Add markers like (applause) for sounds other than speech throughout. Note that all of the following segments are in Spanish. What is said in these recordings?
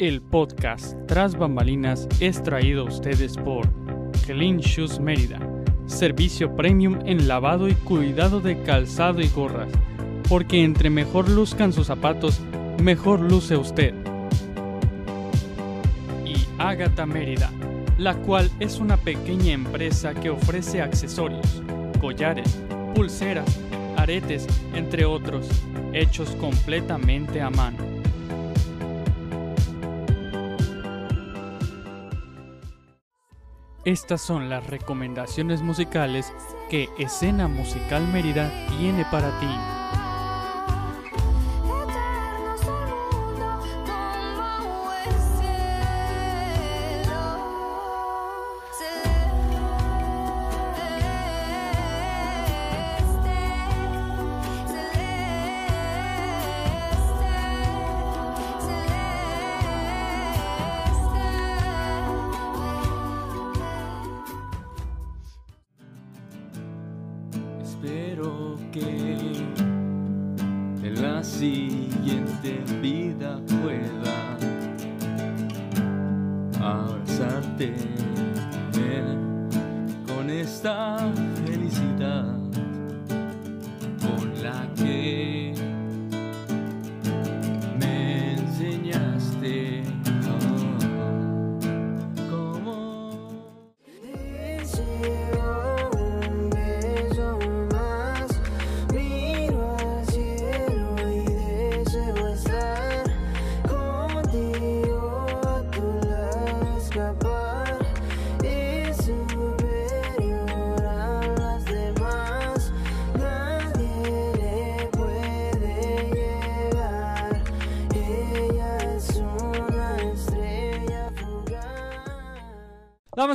El podcast Tras Bambalinas es traído a ustedes por Clean Shoes Mérida, servicio premium en lavado y cuidado de calzado y gorras, porque entre mejor luzcan sus zapatos, mejor luce usted. Y Agatha Mérida, la cual es una pequeña empresa que ofrece accesorios, collares, pulseras, aretes, entre otros, hechos completamente a mano. Estas son las recomendaciones musicales que Escena Musical Mérida tiene para ti.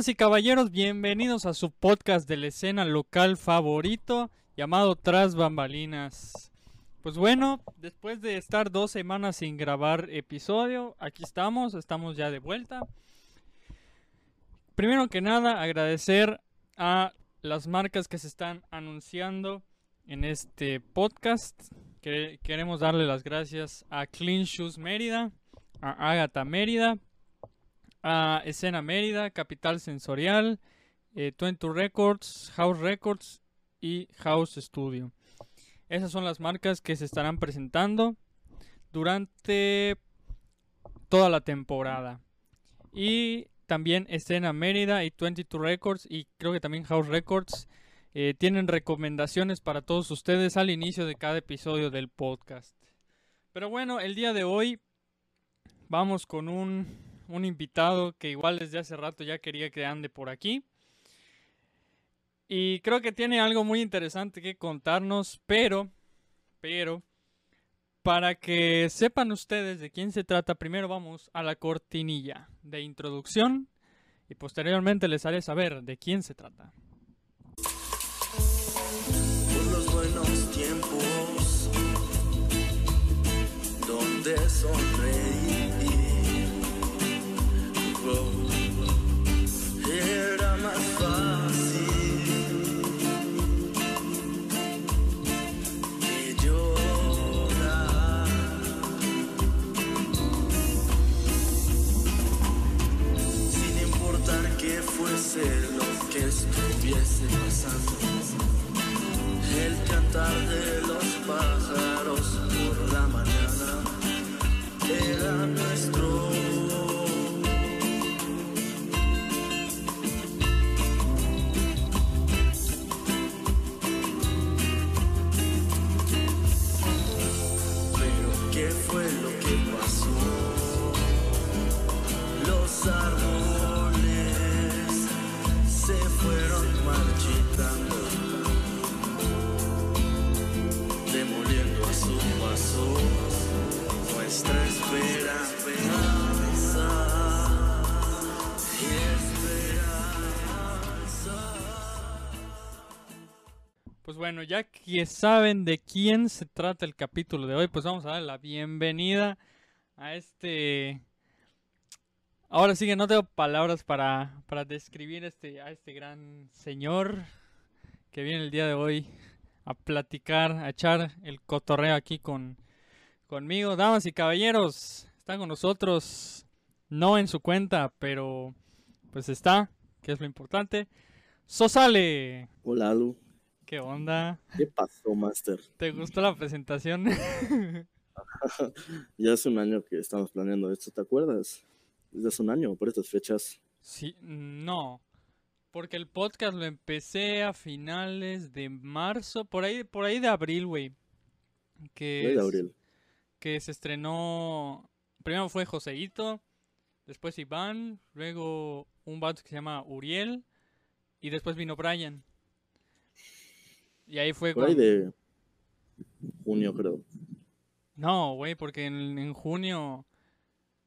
Y caballeros, bienvenidos a su podcast de la escena local favorito llamado Tras Bambalinas. Pues bueno, después de estar dos semanas sin grabar episodio, aquí estamos, estamos ya de vuelta. Primero que nada, agradecer a las marcas que se están anunciando en este podcast. Que- queremos darle las gracias a Clean Shoes Mérida, a Agatha Mérida, a Escena Mérida, Capital Sensorial, eh, 20 Records, House Records y House Studio. Esas son las marcas que se estarán presentando durante toda la temporada. Y también Escena Mérida y 22 Records y creo que también House Records eh, tienen recomendaciones para todos ustedes al inicio de cada episodio del podcast. Pero bueno, el día de hoy vamos con un, un invitado que igual desde hace rato ya quería que ande por aquí. Y creo que tiene algo muy interesante que contarnos, pero, pero, para que sepan ustedes de quién se trata, primero vamos a la cortinilla de introducción y posteriormente les haré saber de quién se trata. por los buenos tiempos el cantar de los pájaros por la mañana era nuestro. Pues bueno, ya que saben de quién se trata el capítulo de hoy, pues vamos a dar la bienvenida a este... Ahora sí que no tengo palabras para, para describir este, a este gran señor que viene el día de hoy a platicar, a echar el cotorreo aquí con conmigo. Damas y caballeros, están con nosotros No en su cuenta, pero pues está, que es lo importante. Sosale. Hola, Alu. ¿Qué onda? ¿Qué pasó, Master? ¿Te gustó la presentación? (laughs) Ya hace un año que estamos planeando esto, ¿te acuerdas? Desde hace un año, por estas fechas. sí, no. Porque el podcast lo empecé a finales de marzo, por ahí, por ahí de abril, güey. Que, de es- abril. que se estrenó. Primero fue Joseito, después Iván, luego un vato que se llama Uriel, y después vino Brian. Y ahí fue Por ahí cuando- de junio, creo. No, güey, porque en, en junio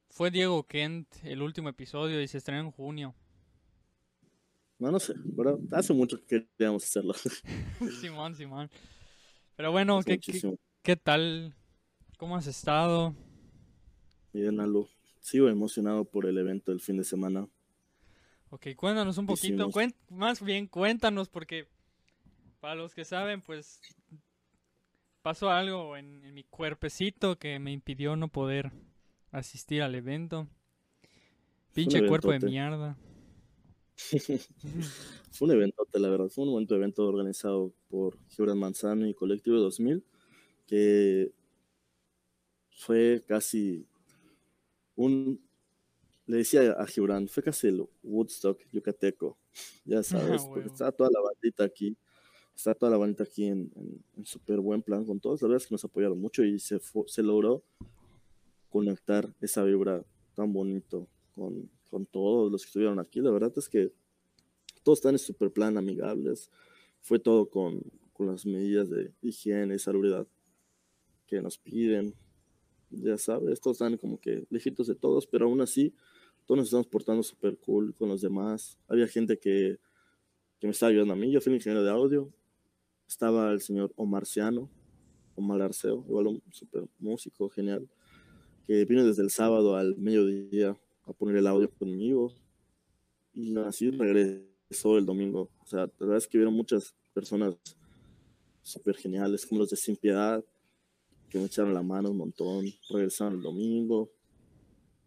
fue Diego Kent el último episodio y se estrenó en junio. No, no sé, pero hace mucho que queríamos hacerlo. (laughs) Simón, Simón. Pero bueno, ¿qué, qué, qué tal? ¿Cómo has estado? Bien, Alu. Sigo emocionado por el evento del fin de semana. Ok, cuéntanos un poquito, más bien cuéntanos porque para los que saben, pues pasó algo en, en mi cuerpecito que me impidió no poder asistir al evento. Pinche cuerpo de mierda. (laughs) Fue un eventote, la verdad. Fue un buen evento organizado por Gibran Manzano y Colectivo 2000, que fue casi un... Le decía a Gibran, fue casi el Woodstock yucateco, ya (laughs) sabes, porque está toda la bandita aquí, está toda la bandita aquí en, en, en súper buen plan con todos. La verdad es que nos apoyaron mucho y se, se logró conectar esa vibra tan bonito con, con todos los que estuvieron aquí. La verdad es que todos están en super plan, amigables. Fue todo con, con las medidas de higiene y salubridad que nos piden. Ya sabes, todos están como que lejitos de todos, pero aún así, todos nos estamos portando súper cool con los demás. Había gente que, que me estaba ayudando a mí. Yo fui el ingeniero de audio. Estaba el señor Omarciano, Omar Arceo, igual un súper músico genial, que vino desde el sábado al mediodía a poner el audio conmigo. Y así regresó el domingo. O sea, la verdad es que vieron muchas personas súper geniales, como los de Sin Piedad, que me echaron la mano un montón. Regresaron el domingo.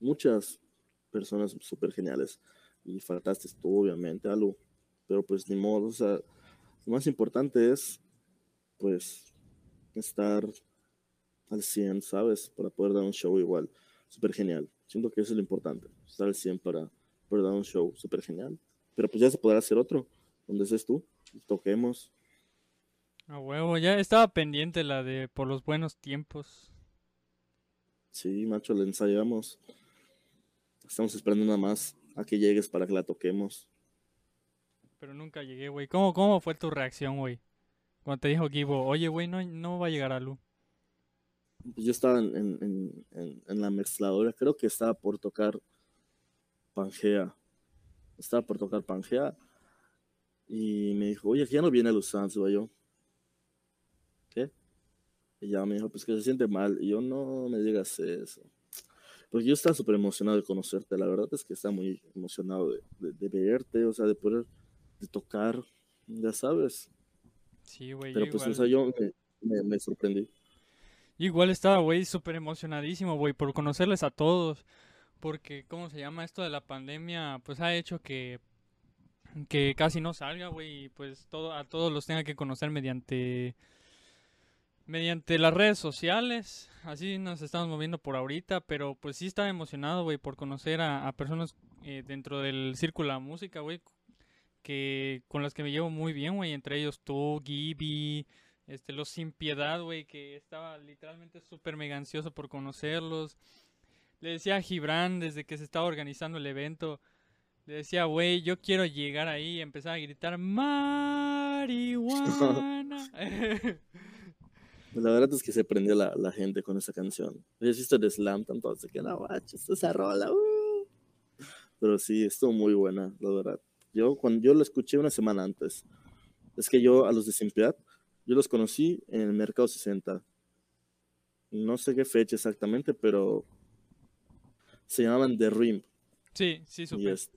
Muchas personas súper geniales. Y faltaste tú, obviamente, Alu. Pero pues ni modo. O sea, lo más importante es, pues, estar al 100, ¿sabes? Para poder dar un show igual. Súper genial. Siento que eso es lo importante. Estar al 100 para poder dar un show súper genial. Pero pues ya se podrá hacer otro, donde estés tú, toquemos. A huevo, ya estaba pendiente la de por los buenos tiempos. Sí, macho, la ensayamos. Estamos esperando nada más a que llegues para que la toquemos. Pero nunca llegué, güey. ¿Cómo, ¿Cómo fue tu reacción, güey? Cuando te dijo Gibo, oye, güey, no, no va a llegar a Lu. Pues yo estaba en, en, en- en- la mezcladora, creo que estaba por tocar Pangea. Estaba por tocar Pangea. Y me dijo, oye, ya no viene Luzanz, va yo. ¿Qué? Y ya me dijo, pues que se siente mal. Y yo, no me digas eso. Porque yo estaba súper emocionado de conocerte. La verdad es que estaba muy emocionado de- de verte, o sea, de poder, de tocar, ya sabes. Sí, güey. Pero pues, o igual, sea, yo me, me- me sorprendí. igual estaba, güey, súper emocionadísimo, güey, por conocerles a todos. Porque, ¿cómo se llama? Esto de la pandemia, pues ha hecho que, que casi no salga, güey. Y pues todo, a todos los tenga que conocer mediante, mediante las redes sociales. Así nos estamos moviendo por ahorita. Pero pues sí estaba emocionado, güey, por conocer a, a personas eh, dentro del círculo de la música, güey. Que, con las que me llevo muy bien, güey. Entre ellos tú, Gibby, este, los Sin Piedad, güey, que estaba literalmente súper mega ansioso por conocerlos. Le decía a Gibran desde que se estaba organizando el evento, le decía, güey, yo quiero llegar ahí y empezar a gritar marihuana. (laughs) La verdad es que se prendió la, gente con esa canción. Ya hiciste de Slam tanto, así que no, esa rola. uh". Pero sí, estuvo muy buena, la verdad. Yo, cuando yo la escuché una semana antes, es que yo a los de Sin Piedad, yo los conocí en el Mercado 60. No sé qué fecha exactamente, pero se llamaban The Rim. sí, sí, Y, súper. es-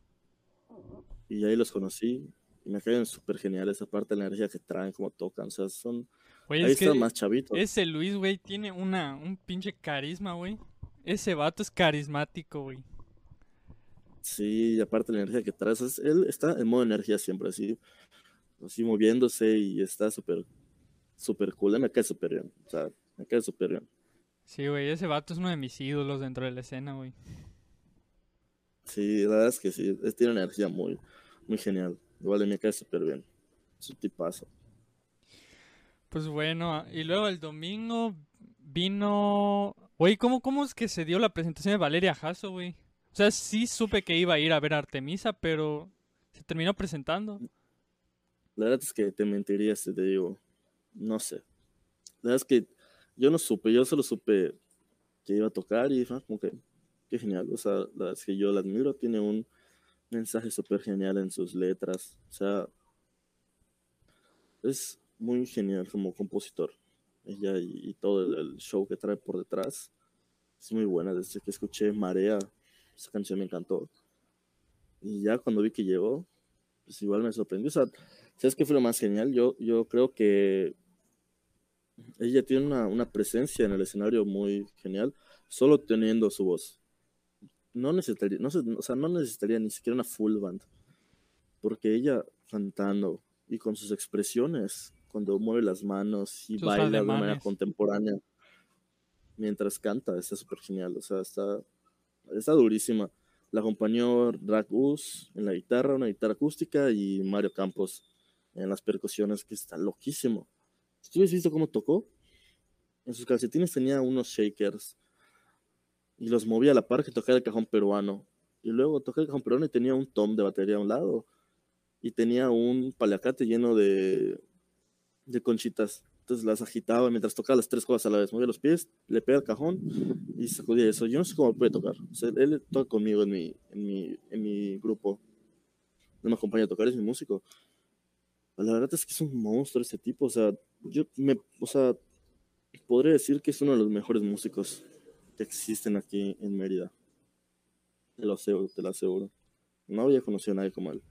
y ahí los conocí. Y me caen súper geniales, aparte de la energía que traen, como tocan. O sea, son. Ahí es están más chavitos. ese Luis, güey, tiene una, un pinche carisma, güey. Ese vato es carismático, güey. Sí, y aparte la energía que traes, es- él está en modo energía siempre, así, así moviéndose y está súper, súper cool, me cae súper bien, o sea, me cae súper bien. Sí, güey, ese vato es uno de mis ídolos dentro de la escena, güey. Sí, la verdad es que sí, es- tiene una energía muy, muy genial, igual me cae súper bien, es un tipazo. Pues bueno, y luego el domingo vino... Güey, ¿cómo, ¿cómo es que se dio la presentación de Valeria Jasso, güey? O sea, sí supe que iba a ir a ver a Artemisa, pero se terminó presentando. La verdad es que te mentiría si te digo, no sé, la verdad es que yo no supe, yo solo supe que iba a tocar y fue como que, qué genial, o sea, la verdad es que yo la admiro, tiene un mensaje súper genial en sus letras, o sea, es muy genial como compositor, ella y, todo el show que trae por detrás, es muy buena, desde que escuché Marea, esa canción me encantó, y ya cuando vi que llegó, pues igual me sorprendió, o sea, ¿sabes qué fue lo más genial? Yo, yo creo que ella tiene una, una presencia en el escenario muy genial, solo teniendo su voz. No necesitaría, no, o sea, no necesitaría ni siquiera una full band, porque ella cantando y con sus expresiones, cuando mueve las manos y Sus baila de una manera contemporánea mientras canta, está súper genial, o sea, está, está durísima. La acompañó Drag Us en la guitarra, una guitarra acústica, y Mario Campos en las percusiones, que está loquísimo. ¿Tú has visto cómo tocó? En sus calcetines tenía unos shakers y los movía a la par que tocaba el cajón peruano. Y luego tocaba el cajón peruano y tenía un tom de batería a un lado. Y tenía un paliacate lleno de, de conchitas. Entonces las agitaba mientras tocaba las tres cosas a la vez. Movía los pies, le pega el cajón y sacudía eso. Yo no sé cómo puede tocar. O sea, él toca conmigo en mi, en mi, en mi grupo. No me acompaña a tocar, es mi músico. La verdad es que es un monstruo ese tipo. O sea, yo me, o sea, podría decir que es uno de los mejores músicos que existen aquí en Mérida. Te lo aseguro, te lo aseguro. No había conocido a nadie como él.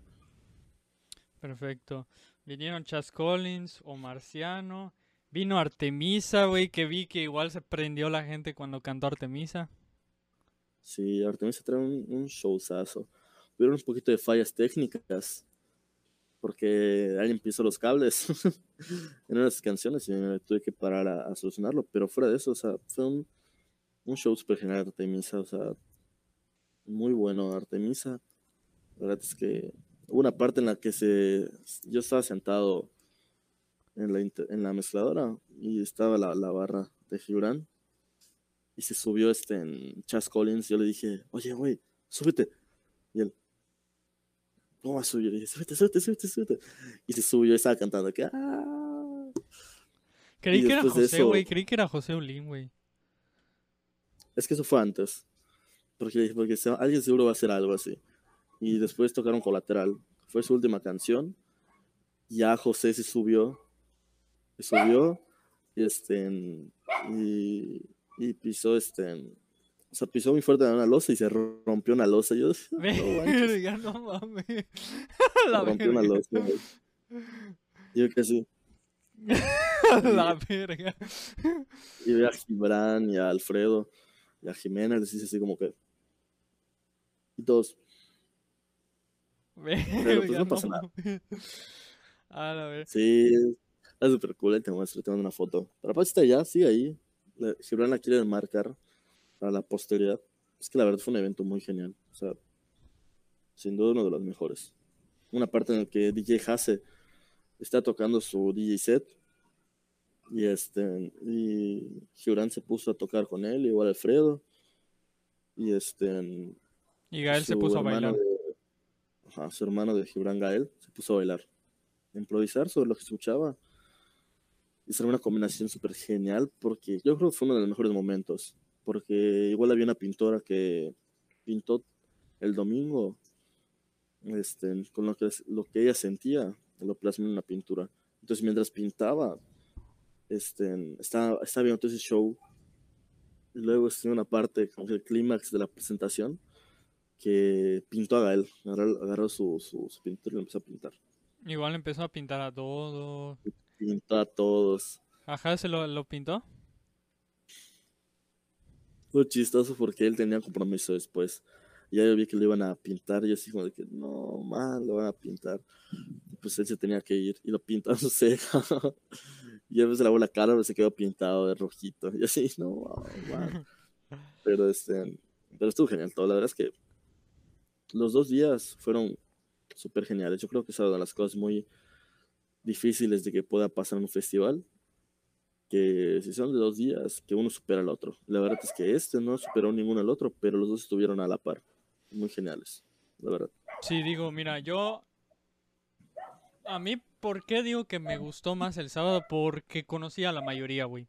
Perfecto. Vinieron Chas Collins o Marciano. Vino Artemisa, güey, que vi que igual se prendió la gente cuando cantó Artemisa. Sí, Artemisa trae un, un showzazo. Hubieron un poquito de fallas técnicas. Porque alguien pisó los cables (laughs) en una de las canciones y me tuve que parar a, solucionarlo. Pero fuera de eso, o sea, fue un, un show super genial de Artemisa. O sea, muy bueno Artemisa. La verdad es que hubo una parte en la que se, yo estaba sentado en la, en la mezcladora y estaba la, la barra de Gibran y se subió este en Chas Collins. Yo le dije, oye, güey, súbete. Y él, ¿cómo vas a subir? Y dije, súbete, súbete, súbete, súbete. Y se subió y estaba cantando que, "Ah". Creí que era José, güey. Creí que era José Ulín, güey. Es que eso fue antes. Porque dije, porque se- alguien seguro va a hacer algo así. Y después tocaron Colateral. Fue su última canción. Ya José se subió. Se subió. Y este. Y, y pisó este. O sea, pisó muy fuerte en una losa y se rompió una losa. Yo, no Verga, no mames. se (laughs) La rompió una verga. losa. güey. Yo casi. (laughs) La verga. Y ve a Gibran y a Alfredo y a Jimena. Les dice así como que. Y todos. Verga, pues, no pasa nada. mames. (laughs) A la verga. Sí, es súper cool, ahí te muestro, te mando una foto. Pero aparte está allá, sigue ahí. La, Gibran la quiere marcar para la posteridad. Es que la verdad fue un evento muy genial. O sea, sin duda uno de los mejores. Una parte en la que DJ Hase está tocando su DJ set. Y este, y Gibran se puso a tocar con él, igual Alfredo. Y este, Y Gael se puso a hermano bailar. de- ajá, su hermano de Gibran Gael se puso a bailar, a improvisar sobre lo que escuchaba. Y será una combinación súper genial porque yo creo que fue uno de los mejores momentos. Porque igual había una pintora que pintó el domingo este, con lo que, lo que ella sentía, lo plasmó en una pintura. Entonces mientras pintaba, este, estaba, estaba viendo todo ese show. Y luego estuvo una parte, como el clímax de la presentación, que pintó a Gael. Agarró, agarró su, su, su pintura y lo empezó a pintar. Igual empezó a pintar a todos. Pintó a todos. Ajá, se lo, lo pintó. Fue chistoso porque él tenía compromiso después. Ya yo vi que lo iban a pintar, y yo así como de que, no, man, lo van a pintar. Pues él se tenía que ir, y lo pintaron su ceja. y a veces lavó la cara, pero se quedó pintado de rojito. Y así, no, wow. Pero este, pero estuvo genial todo. La verdad es que los dos días fueron súper geniales. Yo creo que es una de las cosas muy difíciles de que pueda pasar un festival. Que si son de dos días, que uno supera al otro. La verdad es que este no superó ninguno al otro, pero los dos estuvieron a la par. Muy geniales, la verdad. Sí, digo, mira, yo. A mí, ¿por qué digo que me gustó más el sábado? Porque conocí a la mayoría, güey.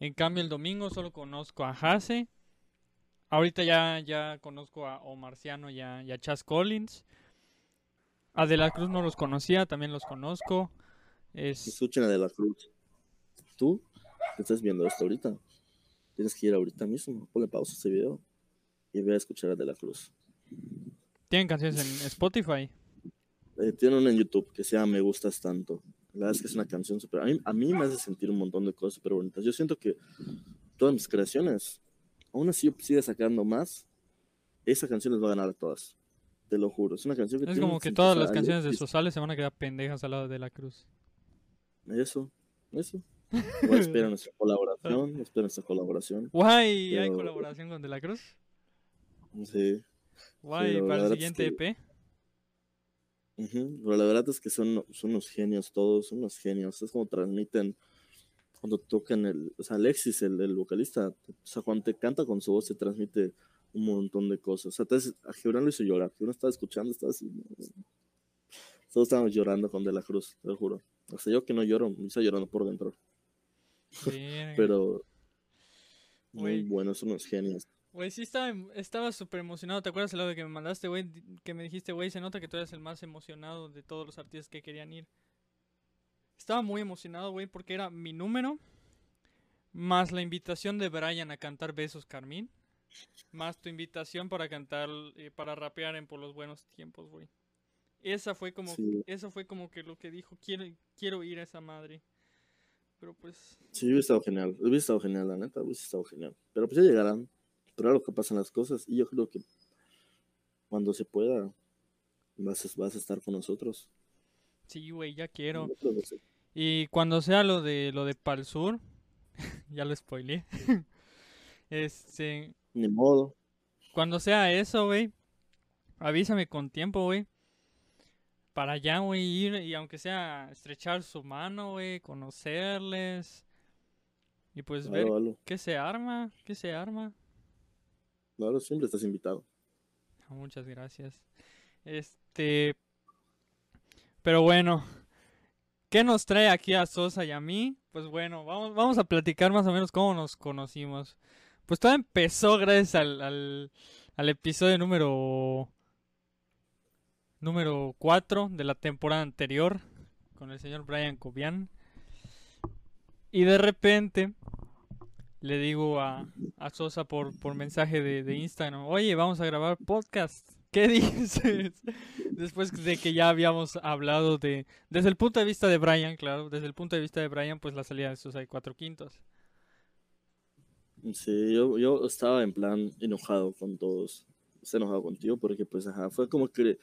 En cambio, el domingo solo conozco a Hase. Ahorita ya, ya conozco a Omarciano y a, y a Chas Collins. A De la Cruz no los conocía, también los conozco. Es, Escuchen a De la Cruz. Tú, que estás viendo esto ahorita, tienes que ir ahorita mismo. Ponle pausa a este video y ve a escuchar a De la Cruz. tienen canciones en Spotify. Eh, tiene una en YouTube que se llama Me Gustas Tanto. La verdad es que es una canción súper. A mí, a mí me hace sentir un montón de cosas súper bonitas. Yo siento que todas mis creaciones, aún así yo siga sacando más, esa canción les va a ganar a todas. Te lo juro. Es una canción que Es como que todas las canciones de es- Sosales se van a quedar pendejas al lado de la Cruz. Eso, eso. (laughs) Igual espera nuestra colaboración, espera nuestra colaboración. Guay, ¿hay colaboración con De la Cruz? Sí. Guay, Pero para el es siguiente E que- EP. Ujú, Pero la verdad es que son, son unos genios todos, son unos genios. Es como transmiten cuando tocan el. O sea, Alexis, el, el vocalista, o sea, cuando te canta con su voz, te transmite un montón de cosas. O sea, a Gibran lo hizo llorar. Gibran estaba escuchando, estaba así. Todos estábamos llorando con De la Cruz, te lo juro. O sea, yo que no lloro, me está llorando por dentro. Verga. (laughs) Pero. Muy Güey. buenos, son unos genios. Güey, sí estaba, em- estaba súper emocionado. ¿Te acuerdas el audio que me mandaste, güey? Que me dijiste, güey, se nota que tú eres el más emocionado de todos los artistas que querían ir. Estaba muy emocionado, güey, porque era mi número, más la invitación de Brian a cantar Besos Carmín, más tu invitación para cantar, eh, para rapear en Por los Buenos Tiempos, güey. Esa fue como, Sí. eso fue como que lo que dijo, quiero, quiero ir a esa madre. Pero pues, Sí, hubiera estado genial. Hubiera estado genial, la neta, hubiera estado genial. Pero pues ya llegarán. Pero lo que pasan las cosas. Y yo creo que cuando se pueda, vas a, vas a estar con nosotros. sí, güey, ya quiero. Y cuando sea lo de lo de Pal Sur, (laughs) ya lo spoileé. (laughs) este, Ni modo. cuando sea eso, güey, avísame con tiempo, güey. Para allá, güey, ir y aunque sea estrechar su mano, güey, conocerles. Y pues ver Lalo. qué se arma, qué se arma. Claro, siempre estás invitado. Ah, Muchas gracias. Este. Pero bueno. ¿Qué nos trae aquí a Sosa y a mí? Pues bueno, vamos, vamos a platicar más o menos cómo nos conocimos. Pues todo empezó gracias al, al, episodio número. Número 4 de la temporada anterior. Con el señor Brian Cobian. Y de repente. Le digo a, a Sosa por, por mensaje de, de Instagram, oye, vamos a grabar podcast. ¿Qué (laughs) dices? Después de que ya habíamos hablado de, desde el punto de vista de Brian, claro, desde el punto de vista de Brian, pues la salida de Sosa y cuatro quintos. Sí, yo, yo estaba en plan enojado con todos. Estaba enojado contigo porque, pues, ajá, fue como que.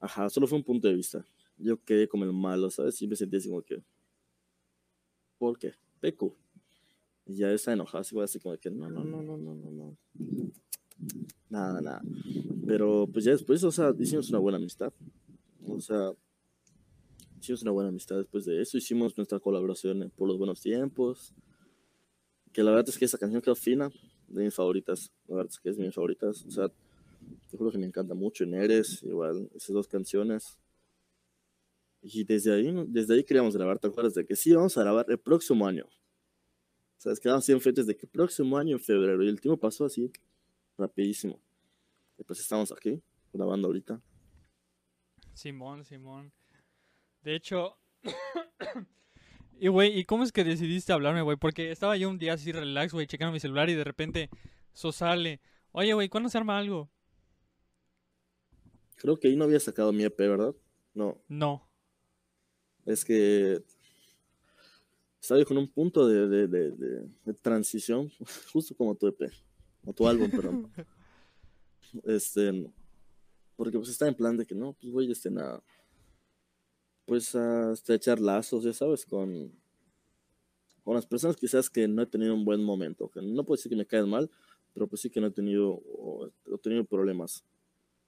Ajá, solo fue un punto de vista. Yo quedé como el malo, ¿sabes? Siempre sentí así como que. ¿Por qué? Peco. Y ya estaba enojado, así, así como que no, no, no, no, no, no, no. Nada, nada. Pero pues ya después, o sea, hicimos una buena amistad. O sea, hicimos una buena amistad después de eso. Hicimos nuestra colaboración por los buenos tiempos. Que la verdad es que esa canción quedó fina, de mis favoritas. La verdad es que es de mis favoritas. O sea, te juro que me encanta mucho en Eres, igual, esas dos canciones. Y desde ahí, desde ahí queríamos grabar, ¿te acuerdas de que sí, vamos a grabar el próximo año? O sea, quedamos así en fechas de que próximo año en febrero. Y el tiempo pasó así, rapidísimo. Y pues estamos aquí, grabando ahorita. Simón, Simón. De hecho, (coughs) y güey, ¿y cómo es que decidiste hablarme, güey? Porque estaba yo un día así relax, güey, checando mi celular y de repente eso sale. Oye, güey, ¿cuándo se arma algo? Creo que ahí no había sacado mi EP, ¿verdad? No, No. es que estaba yo con un punto de, de, de, de- de transición, (laughs) justo como tu EP, o tu álbum, perdón. (laughs) Este, porque pues está en plan de que no, pues voy este, a, pues a este, echar lazos, ya sabes, con, con las personas quizás que no he tenido un buen momento, que no puedo decir que me caen mal, pero pues sí que no he tenido, he tenido problemas.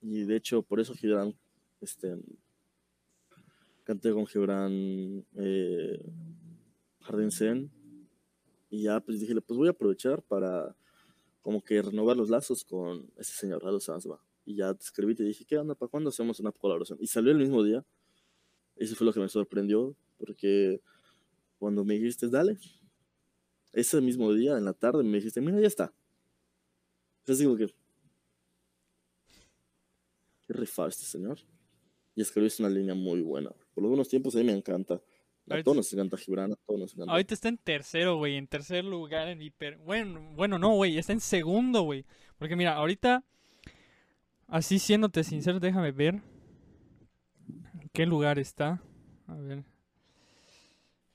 Y de hecho, por eso Gibran, este, canté con Gibran eh, Jardín y ya pues dije, pues voy a aprovechar para como que renovar los lazos con ese señor Rado Sanzba. Y ya te escribí te dije, ¿qué onda? ¿Para cuándo hacemos una colaboración? Y salió el mismo día. Eso fue lo que me sorprendió, porque cuando me dijiste, dale, ese mismo día, en la tarde, me dijiste, mira, ya está. Entonces digo que, qué rifado este señor. Y escribiste una línea muy buena. Por los buenos tiempos a mí me encanta. A todos nos encanta Gibran, a todos nos encanta. Ahorita está en tercero, güey. En tercer lugar en hiper. Bueno, bueno, no, güey. Está en segundo, güey. Porque mira, ahorita. Así siéndote sincero, déjame ver. ¿En qué lugar está? A ver.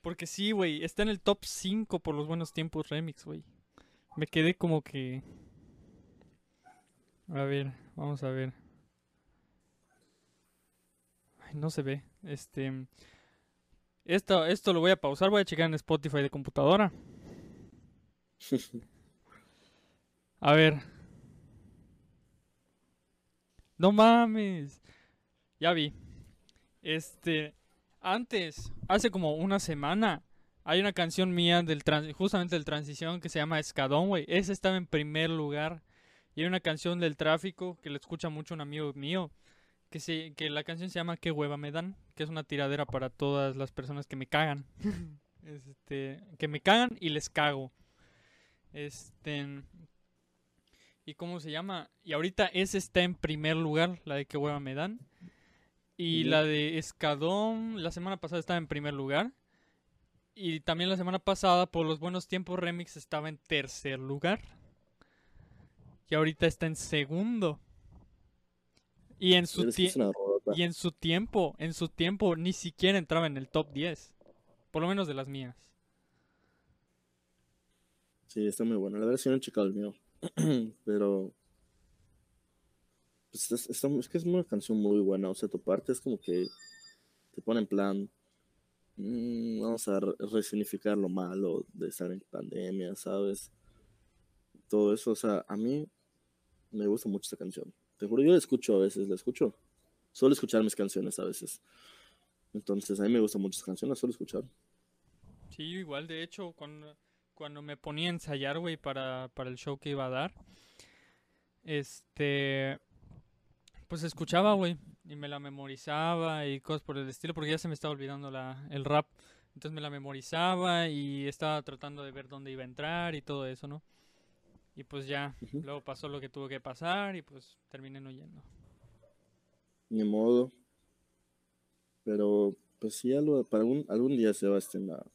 Porque sí, güey. Está en el top 5 por los buenos tiempos remix, güey. Me quedé como que. A ver, vamos a ver. Ay, no se ve. Este. Esto, esto lo voy a pausar, voy a checar en Spotify de computadora. (laughs) A ver. No mames. Ya vi. Este, antes, hace como una semana, hay una canción mía del tran- justamente del transición que se llama Escadón, güey. Esa estaba en primer lugar. Y hay una canción del tráfico que le escucha mucho un amigo mío. Que, se, que la canción se llama ¿Qué hueva me dan? Que es una tiradera para todas las personas que me cagan. (laughs) este, que me cagan y les cago. Este. ¿Y cómo se llama? Y ahorita ese está en primer lugar, la de ¿Qué hueva me dan? Y la de Escadón, la semana pasada estaba en primer lugar. Y también la semana pasada, por los buenos tiempos, Remix estaba en tercer lugar. Y ahorita está en segundo. Y en su. Y en su tiempo, en su tiempo, ni siquiera entraba en el top 10. Por lo menos de las mías. Sí, está muy bueno. La verdad sí no he checado el mío. (clears throat) Pero. Pues es, que es una canción muy buena. O sea, tu parte es como que te pone en plan. mm, vamos a re- resignificar lo malo de estar en pandemia, ¿sabes? Todo eso. O sea, a mí me gusta mucho esta canción. Te juro, yo la escucho a veces, la escucho. Suelo escuchar mis canciones a veces. Entonces, a mí me gustan muchas canciones, suelo escuchar. Sí, igual, de hecho, cuando, cuando me ponía a ensayar, güey, para, para el show que iba a dar, este, pues escuchaba, güey, y me la memorizaba y cosas por el estilo, porque ya se me estaba olvidando la, el rap. Entonces me la memorizaba y estaba tratando de ver dónde iba a entrar y todo eso, ¿no? Y pues ya, luego pasó lo que tuvo que pasar y pues terminé no yendo. Ni modo. Pero, pues sí, algo, para algún, algún día se va a estrenar.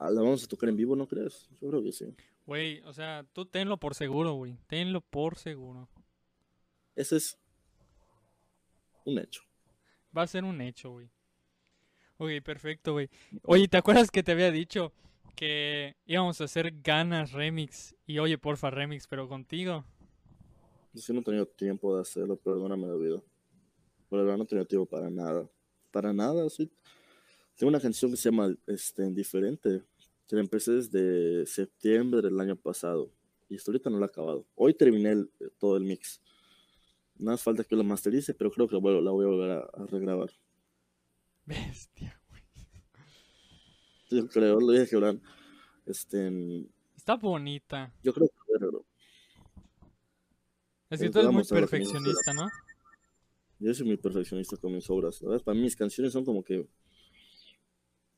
Ah, La vamos a tocar en vivo, ¿no crees? Yo creo que sí. Güey, o sea, tú tenlo por seguro, güey, tenlo por seguro. Ese es un hecho. Va a ser un hecho, güey. Ok, perfecto, güey. Oye, ¿te acuerdas que te había dicho que íbamos a hacer ganas remix? Y oye, porfa, remix, pero contigo. Yo sí no he tenido tiempo de hacerlo, perdóname de vida. Por verdad no he tenido tiempo para nada. Para nada, sí. Tengo una canción que se llama este, Indiferente. Que la empecé desde septiembre del año pasado. Y hasta ahorita no la he acabado. Hoy terminé el- todo el mix. Nada más falta que lo masterice, pero creo que bueno, la voy a volver a, a regrabar. Bestia. Yo creo, lo dije que Abraham, este, Está bonita. yo creo que voy a regrabar. Es que Pues tú eres muy a perfeccionista, ¿no? Yo soy muy perfeccionista con mis obras. ¿sabes? Para mí mis canciones son como que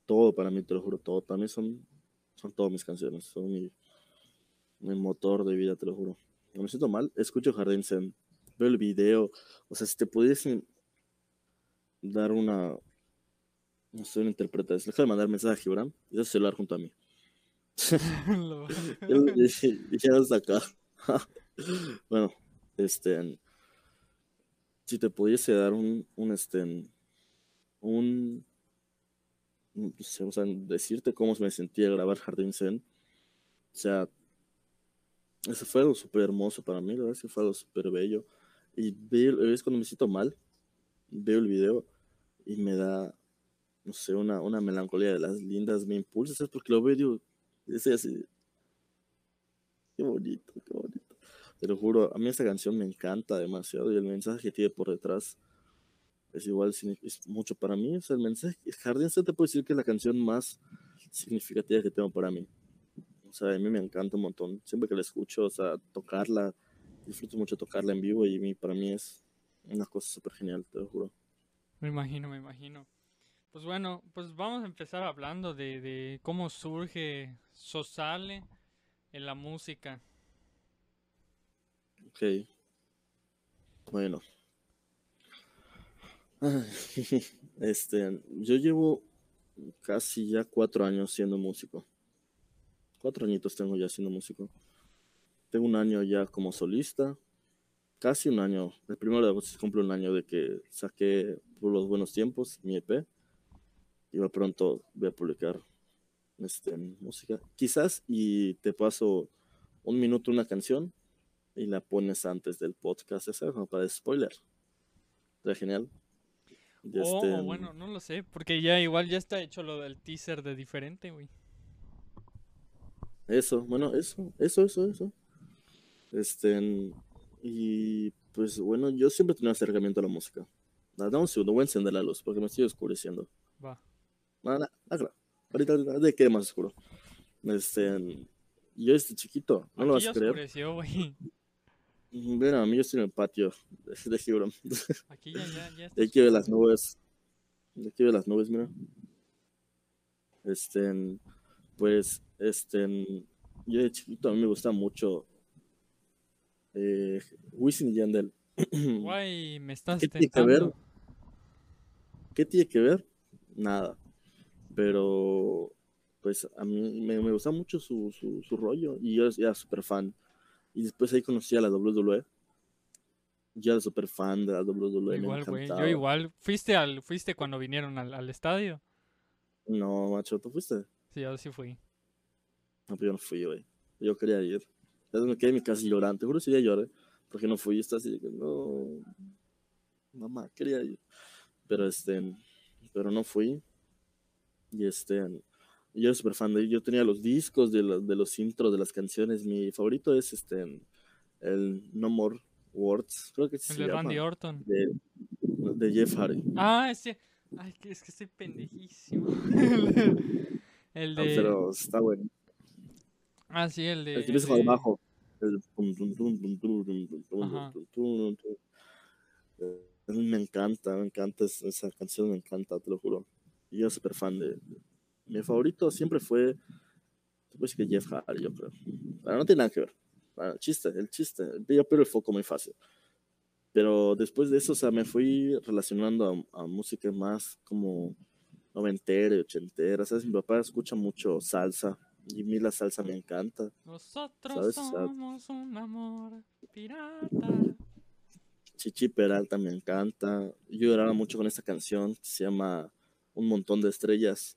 todo para mí, te lo juro, todo. Para mí son, son todas mis canciones. Son mi, mi motor de vida, te lo juro. Me siento mal, escucho Jardín Zen, veo el video. O sea, si te pudiesen dar una, no sé, una interpretación, deja de mandar mensaje a Gibran y ese celular junto a mí. (laughs) (laughs) (laughs) Lo- dije, hasta acá. bueno, este, si te pudiese dar un, un, este, un, no sé, o sea, decirte cómo me sentía grabar Jardín Zen, o sea, Eso fue algo súper hermoso para mí, la verdad es que fue algo súper bello. Y veo, es cuando me siento mal, veo el video y me da, no sé, una, una melancolía de las lindas, me impulsa, ¿sabes? Porque lo veo y digo, estoy así, qué bonito, qué bonito. Te lo juro, a mí esta canción me encanta demasiado y el mensaje que tiene por detrás es igual, es mucho para mí. O sea, el mensaje, Jardín se te puede decir que es la canción más significativa que tengo para mí. O sea, a mí me encanta un montón. Siempre que la escucho, o sea, tocarla, disfruto mucho tocarla en vivo y para mí es una cosa súper genial, te lo juro. Me imagino, me imagino. Pues bueno, pues vamos a empezar hablando de, de cómo surge Sosale en la música. Ok. Bueno. (laughs) Este, yo llevo casi ya cuatro años siendo músico. Cuatro añitos tengo ya siendo músico. Tengo un año ya como solista. Casi un año. El primero de agosto cumple un año de que saqué por los buenos tiempos mi EP. Y va pronto voy a publicar este, música. Quizás y te paso un minuto una canción y la pones antes del podcast, ¿sabes? Como para spoiler. Está genial. Y O- este, bueno, no lo sé, porque ya igual ya está hecho lo del teaser de diferente, güey. Eso, bueno, eso, eso, eso, eso. Este, y pues bueno, yo siempre tenido acercamiento a la música. Ah, Dame un segundo, voy a encender la luz porque me estoy oscureciendo. Va. Ah, no, hágalo. Ahorita, ahorita, de qué más oscuro. Este, yo desde chiquito, no lo Aquí vas ya a creer. oscureció, güey. Ven a mí, yo estoy en el patio de, de Gibran. (laughs) Aquí ya, ya, ya está De aquí ve las nubes. De aquí ve las nubes, mira. Este, pues, este, yo de chiquito a mí me gusta mucho eh, Wisin y Yandel. (clears throat) Guay, me estás ¿Qué tiene que ver? ¿Qué tiene que ver? Nada. Pero, pues, a mí me, me gusta mucho su, su, su rollo y yo era súper fan. Y después ahí conocí a la WWE. Yo era súper fan de la WWE, Igual, güey. Yo igual. ¿Fuiste al, fuiste cuando vinieron al, al estadio? No, macho, ¿tú fuiste? Sí, yo sí fui. No, pero yo no fui, güey. Yo quería ir. Me quedé en mi casa llorando. Te juro que ya lloré. Porque no fui. Está así no. Mamá, quería ir. Pero este. Pero no fui. Y este. Yo era súper fan de Yo tenía los discos de, los- de los intros de las canciones. Mi favorito es este. El No More Words. Creo que El se de llama. Randy Orton. De, de Jeff Hardy. Ah, ese. Ay, que es que estoy pendejísimo. (laughs) el de. Pero está bueno. Ah, sí, el de. El que empieza con el de- bajo. Me encanta, me encanta esa canción, me encanta, te lo juro. Y yo súper fan de, Mi favorito siempre fue, pues que Jeff Hardy, yo creo. Pero no tiene nada que ver. Bueno, el chiste, el chiste. Yo pero el foco muy fácil. Pero después de eso, o sea, me fui relacionando a, a música más como noventera y ochentera. ¿Sabes? Mi papá escucha mucho salsa, y a mí la salsa me encanta. Nosotros somos un amor pirata. Chichi Peralta me encanta. Yo lloraba mucho con esta canción que se llama Un montón de estrellas.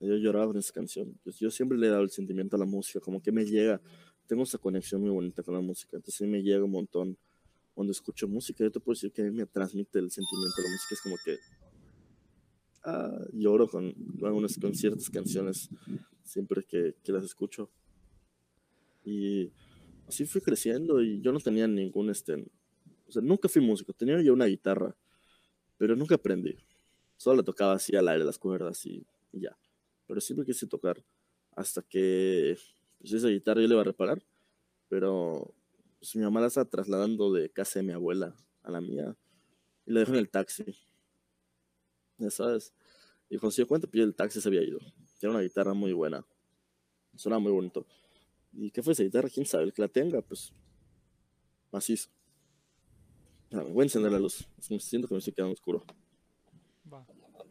Yo lloraba con esa canción. Yo siempre le he dado el sentimiento a la música, como que me llega. Tengo esa conexión muy bonita con la música. Entonces me llega un montón cuando escucho música. Yo te puedo decir que a mí me transmite el sentimiento de la música. Es como que ah, lloro con, algunas con ciertas canciones siempre que, que las escucho. Y así fui creciendo y yo no tenía ningún, este, o sea, nunca fui músico, tenía yo una guitarra, pero nunca aprendí. Solo le tocaba así al aire las cuerdas y, y ya. Pero siempre quise tocar hasta que pues, esa guitarra yo le iba a reparar, pero pues, mi mamá la estaba trasladando de casa de mi abuela a la mía y la dejó en el taxi. Ya sabes. Y cuando se dio cuenta, pues el taxi se había ido. Era una guitarra muy buena. Sonaba muy bonito. ¿Y qué fue esa guitarra? ¿Quién sabe? El que la tenga, pues. Macizo. Espérame, voy a encender la luz. Siento que me estoy quedando oscuro. Va.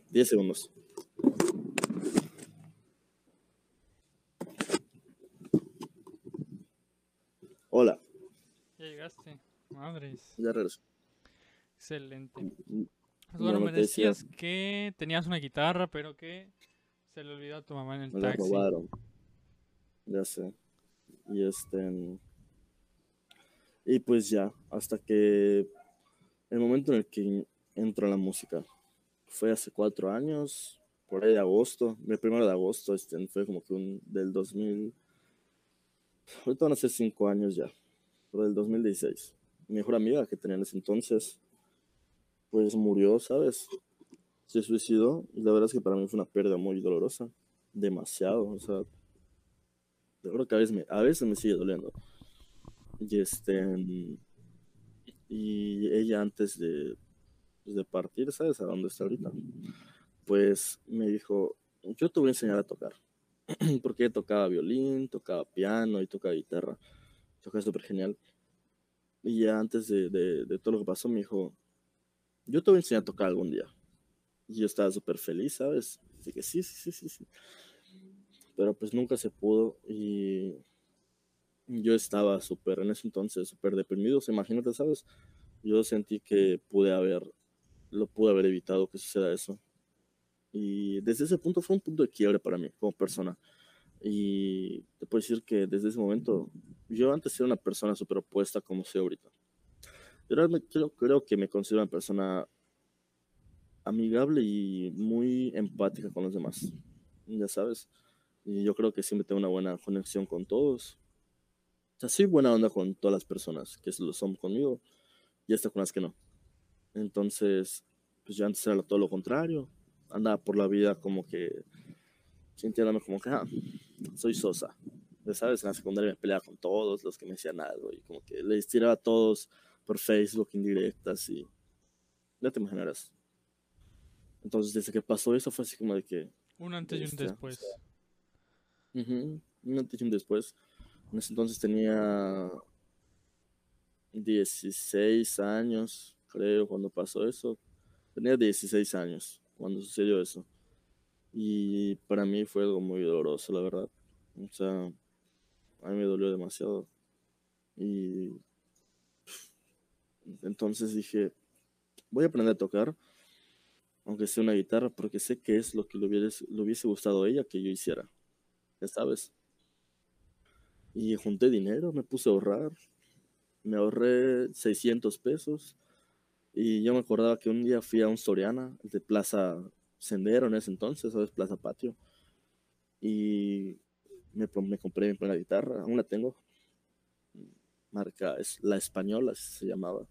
10 segundos. Hola, Ya llegaste. Madres. ya regreso. Excelente. Pues Bueno, me decías que tenías una guitarra, pero que se le olvidó a tu mamá en el Me la taxi. robaron. Ya sé. Y este. Y pues ya, hasta que el momento en el que entro a la música fue hace cuatro años, por ahí de agosto, el primero de agosto, este, fue como que un del 2000. Ahorita van a ser cinco años ya, pero del 2016. Mi mejor amiga que tenía en ese entonces, pues murió, ¿sabes? Se suicidó la verdad es que para mí fue una pérdida muy dolorosa, demasiado, o sea, de verdad que a veces me, a veces me sigue doliendo. Y este, y ella antes de, pues, de partir, ¿sabes? A dónde está ahorita. Pues me dijo, yo te voy a enseñar a tocar. (clears throat) Porque tocaba violín, tocaba piano y tocaba guitarra. Tocaba súper genial. Y ya antes de, de todo lo que pasó, me dijo, yo te voy a enseñar a tocar algún día. Y yo estaba súper feliz, ¿sabes? Así que sí, sí, sí, sí, sí. Pero pues nunca se pudo y yo estaba súper, en ese entonces, súper deprimido. Imagínate, ¿sabes? Yo sentí que pude haber, lo pude haber evitado que suceda eso. Y desde ese punto fue un punto de quiebre para mí como persona. Y te puedo decir que desde ese momento, yo antes era una persona súper opuesta como soy ahorita. Yo realmente creo, creo que me considero una persona amigable y muy empática con los demás, ya sabes. Y yo creo que siempre tengo una buena conexión con todos. O sea, soy buena onda con todas las personas que lo son conmigo y hasta con las que no. Entonces, pues yo antes era todo lo contrario. Andaba por la vida como que sintiéndome como que, ah, soy sosa. Ya sabes, en la secundaria me peleaba con todos los que me decían algo y como que les tiraba a todos por Facebook indirectas y ya te imaginarás. Entonces, desde que pasó eso fue así como de que, Un antes y un después. un antes y un después. En ese entonces tenía 16 años, creo, cuando pasó eso. Tenía 16 años cuando sucedió eso. Y para mí fue algo muy doloroso, la verdad. O sea, a mí me dolió demasiado. Y entonces dije, voy a aprender a tocar, aunque sea una guitarra, porque sé que es lo que le hubiese, gustado a ella que yo hiciera. Ya sabes. Y junté dinero, me puse a ahorrar. Me ahorré 600 pesos. Y yo me acordaba que un día fui a un Soriana, de Plaza Sendero en ese entonces, ¿sabes? Plaza Patio. Y me, me compré mi primera guitarra, aún la tengo. Marca es La Española, así se llamaba.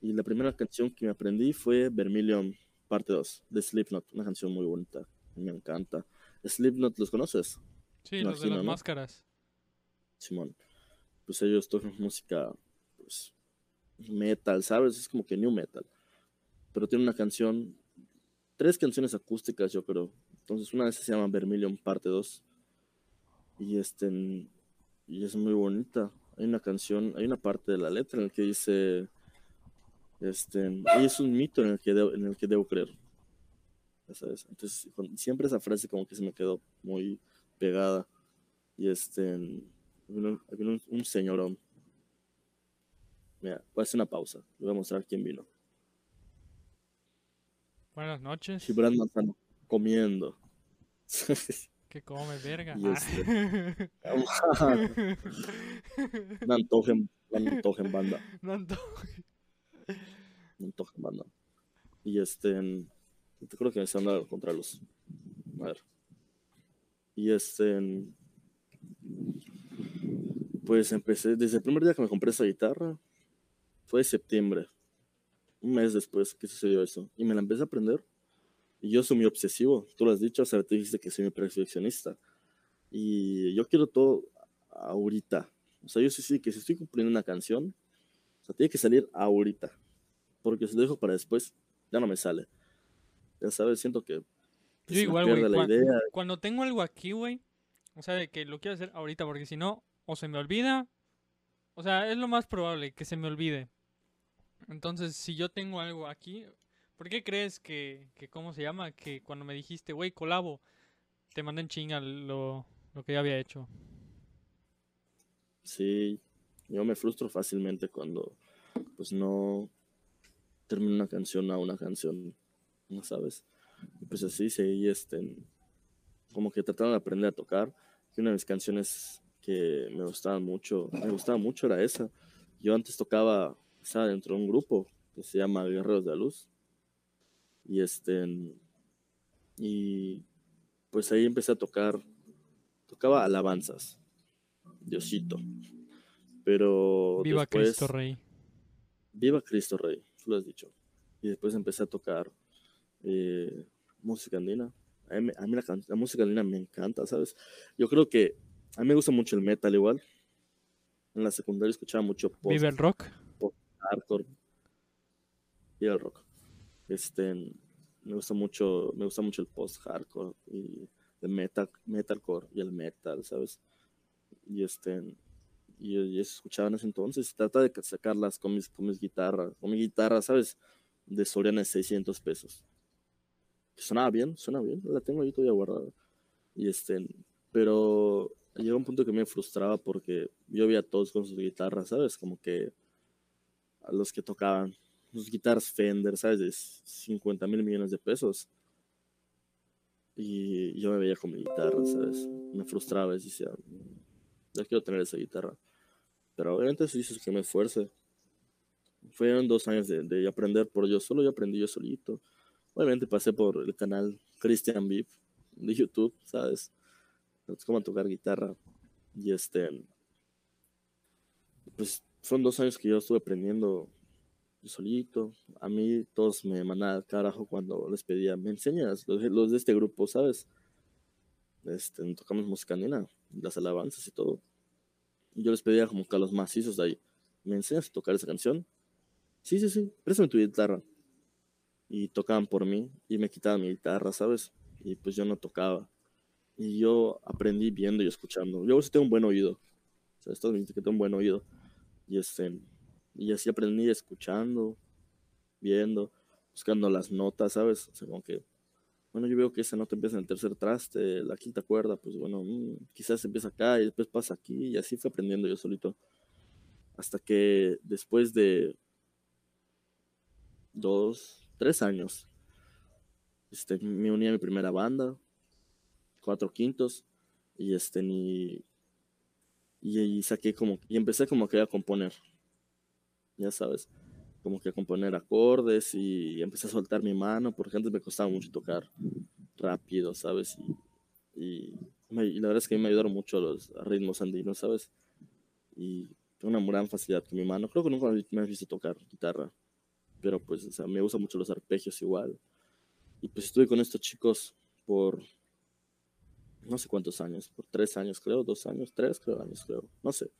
Y la primera canción que me aprendí fue Vermilion Parte 2 de Slipknot, una canción muy bonita, me encanta. Slipknot, ¿los conoces? Sí, los de imagino, las ¿no? máscaras. Simón. Pues ellos tocan música, pues, metal, ¿sabes? Es como que new metal. Pero tiene una canción, tres canciones acústicas, yo creo. Entonces, una de esas se llama Vermilion Parte 2. Y este, y es muy bonita. Hay una canción, hay una parte de la letra en la que dice, este, y es un mito en el que debo, en el que debo creer. Sabes. Entonces, con- siempre esa frase como que se me quedó muy pegada. Y este, vino, vino un, un señorón. Mira, voy a hacer una pausa. Le voy a mostrar quién vino. Buenas noches. Gibran Manzano comiendo. (laughs) Que come verga. Ah. este- un antojo en, un antojo en banda. No ando- Un antojo en banda. Y este, te creo que me están dando contra los. A ver. Y este, pues empecé, desde el primer día que me compré esa guitarra, fue septiembre, un mes después que sucedió eso, y me la empecé a aprender. Y yo soy muy obsesivo, tú lo has dicho, o sea, tú dijiste que soy muy perfeccionista. Y yo quiero todo ahorita. O sea, yo sí, sí, que si estoy cumpliendo una canción, o sea, tiene que salir ahorita. Porque si lo dejo para después, ya no me sale. Ya sabes, siento que Yo se me igual, güey. la cuan- idea. Cuando tengo algo aquí, güey. O sea, de que lo quiero hacer ahorita, porque si no, o se me olvida. O sea, es lo más probable que se me olvide. Entonces, si yo tengo algo aquí, ¿por qué crees que, que ¿cómo se llama? Que cuando me dijiste, güey, colabo, te mandé en chinga lo, lo que ya había hecho. Sí, yo me frustro fácilmente cuando pues no termino una canción a una canción, ¿no sabes? Y pues así seguí este, como que tratando de aprender a tocar. Y una de mis canciones que me gustaban mucho, me gustaba mucho era esa. Yo antes tocaba, estaba dentro de un grupo que se llama Guerreros de la Luz. Y este, y pues ahí empecé a tocar, tocaba alabanzas, Diosito. Pero Viva después, Cristo Rey. Viva Cristo Rey, tú lo has dicho. Y después empecé a tocar eh, música andina. A mí, a mí la, la música andina me encanta, ¿sabes? Yo creo que a mí me gusta mucho el metal igual. En la secundaria escuchaba mucho post Viva el rock. hardcore y el rock. Este, me gusta mucho, me gusta mucho el post hardcore y el metal, metalcore y el metal, ¿sabes? Y este, y, y escuchaba en ese entonces. Trata de sacarlas con mis, con mis guitarras, con mi guitarra, ¿sabes? De Soriana de 600 pesos. Que sonaba bien, suena bien, la tengo ahí todavía guardada. Y este, pero llegó un punto que me frustraba porque yo veía a todos con sus guitarras, ¿sabes? Como que a los que tocaban sus guitarras Fender, ¿sabes? De 50 mil millones de pesos. Y yo me veía con mi guitarra, ¿sabes? Me frustraba y decía, "Mm, yo quiero tener esa guitarra. Pero obviamente eso hizo que me esfuerce. Fueron dos años de, de aprender por yo solo, yo aprendí yo solito. Obviamente pasé por el canal Christian Beef de YouTube, ¿sabes? Es como tocar guitarra. Y este, pues fueron dos años que yo estuve aprendiendo yo solito. A mí todos me mandaban al carajo cuando les pedía, me enseñas, los, los de este grupo, ¿sabes? Este, tocamos música nena, las alabanzas y todo. Y yo les pedía como que a los macizos de ahí, ¿me enseñas a tocar esa canción? Sí, sí, sí, préstame tu guitarra. Y tocaban por mí y me quitaban mi guitarra, ¿sabes? Y pues yo no tocaba. Y yo aprendí viendo y escuchando. Yo sí tengo un buen oído. O sea, esto admite que tengo un buen oído. Y, este, y así aprendí escuchando, viendo, buscando las notas, ¿sabes? O sea, como que, bueno, yo veo que esa nota empieza en el tercer traste, la quinta cuerda, pues bueno, mm, quizás empieza acá y después pasa aquí. Y así fui aprendiendo yo solito. Hasta que después de dos, tres años, este, me uní a mi primera banda, cuatro quintos, y este, y, y saqué como, y empecé como que a componer, ya sabes, como que a componer acordes y empecé a soltar mi mano, porque antes me costaba mucho tocar rápido, ¿sabes? Y, me- y la verdad es que a mí me ayudaron mucho los ritmos andinos, ¿sabes? Y una gran facilidad con mi mano. Creo que nunca me has visto tocar guitarra, pero pues, me gustan mucho los arpegios igual. Y pues estuve con estos chicos por no sé cuántos años, por tres años creo, dos años, tres creo, años creo, no sé.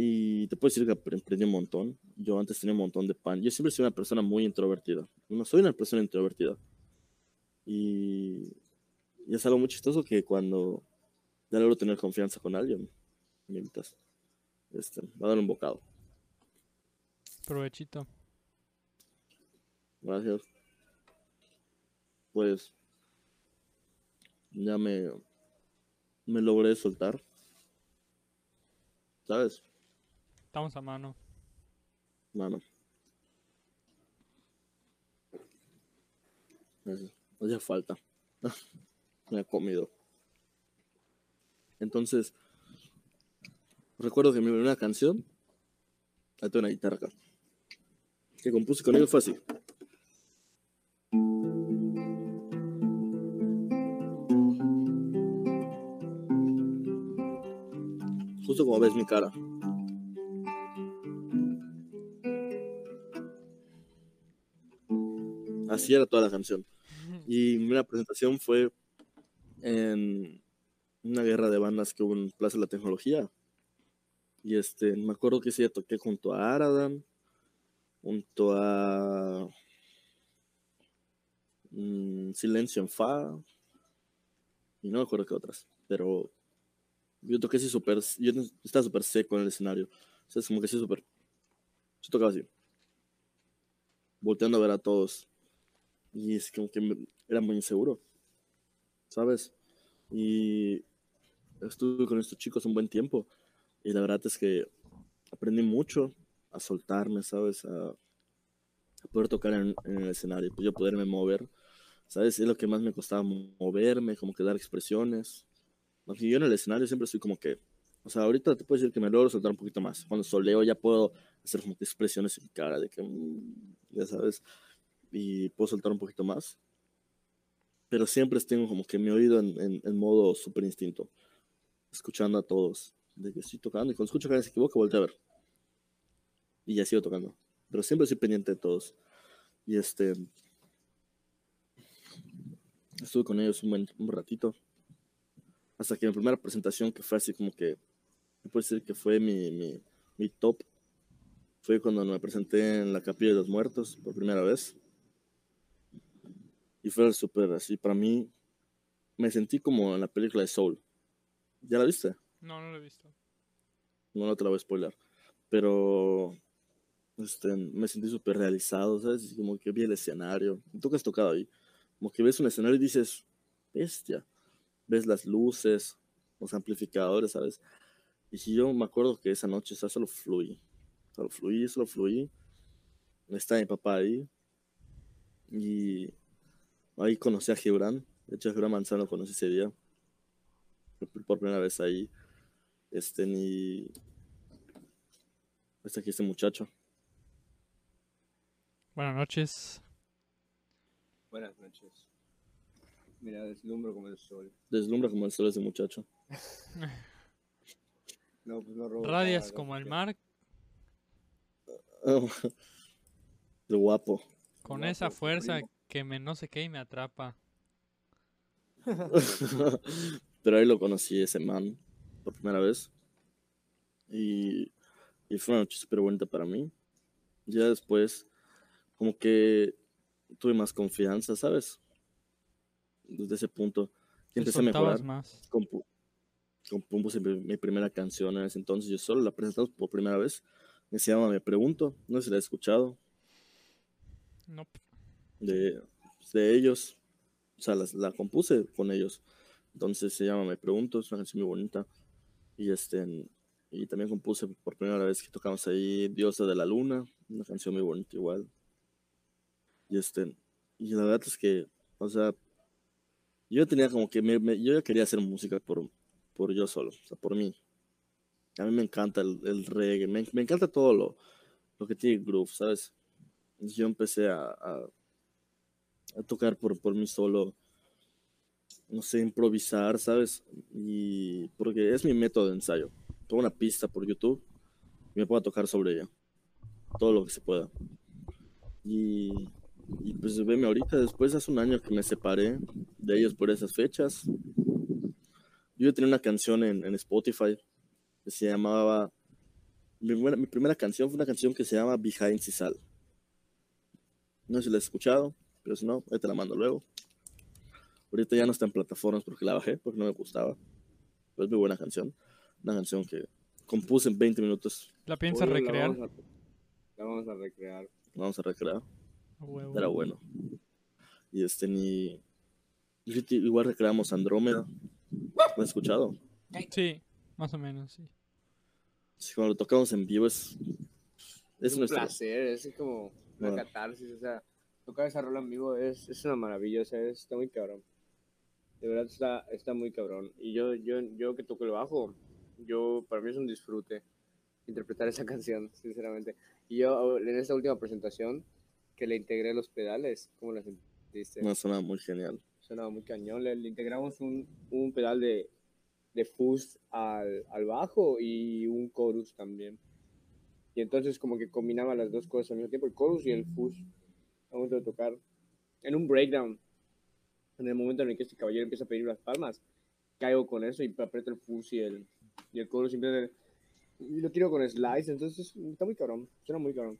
Y te puedo decir que aprendí un montón. Yo antes tenía un montón de pan. Yo siempre soy una persona muy introvertida. No soy una persona introvertida. Y, y es algo muy chistoso que cuando ya logro tener confianza con alguien, me invitas. Este, va a dar un bocado. Provechito. Gracias. Pues ya me, me logré soltar. ¿Sabes? Estamos a mano. Mano. No falta. (laughs) me ha comido. Entonces, recuerdo que mi primera canción, tengo una guitarra que compuse con ellos fue así. Justo como ves mi cara. Así era toda la canción. Y mi primera presentación fue en una guerra de bandas que hubo en Plaza de la Tecnología. Y este, me acuerdo que ese día toqué junto a Aradan, junto a mm, Silencio en Fa, y no me acuerdo qué otras, pero yo toqué así súper, yo estaba súper seco en el escenario, o sea, es como que así súper, yo tocaba así, volteando a ver a todos, y es como que era muy inseguro, ¿sabes? Y estuve con estos chicos un buen tiempo, y la verdad es que aprendí mucho a soltarme, ¿sabes? A, a poder tocar en, en el escenario, pues yo poderme mover, ¿sabes? Es lo que más me costaba mo- moverme, como que dar expresiones. Aunque yo en el escenario siempre soy como que O sea, ahorita te puedo decir que me logro soltar un poquito más. Cuando soleo ya puedo hacer como que expresiones en cara de que, mm, ya sabes, y puedo soltar un poquito más. Pero siempre tengo como que mi oído en, modo super instinto, escuchando a todos, de que estoy tocando y cuando escucho que alguien se equivoca, volteo a ver. Y ya sigo tocando. Pero siempre estoy pendiente de todos. Y este, estuve con ellos un, buen, ratito. Hasta que mi primera presentación, que fue así como que, puedo decir que fue mi, mi, mi top, fue cuando me presenté en la Capilla de los Muertos por primera vez. Y fue súper así, para mí, me sentí como en la película de Soul. ¿Ya la viste? No, no lo he visto. No, no te la voy a spoiler. Pero este, me sentí súper realizado, ¿sabes? Como que vi el escenario. Tú que has tocado ahí. Como que ves un escenario y dices, bestia. Ves las luces, los amplificadores, ¿sabes? Y si yo me acuerdo que esa noche, sea, solo fluí. Solo fluí, solo fluí. Está mi papá ahí. Y ahí conocí a Gibran. De hecho, a Gibran Manzano conocí ese día. Por- primera vez ahí. Este, ni. Este aquí, este muchacho. Buenas noches. Buenas noches. Mira, deslumbro como el sol. Deslumbra como el sol ese muchacho. (laughs) No, pues no robo. Radias nada, como el mar, (laughs) De guapo. con Guapo, esa fuerza primo. Que me no sé qué y me atrapa. (laughs) Pero ahí lo conocí ese man por primera vez. Y, y fue una noche súper bonita para mí. Ya después, como que tuve más confianza, ¿sabes? Desde ese punto, Te empecé a mejorar. más. compu- compuse mi, mi primera canción en ese entonces. Yo solo la presentamos por primera vez. Se llama Me Pregunto. No sé si la he escuchado. No, De, de ellos. O sea, las- la, compuse con ellos. Entonces se llama Me Pregunto. Es una canción muy bonita. Y este. Y también compuse por primera vez que tocamos ahí Diosa de la Luna. Una canción muy bonita igual. Y este. Y la verdad es que. O sea. Yo tenía como que. me- me- yo ya quería hacer música por, por yo solo. O sea, por mí. A mí me encanta el, reggae. Me, me encanta todo lo, lo que tiene groove, ¿sabes? Yo empecé a, a tocar por, por mí solo. No sé, improvisar, ¿sabes? Y porque es mi método de ensayo. Pongo una pista por YouTube y me pongo a tocar sobre ella. Todo lo que se pueda. Y, y pues veme ahorita, después hace un año que me separé de ellos por esas fechas. Yo tenía una canción en, en Spotify que se llamaba. Mi primera, mi primera canción fue una canción que se llama Behind Sisal. No sé si la has escuchado, pero si no, ahí te la mando luego. Ahorita ya no está en plataformas porque la bajé, porque no me gustaba. Pero es muy buena canción. Una canción que compuse en 20 minutos. ¿La piensas la recrear? vamos a- La vamos a recrear. Vamos a recrear. A huevo. Era bueno. Y este ni. Igual recreamos Andrómeda. ¿Lo has escuchado? Sí, más o menos, sí. Sí, cuando lo tocamos en vivo es. Es Es un nuestro. placer, es como una catarsis. O sea, tocar esa rola en vivo es, es una maravilla. O sea, está muy cabrón. De verdad está, está muy cabrón. Y yo, yo, yo que toco el bajo, yo, para mí es un disfrute interpretar esa (laughs) canción, sinceramente. Y yo en esta última presentación que le integré los pedales, ¿cómo la sentiste? No, suena muy genial. sonaba muy cañón. Le, le integramos un, un pedal de, de fuzz al, al bajo y un chorus también. Y entonces como que combinaba las dos cosas al mismo tiempo, el chorus y el fuzz. Al momento de tocar. En un breakdown, en el momento en el que este caballero empieza a pedir las palmas, caigo con eso y aprieto el fuzz y el, y el chorus siempre y lo tiro con slice, entonces está muy cabrón, suena muy cabrón.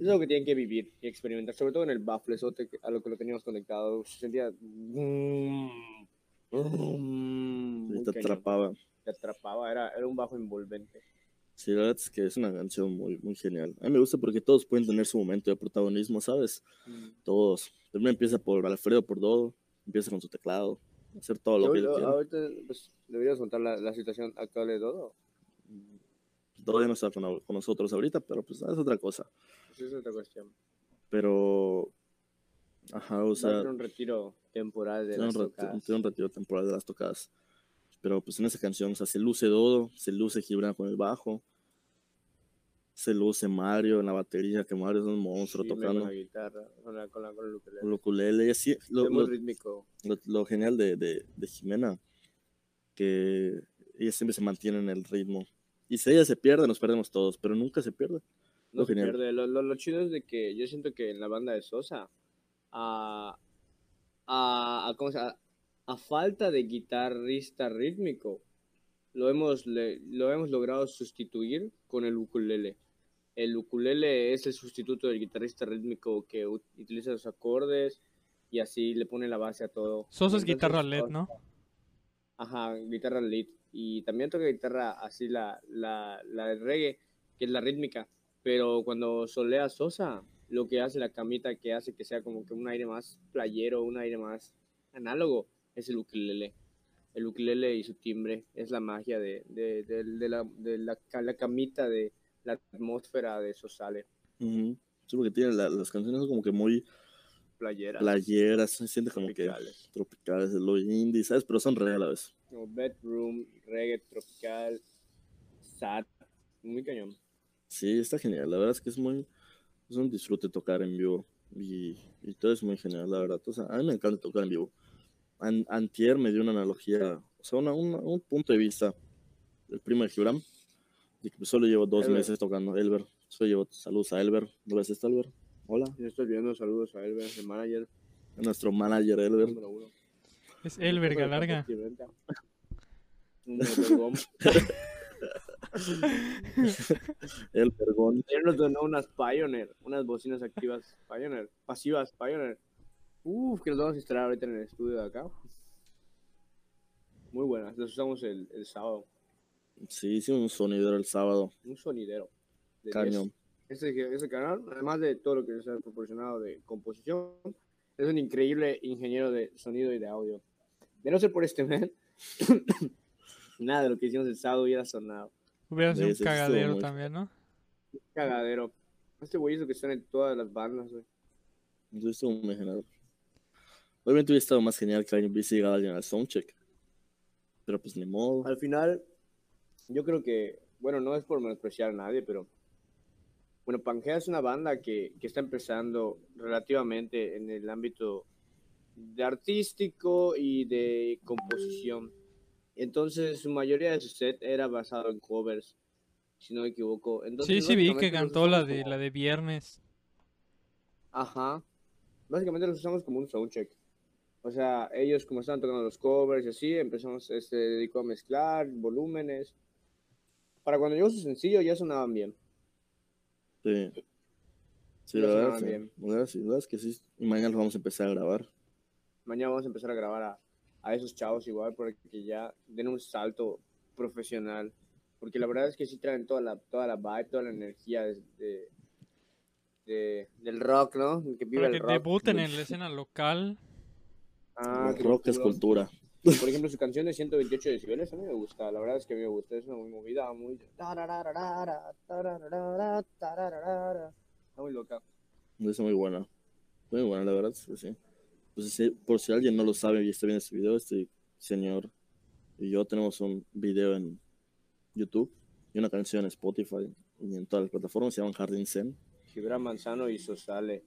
Es algo que tienen que vivir y experimentar, sobre todo en el bafflesote a lo que lo teníamos conectado. Se sentía. muy te cañón. atrapaba. Te atrapaba, era, era un bajo envolvente. Sí, la verdad es que es una canción muy, muy genial. A mí me gusta porque todos pueden tener su momento de protagonismo, ¿sabes? Todos. Primero empieza por Alfredo por todo, empieza con su teclado, hacer todo lo que él Yo- yo- quiera. ahorita pues, deberíamos contar la, la situación actual de Dodo. Todavía no está con, con nosotros ahorita, pero pues es otra cosa. Pues es otra cuestión. Pero, ajá, o sea, un retiro temporal de las tocadas. tiene un retiro temporal de las tocadas. Pero pues en esa canción, o sea, se luce Dodo, se luce Gibran con el bajo, se luce Mario en la batería, que Mario es un monstruo Sí, con tocando la guitarra, con la, con la, con el ukelele. el ukulele. Y así, lo, Es muy lo- rítmico. lo- lo genial de, de, de Jimena, que ella siempre se mantiene en el ritmo. Y si ella se pierde, nos perdemos todos, pero nunca se pierde. No Lo se genial. pierde. Lo, chido es de que yo siento que en la banda de Sosa, a, a, a, ¿cómo se llama? a falta de guitarrista rítmico, lo hemos, le- lo hemos logrado sustituir con el ukulele. El ukulele es el sustituto del guitarrista rítmico que utiliza los acordes y así le pone la base a todo. Sosa es guitarra LED, ¿no? Ajá, guitarra lead. Y también toca guitarra así la, la, la de reggae, que es la rítmica. Pero cuando solea Sosa, lo que hace la camita que hace que sea como que un aire más playero, un aire más análogo, es el ukelele. El ukelele y su timbre es la magia de, de, de- de la, de la, ca- la camita de la atmósfera de Sosale. Ujú. Sí, porque tiene la- las canciones son como que muy Playera. playeras, se siente como Tropicales. que tropicales, lo indie, ¿sabes? Pero son real a la vez. Como bedroom, reggae tropical, sad. Muy cañón. Sí, está genial. La verdad es que es muy. Es un disfrute tocar en vivo. Y, y todo es muy genial, la verdad. O sea, a mí me encanta tocar en vivo. An- Antier me dio una analogía, o sea, una- una- un punto de vista del primo de Gibran. Pues, solo llevo dos Elber. meses tocando. Elber. Solo llevo saludos a Elber. ¿No ves esto, Elber? Hola. Yo estoy viendo saludos a Elber, el manager A nuestro manager, Elber. número uno. Es el verga larga. Un vergón. El Vergón. Él nos donó unas Pioneer, unas bocinas activas Pioneer, pasivas Pioneer. Uf, que nos vamos a instalar ahorita en el estudio de acá. Muy buenas, las usamos el, el sábado. Sí, hicimos un sonidero el sábado. Un sonidero. de Cañón. Ese, ese canal, además de todo lo que les ha proporcionado de composición, es un increíble ingeniero de sonido y de audio. De no ser por este man, (coughs) nada de lo que hicimos el sábado hubiera sonado. Hubiera sido un sí cagadero muy- también, ¿no? Cagadero. Este güey hizo que suene en todas las bandas, güey. Yo estuve muy genial. Obviamente hubiera estado más genial que alguien hubiese llegado alguien al soundcheck. Pero pues ni modo. Al final, yo creo que, bueno, no es por menospreciar a nadie, pero bueno, Pangea es una banda que, que está empezando relativamente en el ámbito de artístico y de composición. Entonces, su mayoría de su set era basado en covers, si no me equivoco. Entonces, Sí, sí vi que cantó la de como- la de viernes. Ajá. Básicamente los usamos como un soundcheck. O sea, ellos como estaban tocando los covers y así, empezamos, este, dedicó a mezclar volúmenes. Para cuando llegó su sencillo ya sonaban bien. Sí. Sí, Lo la verdad, sí. bien. La verdad, sí, la verdad es que sí. Y mañana lo vamos a empezar a grabar. Mañana vamos a empezar a grabar a, a esos chavos igual para que ya den un salto profesional. Porque la verdad es que sí traen toda la, toda la vibe, toda la energía de, de- de- del rock, ¿no? Que vive Para el que rock. debuten en la (laughs) escena local. Ah, El rock es cultura. Por ejemplo, su canción de 128 decibeles a mí me gusta. La verdad es que a mí me gusta. Es una muy movida, muy. Está muy loca. Es muy buena. Muy buena, la verdad sí. Pues sí, por si alguien no lo sabe y está viendo este video, este señor y yo tenemos un video en YouTube y una canción en Spotify y en todas las plataformas. Se llaman Jardín Zen. Gibran Manzano y Sosale.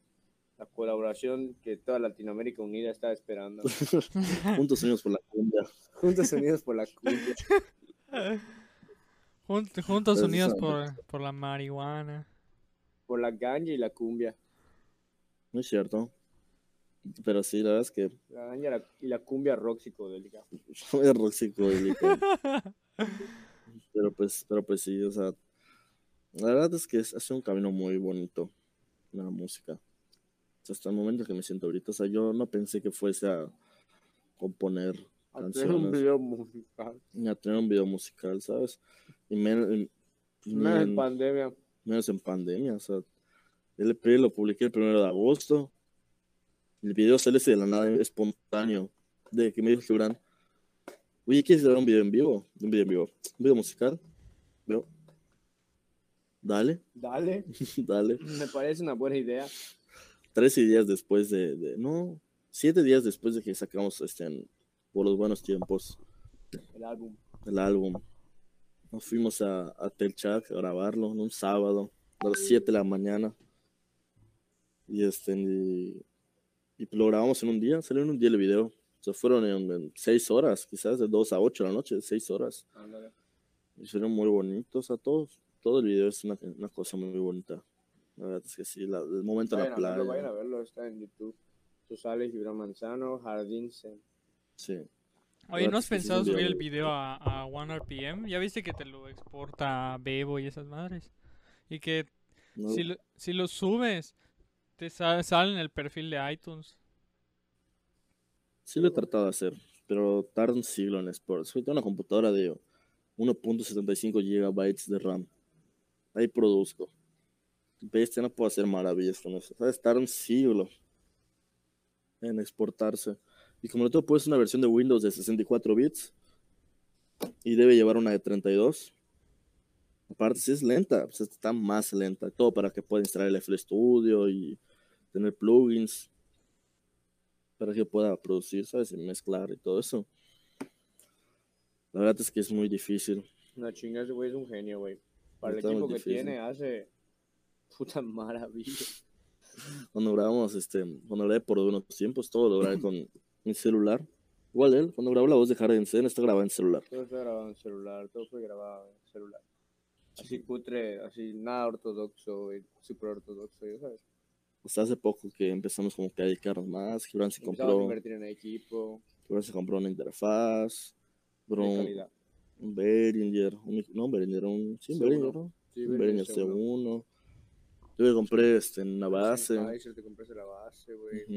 La colaboración que toda Latinoamérica Unida está esperando. (laughs) Juntos unidos por la cumbia. Juntos unidos por la cumbia. (laughs) Junt- juntos unidos por, por la marihuana. Por la ganja y la cumbia. No es cierto. Pero sí, la verdad es que La ganja y la- y la cumbia rock psicodélica. soy rock psicodélico. pero pues, pero pues sí, o sea, la verdad es que es, ha sido un camino muy bonito la música. Hasta el momento que me siento ahorita, o sea, yo no pensé que fuese a componer A tener un canciones, video musical. a tener un video musical, ¿sabes? Y Menos en en- pandemia. menos en pandemia, o sea, el EP lo publiqué el primero de agosto. El video sale así de la nada, espontáneo, de que me dijo Gibran, oye, ¿quieres grabar un video en vivo? Un video en vivo, un video musical. Yo, dale, Dale. (laughs) dale. Me parece una buena idea. Trece días después de, de- no, siete días después de que sacamos este, en- por los buenos tiempos, El álbum. el álbum. Nos fuimos a, a Telchac a grabarlo en un sábado a las 7 de la mañana. Y este y, y lo grabamos en un día, salió en un día el video. O sea, fueron en, 6 horas, quizás de 2 a 8 de la noche, 6 horas. Ándale. Y salieron muy bonitos a todos. Todo el video es una, una cosa muy bonita. La verdad es que sí, la- el momento en la Vayan a verlo, playa. vayan a verlo, está en YouTube. Tú sales, Gibran Manzano, Jardín. Sí. Oye, ¿no has sí pensado día subir el video a, a 1RPM? Ya viste que te lo exporta Bebo y esas madres. Y que No, si, lo, si lo subes, te sa- sale en el perfil de iTunes. Sí lo he tratado de hacer, pero tarda un siglo en Sports. Tengo una computadora de 1.75 gigabytes de RAM. Ahí produzco. Bestia, no puedo hacer maravillas con eso. ¿Sabes? Tarda un siglo en exportarse. Y como lo tengo puesto una versión de Windows de 64 bits y debe llevar una de 32. Aparte, si es lenta, pues está más lenta. Todo para que pueda instalar el FL Studio y tener plugins para que pueda producir, ¿sabes? Y mezclar y todo eso. La verdad es que es muy difícil. No chinga, ese güey es un genio, güey. Para el Está equipo que tiene, hace (laughs) puta maravilla. Cuando grabamos, este, cuando grabé por unos tiempos, todo lo grabé con mi celular. Igual él, cuando grabó la voz de Harry Zen, está grabado en celular. Todo fue grabado en celular, todo fue grabado en celular. Así cutre, así nada ortodoxo, güey, súper ortodoxo, ya sabes. Hasta hace poco que empezamos como que a dedicarnos más. Gibran se Empezamos compró, invertir en equipo, Gibran se compró una interfaz, compró un, Behringer, un, no un Behringer, un, sí, un C1. Behringer, ¿no? Sí, un ven, Behringer ese uno. C1. Yo le compré este, una base. Kaiser, te compraste la base, güey. Ujú.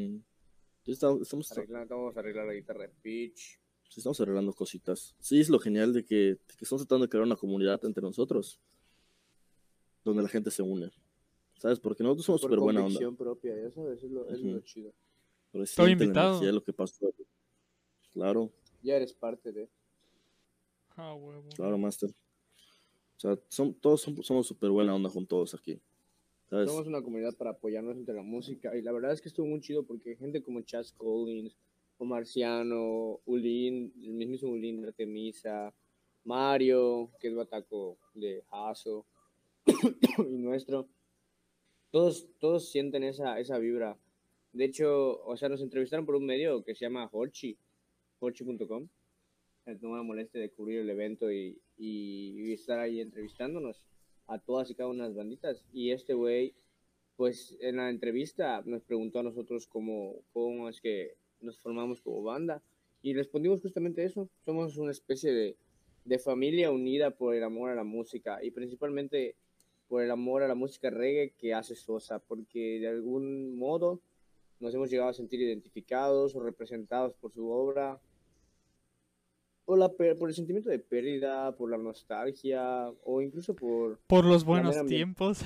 Entonces, estamos, estamos, Arreglando, vamos a arreglar la guitarra de pitch. sí, estamos arreglando cositas. Sí, es lo genial de que, de que estamos tratando de crear una comunidad entre nosotros, donde la gente se une. ¿Sabes? Porque nosotros somos súper buena onda. propia, ya sabes, es lo, es lo chido. Pero Estoy invitado. lo que pasó. Claro, Ya eres parte de. Ah, huevo. claro, Master. O sea, son, todos son- somos súper buena onda con todos aquí. Somos una comunidad para apoyarnos entre la música y la verdad es que estuvo muy chido porque gente como Chas Collins, o Marciano, Ulin, el mismo Ulin de Artemisa, Mario, que es Bataco de Haso, (coughs) y nuestro, todos, todos sienten esa, esa vibra. De hecho, o sea, nos entrevistaron por un medio que se llama Horchi, horchi.com. Se tomó la molestia de cubrir el evento y- y estar ahí entrevistándonos a todas y cada una de las banditas. Y este güey, pues en la entrevista nos preguntó a nosotros cómo, cómo es que nos formamos como banda. Y respondimos justamente eso. Somos una especie de, de familia unida por el amor a la música y principalmente por el amor a la música reggae que hace Sosa, porque de algún modo nos hemos llegado a sentir identificados o representados por su obra, por, la, por el sentimiento de pérdida, por la nostalgia o incluso por Por los buenos tiempos.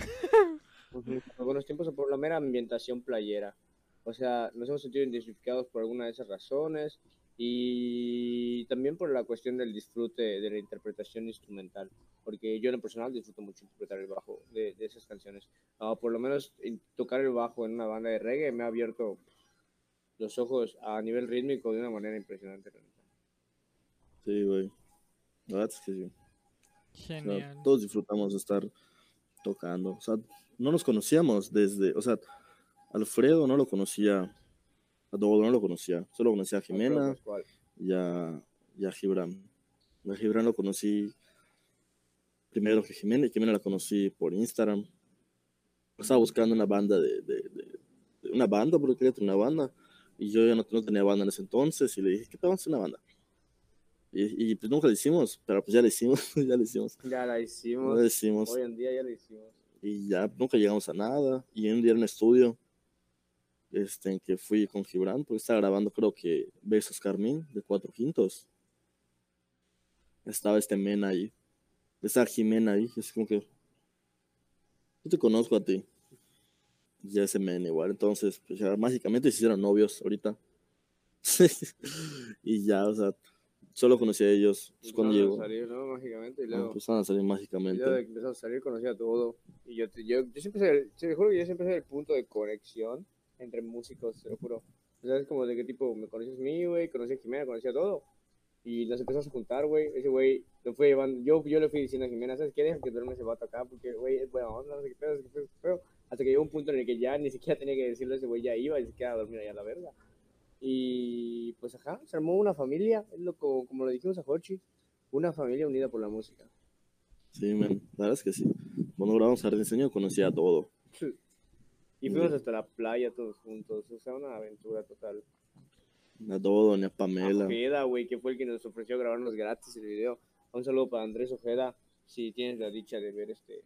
Por buenos tiempos o por la mera ambientación playera. O sea, nos hemos sentido identificados por alguna de esas razones y también por la cuestión del disfrute de la interpretación instrumental, porque yo en lo personal disfruto mucho interpretar el bajo de, de esas canciones. Ah, por lo menos en- tocar el bajo en una banda de reggae me ha abierto los ojos a nivel rítmico de una manera impresionante. neta. Sí, güey. La verdad es que sí. O sea, Genial. todos disfrutamos de estar tocando. O sea, no nos conocíamos desde, o sea, Alfredo no lo conocía, a Dodo no lo conocía, solo conocía a Jimena y a, y a Gibran. A Gibran lo conocí primero que Jimena, y Jimena la conocí por Instagram. Estaba buscando una banda de, de- de- de- una banda, porque quería tener una banda, y yo ya no, no tenía banda en ese entonces, y le dije, ¿qué te vamos a hacer una banda? Y, y pues nunca la hicimos, pero pues ya la (laughs) hicimos, ya la hicimos. Ya la Ya hicimos. la hicimos Hoy en día ya la hicimos. y ya nunca llegamos a nada. Y un día en un estudio, este, en que fui con Gibran, porque estaba grabando, creo que Besos Carmín, de Cuatro Quintos. Estaba este men ahí, estaba Jimena ahí, es como que, yo te conozco a ti. Y ya ese men igual, entonces, pues ya mágicamente se hicieron novios ahorita. (laughs) y ya, o sea, solo conocí a ellos pues, cuando Empezaron llegó. a salir, ¿no? Mágicamente. Y Ah, luego, Empezaron a salir y mágicamente. luego que empezamos a salir, conocía todo. Y yo, yo, yo siempre el, te juro que yo siempre soy el punto de conexión entre músicos, te lo juro. O sea, es como de qué tipo, me conoces a mí, güey, conocí a Jimena, conocí a todo. Y nos empezamos a juntar, güey. Ese güey lo fue llevando. Yo, yo le fui diciendo a Jimena, ¿sabes qué? Deja que duerme ese vato acá, porque, güey, es buena onda, no sé qué pedo, no sé qué pedo. Hasta que llegó un punto en el que ya ni siquiera tenía que decirle a ese güey, ya iba y se quedaba a dormir allá a la verga. Y pues, ajá, se armó una familia, es lo co- como, lo dijimos a Jorchi, una familia unida por la música. Sí, man, la verdad es que sí. Cuando grabamos Jardín Diseño conocía todo. Y fuimos hasta la playa todos juntos, o sea, una aventura total. A todo, doña A Pamela. Ojeda, güey, que fue el que nos ofreció grabarnos gratis el video. Un saludo para Andrés Ojeda, si tienes la dicha de ver este...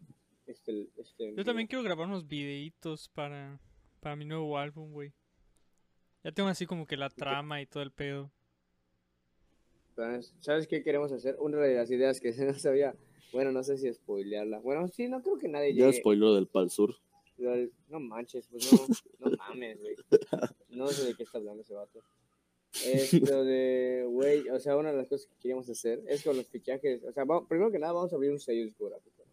este, este Yo también quiero grabar unos videitos para, para mi nuevo álbum, güey. Ya tengo así como que la trama y todo el pedo. ¿Sabes- ¿Sabes qué queremos hacer? Una de las ideas que (laughs) no sabía, bueno, no sé si spoilearla. Bueno, sí, no creo que nadie Ya llegue. spoiló del Pal Sur. No manches, pues no, no mames, güey. No sé de qué está hablando ese vato. Esto (laughs) de, güey, o sea, una de las cosas que queríamos hacer es con los fichajes. O sea, primero que nada, vamos a abrir un sello discográfico. ¿no?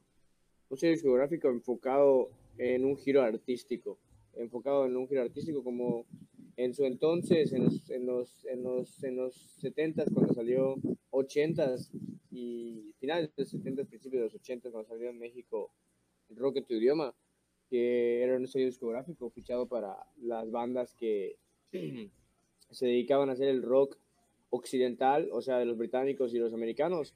Un sello discográfico enfocado en un giro artístico. Enfocado en un giro artístico como en su entonces, en los, en los, en los, en los 70s, cuando salió 80s y finales de los 70s, principios de los 80s, cuando salió en México Rock en tu idioma, que era un sello discográfico fichado para las bandas que (clears throat) se dedicaban a hacer el rock occidental, o sea, de los británicos y los americanos,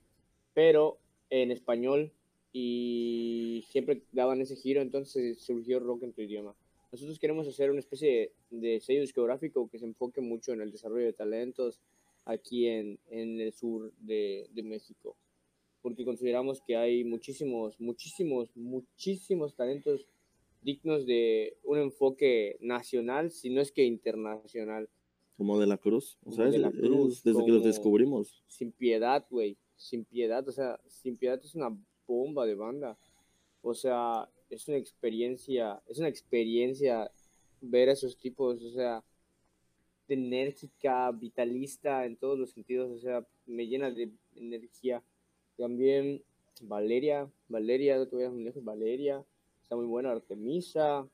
pero en español y siempre daban ese giro, entonces surgió rock en tu idioma. Nosotros queremos hacer una especie de, de sello discográfico que se enfoque mucho en el desarrollo de talentos aquí en, en el sur de, de México, porque consideramos que hay muchísimos, muchísimos, muchísimos talentos dignos de un enfoque nacional, si no es que internacional. Como de la Cruz. O sea, de la Cruz, desde que los descubrimos. sin piedad, güey. Sin piedad, o sea, sin piedad es una bomba de banda. O sea, es una experiencia, es una experiencia ver a esos tipos, o sea, enérgica, vitalista en todos los sentidos, o sea, me llena de energía. También Valeria, Valeria, no te muy lejos, Valeria, está muy buena, Artemisa,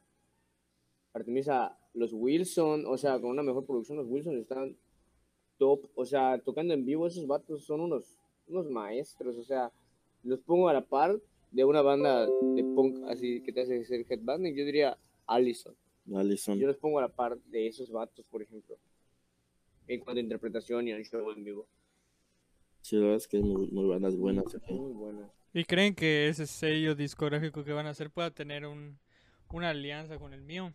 Artemisa, los Wilson, o sea, con una mejor producción, los Wilson están top, o sea, tocando en vivo esos vatos son unos, unos maestros, o sea, los pongo a la par de una banda de punk así que te hace ser headbanding, yo diría Allison. Alison. Yo los pongo a la par de esos vatos, por ejemplo, en cuanto a interpretación y al show en vivo. Sí, la verdad es que hay muy, muy bandas buenas aquí. Muy buenas. ¿Y creen que ese sello discográfico que van a hacer pueda tener un, una alianza con el mío?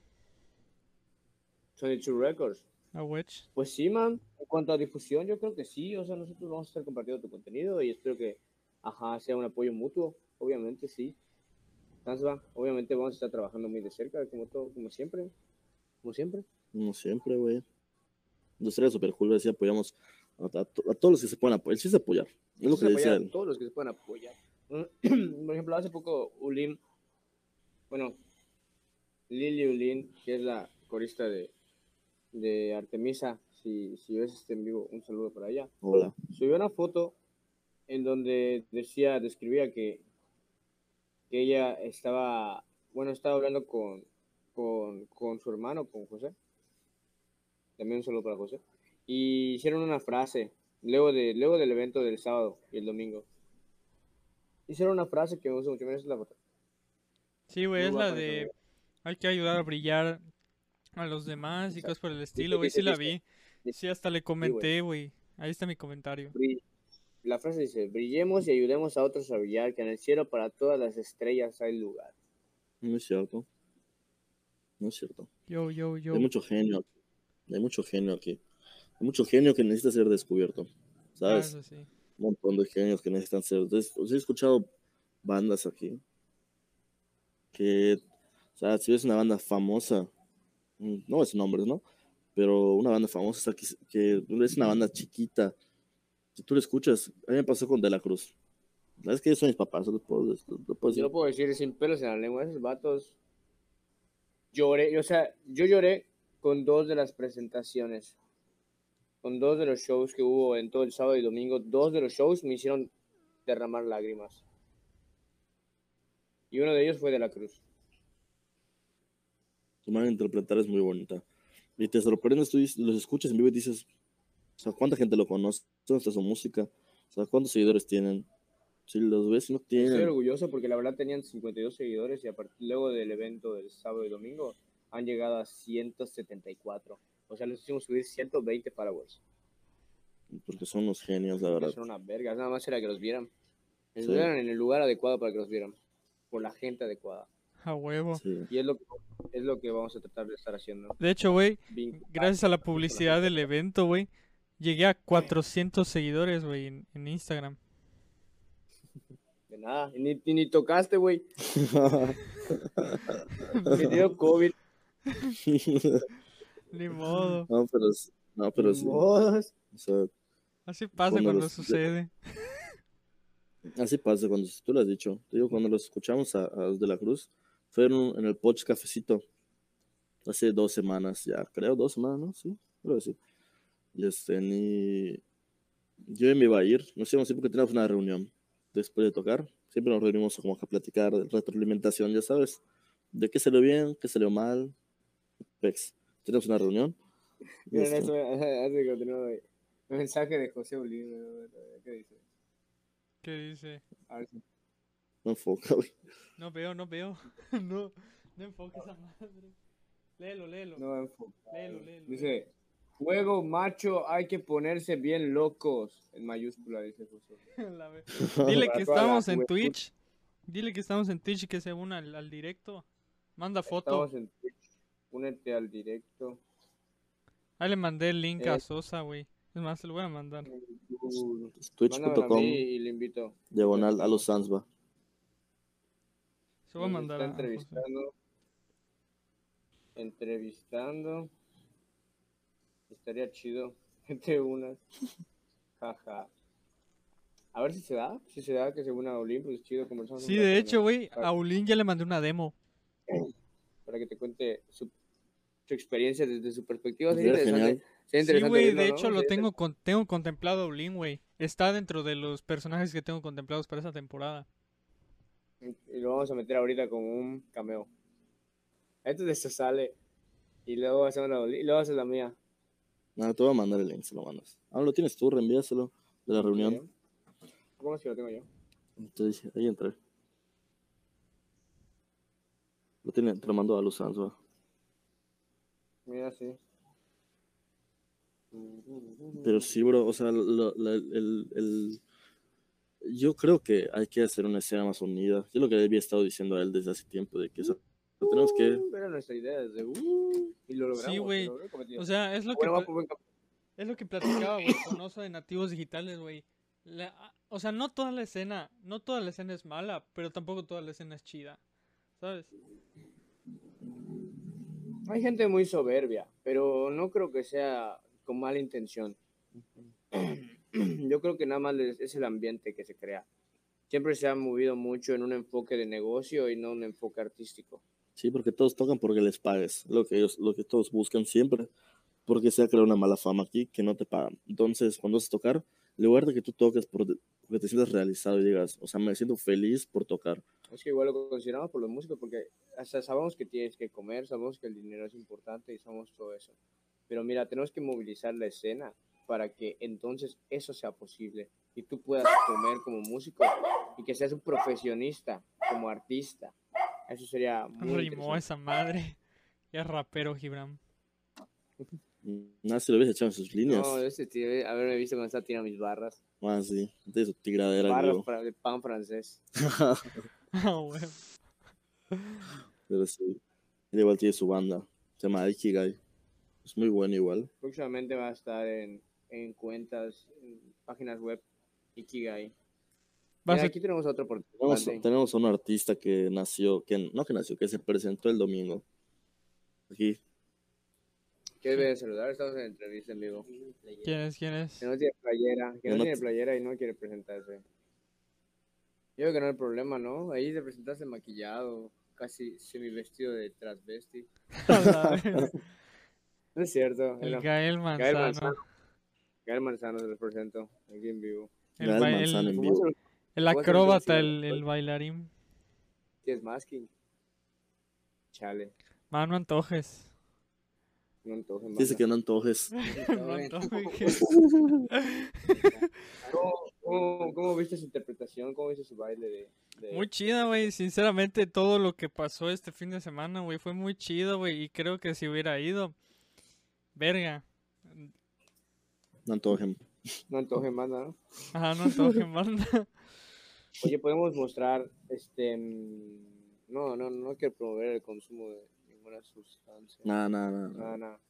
Sony Two Records. ¿A Wedge? Pues sí, man. En cuanto a difusión, yo creo que sí. O sea, nosotros vamos a estar compartiendo tu contenido y espero que, ajá, sea un apoyo mutuo. Obviamente, sí. Tansba, obviamente vamos a estar trabajando muy de cerca, como todo, como siempre. Como siempre. Como siempre, güey. Nos sería súper cool si apoyamos a, a a todos los que se puedan apoyar. Chiste es apoyar. Es lo que decía a todos los que se puedan apoyar. (clears throat) Por ejemplo, hace poco Ulin, bueno, Lili Ulin, que es la corista de, de Artemisa, si, si ves este en vivo, un saludo para ella. Hola. subió una foto en donde decía, describía que, que ella estaba, bueno, estaba hablando con, con, con su hermano, con José. También un saludo para José. Y hicieron una frase, luego, de, luego del evento del sábado y el domingo. Hicieron una frase que me gusta mucho, mira, es la foto. Sí, güey, es la de hay que ayudar a brillar a los demás y Exacto. cosas por el estilo, güey. Sí la vi. Sí, hasta le comenté, güey. Ahí está mi comentario. La frase dice, brillemos y ayudemos a otros a brillar, que en el cielo para todas las estrellas hay lugar. No es cierto. No es cierto. Yo, yo, yo. Hay mucho genio. aquí. Hay mucho genio aquí. Hay mucho genio que necesita ser descubierto. ¿Sabes? eso sí. Un montón de genios que necesitan ser. Entonces, he escuchado bandas aquí que, o sea, si ves una banda famosa, mm, no es nombres, ¿no? Pero una banda famosa, o sea, que, que es una banda chiquita. Si tú la escuchas, a mí me pasó con De la Cruz. ¿Sabes que ellos son mis papás? Lo puedo, lo puedo Yo decir. lo puedo decir sin pelos en la lengua, esos vatos. Lloré, o sea, yo lloré con dos de las presentaciones, con dos de los shows que hubo en todo el sábado y domingo. Dos de los shows me hicieron derramar lágrimas. Y uno de ellos fue de la Cruz. Su manera de interpretar es muy bonita. Y te sorprendes, tú los escuchas en vivo y dices, O sea, ¿cuánta gente lo conoce? ¿Dónde está su música? O sea, ¿cuántos seguidores tienen? Si los ves, no Estoy tienen. orgulloso porque la verdad tenían 52 seguidores y a partir luego del evento del sábado y domingo han llegado a 174. O sea, les hicimos subir 120 followers. Porque son unos genios, la verdad. Son una verga. Nada más era que los vieran. Los Sí. vieran en el lugar adecuado para que los vieran. Por la gente adecuada. A huevo. Sí. Y es lo que, es lo que vamos a tratar de estar haciendo. De hecho, güey, gracias a la publicidad del evento, güey, llegué a 400 seguidores, güey, en, en Instagram. De nada. Y ni, y ni tocaste, güey. (laughs) Me dio COVID. Ni modo. no, pero, no, pero sí. Modos. O sea, Así pasa Cuando cuando los- sucede. así pasa cuando tú lo has dicho. Te digo, cuando los escuchamos a, a los de la Cruz, fueron en el Poch Cafecito hace dos semanas ya, creo, dos semanas, ¿no? Sí, creo que sí. Y este, ni. Yo me iba a ir, no sé, así porque teníamos una reunión después de tocar. Siempre nos reunimos como que a platicar de retroalimentación, ya sabes, de qué salió bien, qué salió mal. Pex. Tenemos una reunión. este, eso, antes de continuar, mensaje de José Bolívar. ¿Qué dice? ¿Qué dice? A ver si- no enfoca, güey. No veo, no veo. (laughs) no, no enfoques a madre. Léelo, léelo. No va a enfocar. Léelo, léelo. Dice, juego macho, hay que ponerse bien locos. En mayúscula, dice José. (laughs) Dile que (laughs) estamos en. Twitch. Dile que estamos en Twitch y que se una al, al directo. Manda foto. Estamos en Twitch. Únete al directo. Ahí le mandé el link a Eh. Sosa, güey. Es más, se lo voy a mandar. Twitch.com, y le invito. diagonal a los Sansba. Se lo voy a mandar está a, a José. entrevistando. Estaría chido. (laughs) Entre unas. Jaja. A ver si se da. Si se da que se una a Olympus, es chido conversamos. Sí, de con hecho, güey, a Ulin ya le mandé una demo. (clears throat) Para que te cuente su, su experiencia desde su perspectiva. Sería Sería interesante. Sí, güey, de ¿no? hecho lo tengo con, tengo contemplado a Ulin, güey. Está dentro de los personajes que tengo contemplados para esa temporada. Y lo vamos a meter ahorita como un cameo. Esto de esto sale. Y luego hacemos la, y luego haces la mía. Nada, te voy a mandar el link, se lo mandas. Ah, lo tienes tú, reenvíaselo de la reunión. ¿Cómo es que lo tengo yo? Entonces, ahí entré. Lo tiene, te lo mando a los Sansba. Mira, sí. Pero sí, bro, o sea, la- el, el- yo creo que hay que hacer una escena más unida. Yo lo que le había estado diciendo a él desde hace tiempo, de que o sea, tenemos que... Uh, Era nuestra idea desde. Uh, y lo logramos. se güey. O sea, es lo que, Bueno, es lo que platicaba, güey, con Oso de Nativos Digitales, güey. La- O sea, no toda la escena, no toda la escena es mala, pero tampoco toda la escena es chida. ¿Sabes? Hay gente muy soberbia, pero no creo que sea con mala intención. (clears throat) Yo creo que nada más es el ambiente que se crea. Siempre se ha movido mucho en un enfoque de negocio y no un enfoque artístico. Sí, porque todos tocan porque les pagues. Lo que ellos, lo que todos buscan siempre. Porque se ha creado una mala fama aquí que no te pagan. Entonces, cuando vas a tocar, en lugar de que tú toques por, porque te sientas realizado y digas, o sea, me siento feliz por tocar. Es que igual lo consideramos por los músicos porque hasta sabemos que tienes que comer, sabemos que el dinero es importante y sabemos todo eso. Pero mira, tenemos que movilizar la escena para que entonces eso sea posible y tú puedas comer como músico y que seas un profesionista como artista. Eso sería muy Rimó esa madre. Ya es rapero, Gibran. Nada, si lo ves echado en sus líneas. No, ese tío, eh, haberme visto cuando está tirando mis barras. Ah, sí. De su tigradera, Barras para de pan francés. (laughs) Ah, (laughs) güey. Pero sí. Él igual tiene su banda. Se llama Ikigai. Es muy bueno igual. Próximamente va a estar en, en cuentas, en páginas web Ikigai. Mira, aquí tenemos otro por Tenemos, Mande. tenemos a un artista que nació, que no que nació, que se presentó el domingo. Aquí. ¿Qué debe de saludar? Estamos en entrevista en vivo. ¿Quién es? ¿Quién es? Que no tiene playera, que Que no, no tiene playera y no quiere presentarse. Yo creo que no hay problema, ¿no? Ahí te presentaste maquillado, casi semi vestido de transvesti. (laughs) (laughs) No es cierto. El no. Gael Gael Manzano. Gael Manzano se los presento aquí en vivo. El, Gael Manzano el- en ¿Cómo vivo. El ¿Cómo se acróbata, el, el bailarín. ¿Qué es masking? Chale. Mano Antojes. No antojen, Dice que no antojes. No antojes. (laughs) (laughs) ¿Cómo, cómo, cómo viste su interpretación? ¿Cómo viste su baile de...? de- Muy chida, güey. Sinceramente, todo lo que pasó este fin de semana, güey, fue muy chido, güey. Y creo que si hubiera ido, verga. No antojen. No antojen, banda, ¿no? Ajá, no antojen, banda. (laughs) Oye, podemos mostrar, este... mm, No, no, no quiero promover el consumo de ninguna sustancia. Nada, nada, nada. Nada, nada.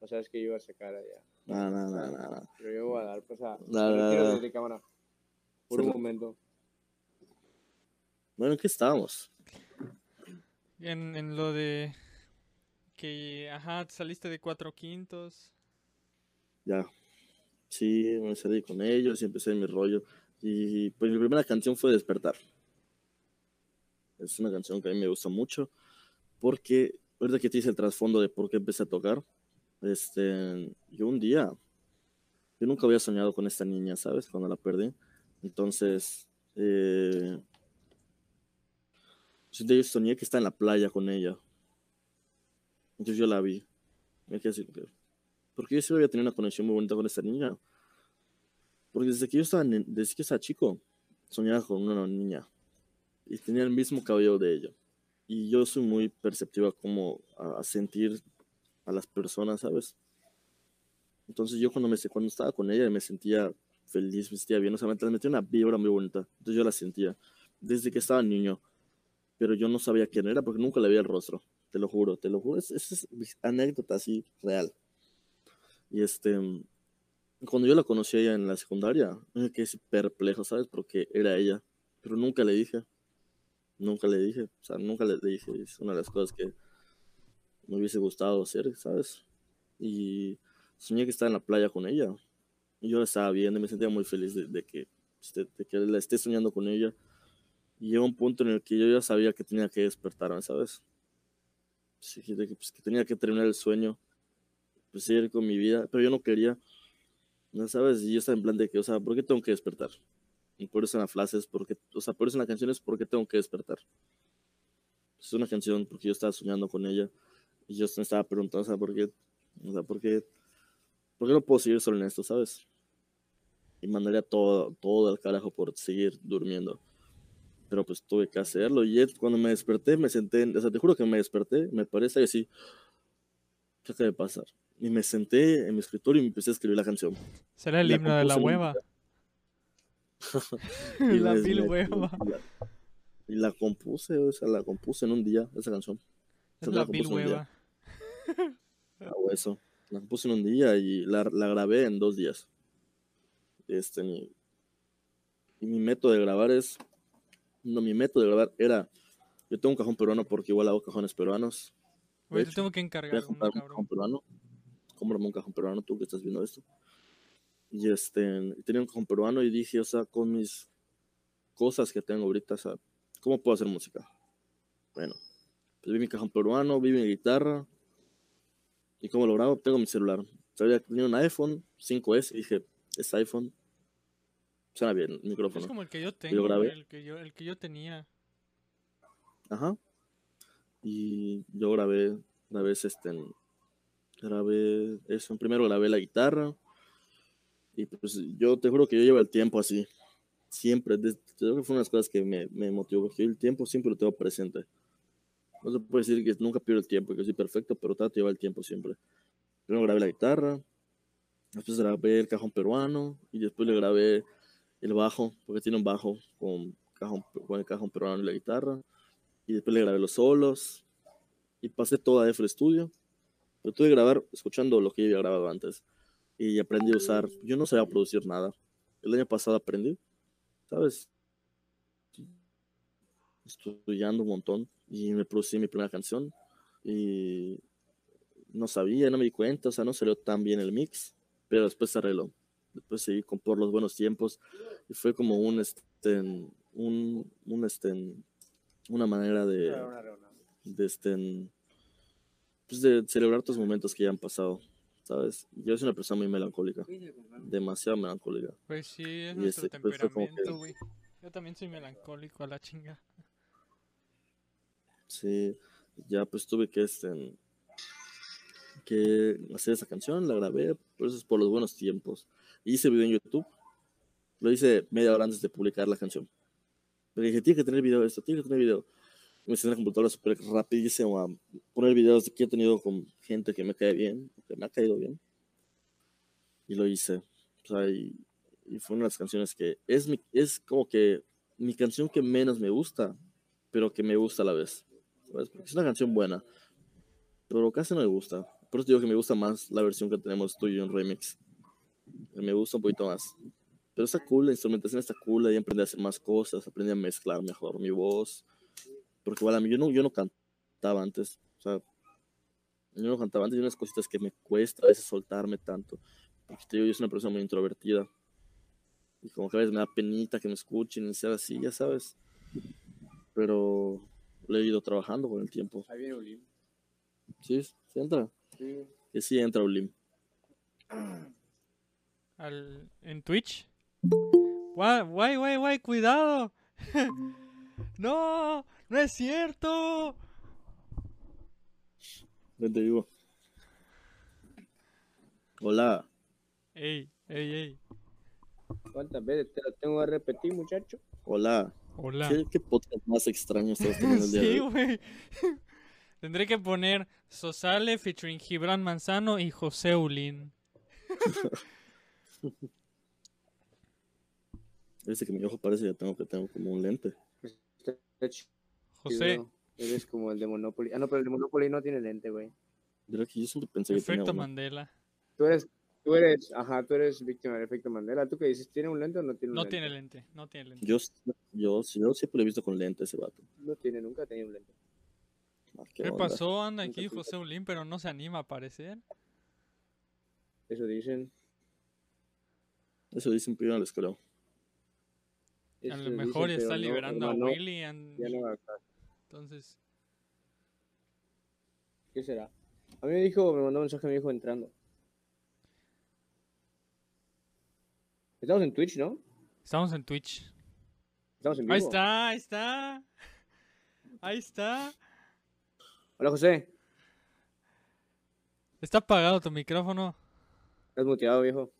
O sea, es que yo iba a sacar allá. Nada, nada, nada, nada. Pero yo voy a dar, pues, a... Retiro nada. de cámara. Por Sí. un momento. Bueno, ¿en qué estábamos? En, en lo de que, ajá, saliste de cuatro quintos. Ya. Sí, me salí con ellos y empecé mi rollo. Y pues mi primera canción fue Despertar. Es una canción que a mí me gusta mucho porque, ahorita que te hice el trasfondo de por qué empecé a tocar, este, yo un día, yo nunca había soñado con esta niña, ¿sabes? Cuando la perdí. Entonces, eh, yo soñé que está en la playa con ella. Entonces yo la vi. Me quedé porque yo sí había tenido una conexión muy bonita con esta niña. Porque desde que yo estaba, desde que estaba chico, soñaba con una niña. Y tenía el mismo cabello de ella. Y yo soy muy perceptiva como a, a sentir a las personas, ¿sabes? Entonces yo cuando, me, cuando estaba con ella me sentía feliz, me sentía bien. O sea, me transmitía una vibra muy bonita. Entonces yo la sentía desde que estaba niño. Pero yo no sabía quién era porque nunca le veía el rostro. Te lo juro, te lo juro. Es, es, es anécdota así real. Y este, cuando yo la conocí a ella en la secundaria, me quedé perplejo, ¿sabes? Porque era ella, pero nunca le dije, nunca le dije, o sea, nunca le dije, es una de las cosas que me hubiese gustado hacer, ¿sabes? Y soñé que estaba en la playa con ella, y yo la estaba viendo y me sentía muy feliz de, de que, este, de que la esté soñando con ella, y llegó un punto en el que yo ya sabía que tenía que despertarme, ¿sabes? De que, pues, que tenía que terminar el sueño, pues seguir con mi vida, pero yo no quería, ¿no sabes? Y yo estaba en plan de que, o sea, ¿por qué tengo que despertar? Y por eso en la frase es porque, o sea, por eso en la canción es ¿por qué tengo que despertar? Es una canción porque yo estaba soñando con ella y yo me estaba preguntando, o sea, ¿por qué? O sea, ¿por qué, por qué no puedo seguir solo en esto, sabes? Y mandaría todo, todo al carajo por seguir durmiendo. Pero pues tuve que hacerlo y cuando me desperté me senté, en- o sea, te juro que me desperté, me parece que sí, ¿qué acaba de pasar? Y me senté en mi escritorio y me empecé a escribir la canción. Será el La himno de la hueva. (laughs) Y la me- hueva. Y la, y la compuse, o sea, la compuse en un día, esa canción. Es la la día. hueva. (laughs) Hago eso. La compuse en un día y la, la grabé en dos días. Este, mi- y mi método de grabar es. No, mi método de grabar era. Yo tengo un cajón peruano porque igual hago cajones peruanos. Güey, te tengo que Voy a encargar un cajón peruano. Cómprame un cajón peruano, tú que estás viendo esto. Y este, tenía un cajón peruano y dije, o sea, con mis cosas que tengo ahorita, o sea, ¿cómo puedo hacer música? Bueno, pues vi mi cajón peruano, vi mi guitarra. ¿Y cómo lo grabo? Tengo mi celular. Sabía que tenía un iPhone 5S y dije, es iPhone. Suena bien el Es micrófono. como el que yo tengo, el que yo, el que yo tenía. Ajá. Y yo grabé, grabé ese, este, en- grabé eso. Primero grabé la guitarra. Y pues yo te juro que yo llevo el tiempo así. Siempre. Creo que fue una de las cosas que me, me motivó. El tiempo siempre lo tengo presente. No se puede decir que nunca pierdo el tiempo, que soy perfecto, pero trato de llevar el tiempo siempre. Primero grabé la guitarra. Después grabé el cajón peruano. Y después le grabé el bajo, porque tiene un bajo con, cajón, con el cajón peruano y la guitarra y después le grabé los solos y pasé todo a FL Studio. Pero tuve que grabar escuchando lo que yo había grabado antes y aprendí a usar. Yo no sabía producir nada. El año pasado aprendí, ¿sabes? Estudiando un montón y me producí mi primera canción y no sabía, no me di cuenta, o sea, no salió tan bien el mix, pero después se arregló. Después seguí con por los buenos tiempos y fue como un, este, un, un, este, una manera de, de, este, pues de celebrar estos momentos que ya han pasado, ¿sabes? Yo soy una persona muy melancólica, demasiado melancólica. Pues sí, es Y nuestro ese, pues, fue como temperamento, que-. Yo también soy melancólico a la chinga. Sí, ya pues tuve que, este, que hacer esa canción, la grabé, pero eso es por los buenos tiempos. Hice video en YouTube, lo hice media hora antes de publicar la canción. Le dije, tiene que tener video esto, tiene que tener video. Me enseñé la computadora súper rapidísimo a poner videos que he tenido con gente que me cae bien, que me ha caído bien. Y lo hice. O sea, y, y fue una de las canciones que es, mi, es como que mi canción que menos me gusta, pero que me gusta a la vez. ¿sabes? Porque es una canción buena, pero casi no me gusta. Por eso digo que me gusta más la versión que tenemos tú y yo en remix. Me gusta un poquito más. Pero está cool, la instrumentación está cool, ahí aprendí a hacer más cosas, aprendí a mezclar mejor mi voz. Porque igual a mí, yo no, yo no cantaba antes, o sea, yo no cantaba antes, hay unas cositas que me cuesta a veces soltarme tanto. Porque te digo, yo soy una persona muy introvertida. Y como que a veces me da penita que me escuchen y sea así, ya sabes. Pero lo he ido trabajando con el tiempo. Ahí viene Ulim. Sí, sí entra. Sí. Que sí entra Ulim. Al, en Twitch. Guay, guay, guay, guay, cuidado. (laughs) no, no es cierto. Ven, te digo. Hola. Ey, ey, ey. ¿Cuántas veces te lo tengo que repetir, muchacho? Hola. Hola. ¿Qué, qué podcast más extraño estás (laughs) teniendo el día de sí, güey. (laughs) Tendré que poner Sosale featuring Gibran Manzano y José Ulín. (laughs) Dice que mi ojo parece que tengo que tengo como un lente. José, Eres como el de Monopoly. Ah, no, pero el de Monopoly no tiene lente, güey. Que yo siempre pensé que tenía efecto. Mandela. Tú eres, tú eres, ajá, tú eres víctima del efecto Mandela. ¿Tú qué dices? ¿Tiene un lente o no tiene un No lente? tiene lente, no tiene lente. Yo, yo, yo siempre lo he visto con lente ese vato. No tiene, nunca ha tenido un lente. Ah, ¿Qué pasó? Anda aquí. José Ulín, pero no se anima a aparecer. Eso dicen. Eso dicen, pero no les creo. A lo dicen, mejor pero está no, liberando a William. Ya no acá. Entonces, ¿Qué será? A mí me dijo, me mandó un mensaje, me dijo entrando. Estamos en Twitch, ¿no? estamos en Twitch. Estamos en vivo. Ahí está, ahí está. Ahí está. Hola, José. Está apagado tu micrófono. Estás muteado, viejo.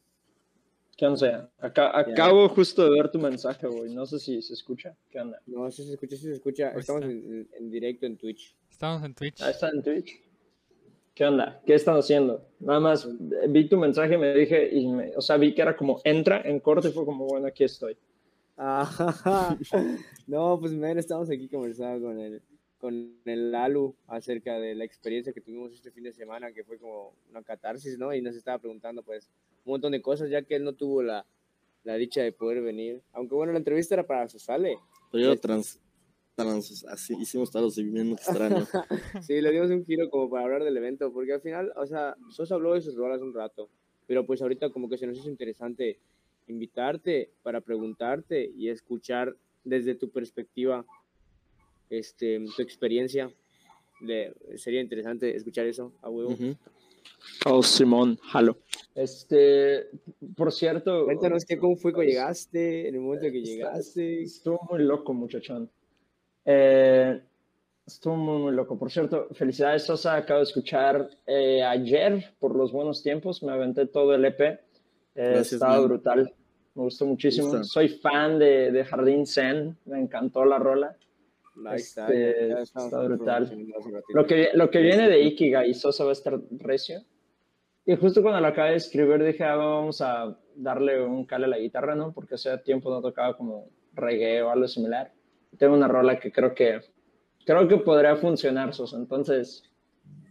¿Qué onda? Acá, acabo justo de ver tu mensaje, güey. No sé si se escucha. ¿Qué onda? No, sí se escucha, sí se escucha. Estamos en, en directo en Twitch. Estamos en Twitch. Ahí está en Twitch. ¿Qué onda? ¿Qué están haciendo? Nada más eh, vi tu mensaje y me dije, y me- o sea, vi que era como entra en corte y fue como, bueno, aquí estoy. Ah, (laughs) no, pues men, estamos aquí conversando con el, con el Lalu acerca de la experiencia que tuvimos este fin de semana, que fue como una catarsis, ¿no? Y nos estaba preguntando, pues, un montón de cosas, ya que él no tuvo la, la dicha de poder venir. Aunque bueno, la entrevista era para Sosale. Pero yo trans, trans, así hicimos así bien extraño. (laughs) Sí, le dimos un giro como para hablar del evento, porque al final, o sea, Sosa habló de sus rolas un rato, pero pues ahorita como que se nos hizo interesante invitarte para preguntarte y escuchar desde tu perspectiva, este, tu experiencia. Le, sería interesante escuchar eso a huevo. Ujú. Oh, Simón, jalo. Este, por cierto. Cuéntanos qué, cómo fue que llegaste, en el momento que llegaste. Estuvo muy loco, muchachón. Eh, estuvo muy, muy loco. Por cierto, felicidades, Sosa. Acabo de escuchar eh, ayer, por los buenos tiempos, me aventé todo el EP. Eh, Gracias, estaba man. brutal. Me gustó muchísimo. Gusta. Soy fan de, de Jardín Zen. Me encantó la rola. Está, Este, está brutal. Lo que, lo que viene de Ikigai y Sosa va a estar recio. Y justo cuando lo acabé de escribir dije, ah, vamos a darle un cale a la guitarra, ¿no? Porque hace tiempo no tocaba como reggae o algo similar. Tengo una rola que creo que creo que podría funcionar, Sosa. Entonces,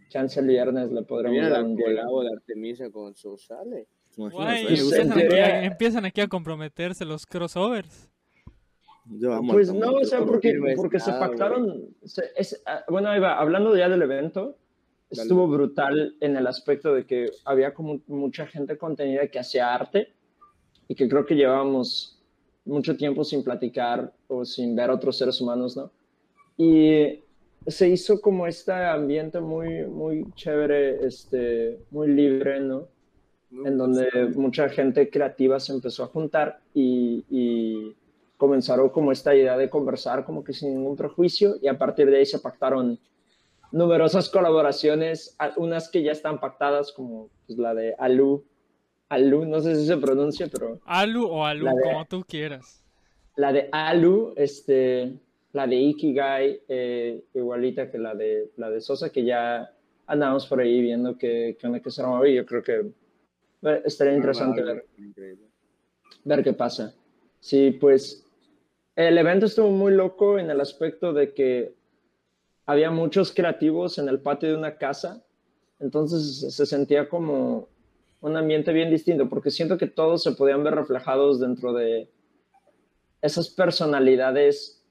chance el viernes le podremos dar la un colabo de Artemisa con Sosale. ¿Te imaginas? Guay, empiezan, aquí, a- empiezan aquí a comprometerse los crossovers. Pues no, o sea, porque, porque se pactaron. se- es- ah, bueno, va, hablando ya del evento, Dale. estuvo brutal en el aspecto de que había como mucha gente contenida que hacía arte y que creo que llevábamos mucho tiempo sin platicar o sin ver otros seres humanos, ¿no? Y se hizo como este ambiente muy, muy chévere, este, muy libre, ¿no? Muy en donde mucha gente creativa se empezó a juntar y, y comenzaron como esta idea de conversar como que sin ningún prejuicio y a partir de ahí se pactaron numerosas colaboraciones, unas que ya están pactadas, como pues, la de Alu. Alu, no sé si se pronuncia, pero Alu o Alu, de- como tú quieras. la de Alu, este, la de Ikigai, eh, igualita que la de, la de Sosa, que ya andamos por ahí viendo que, que, que se armaba y yo creo que eh, estaría interesante ver ver qué pasa. Sí, pues el evento estuvo muy loco en el aspecto de que había muchos creativos en el patio de una casa, entonces se sentía como un ambiente bien distinto, porque siento que todos se podían ver reflejados dentro de esas personalidades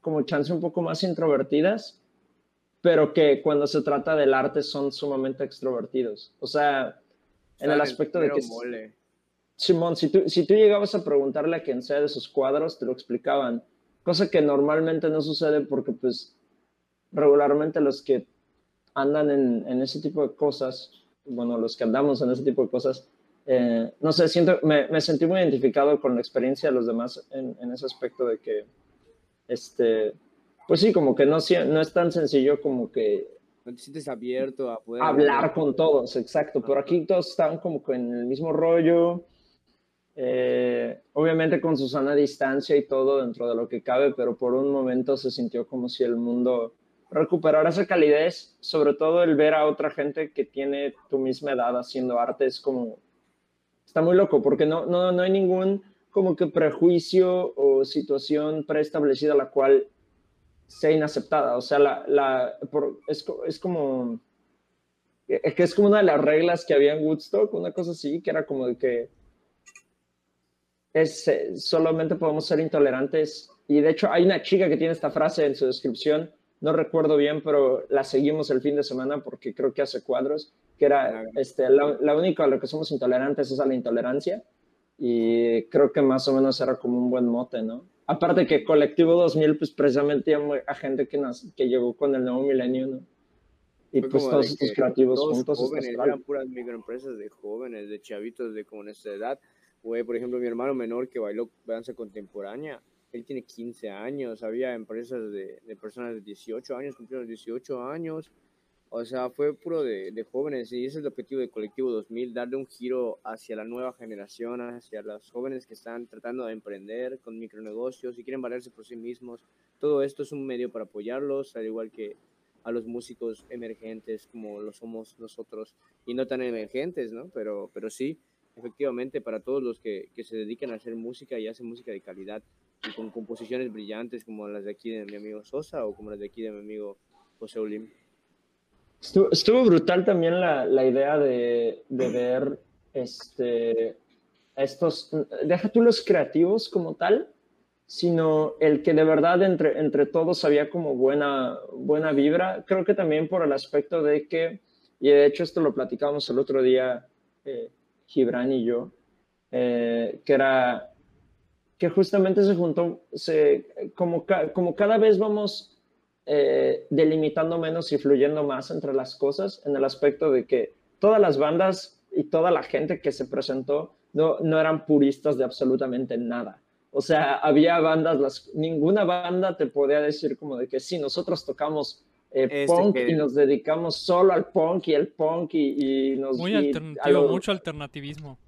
como chance un poco más introvertidas, pero que cuando se trata del arte son sumamente extrovertidos. O sea, en el aspecto de que... mole. Simón, si tú, si tú llegabas a preguntarle a quien sea de sus cuadros, te lo explicaban. Cosa que normalmente no sucede porque, pues, regularmente los que andan en, en ese tipo de cosas, bueno, los que andamos en ese tipo de cosas, eh, no sé, siento, me, me sentí muy identificado con la experiencia de los demás en, en ese aspecto de que, este, pues sí, como que no, no es tan sencillo como que No te sientes abierto a poder hablar con todos, exacto. Pero aquí todos estaban como que en el mismo rollo, eh, obviamente con su sana distancia y todo dentro de lo que cabe, pero por un momento se sintió como si el mundo recuperara esa calidez, sobre todo el ver a otra gente que tiene tu misma edad haciendo arte, es como, está muy loco, porque no, no, no hay ningún como que prejuicio o situación preestablecida la cual sea inaceptada. O sea, la, la, por- es, es como. Es que es como una de las reglas que había en Woodstock, una cosa así, que era como de que es, eh, solamente podemos ser intolerantes. Y de hecho, hay una chica que tiene esta frase en su descripción, no recuerdo bien, pero la seguimos el fin de semana porque creo que hace cuadros, que era este, la, la única a lo que somos intolerantes es a la intolerancia. Y creo que más o menos era como un buen mote, ¿no? Aparte que Colectivo 2000, pues precisamente a, gente que, nas- que llegó con el nuevo milenio, ¿no? Y Fue pues todos estos creativos todos juntos. jóvenes, eran puras microempresas de jóvenes, de chavitos de como nuestra edad. Güey, por ejemplo, mi hermano menor que bailó danza contemporánea, él tiene 15 años, había empresas de, de personas de 18 años, cumplieron 18 años. O sea, fue puro de, de jóvenes y ese es el objetivo de Colectivo 2000, darle un giro hacia la nueva generación, hacia los jóvenes que están tratando de emprender con micronegocios y quieren valerse por sí mismos. Todo esto es un medio para apoyarlos, al igual que a los músicos emergentes como lo somos nosotros y no tan emergentes, ¿no? Pero, pero sí, efectivamente, para todos los que, que se dedican a hacer música y hacen música de calidad y con composiciones brillantes como las de aquí de mi amigo Sosa o como las de aquí de mi amigo José Olim. Estuvo, estuvo brutal también la, la idea de, de ver este, estos, deja tú los creativos como tal, sino el que de verdad entre, entre todos había como buena, buena vibra. Creo que también por el aspecto de que, y de hecho esto lo platicamos el otro día, eh, Gibran y yo, eh, que era que justamente se juntó, se, como, como cada vez vamos eh, delimitando menos y fluyendo más entre las cosas, en el aspecto de que todas las bandas y toda la gente que se presentó no, no eran puristas de absolutamente nada. O sea, había bandas, las, ninguna banda te podía decir como de que sí, nosotros tocamos eh, Este punk que- y nos dedicamos solo al punk y el punk y, y nos... Muy y a alternativo, lo- mucho alternativismo.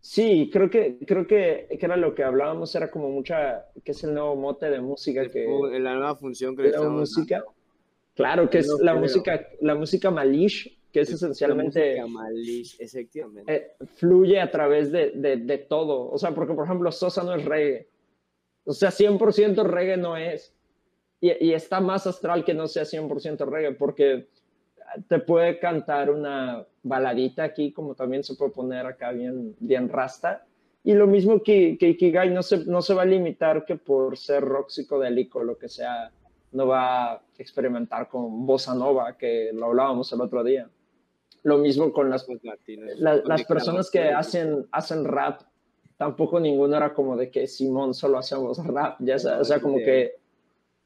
Sí, creo que, creo que, que era lo que hablábamos, era como mucha, que es el nuevo mote de música que... En la nueva función que le la música. dando. Claro, que El es la música, la música malish, que es La esencialmente música malish, efectivamente. eh, fluye a través de, de, de todo. O sea, porque por ejemplo, Sosa no es reggae. O sea, 100% reggae no es. Y, y está más astral que no sea 100% reggae, porque te puede cantar una baladita aquí, como también se puede poner acá bien, bien rasta. Y lo mismo que, que Ikigai no se, no se va a limitar que por ser rock psicodélico, lo que sea, no va a experimentar con bossa nova, que lo hablábamos el otro día. Lo mismo con las, latinos. la- las personas que hacen, hacen rap, tampoco ninguno era como de que Simón solo hacemos rap, ya sea, o sea, como que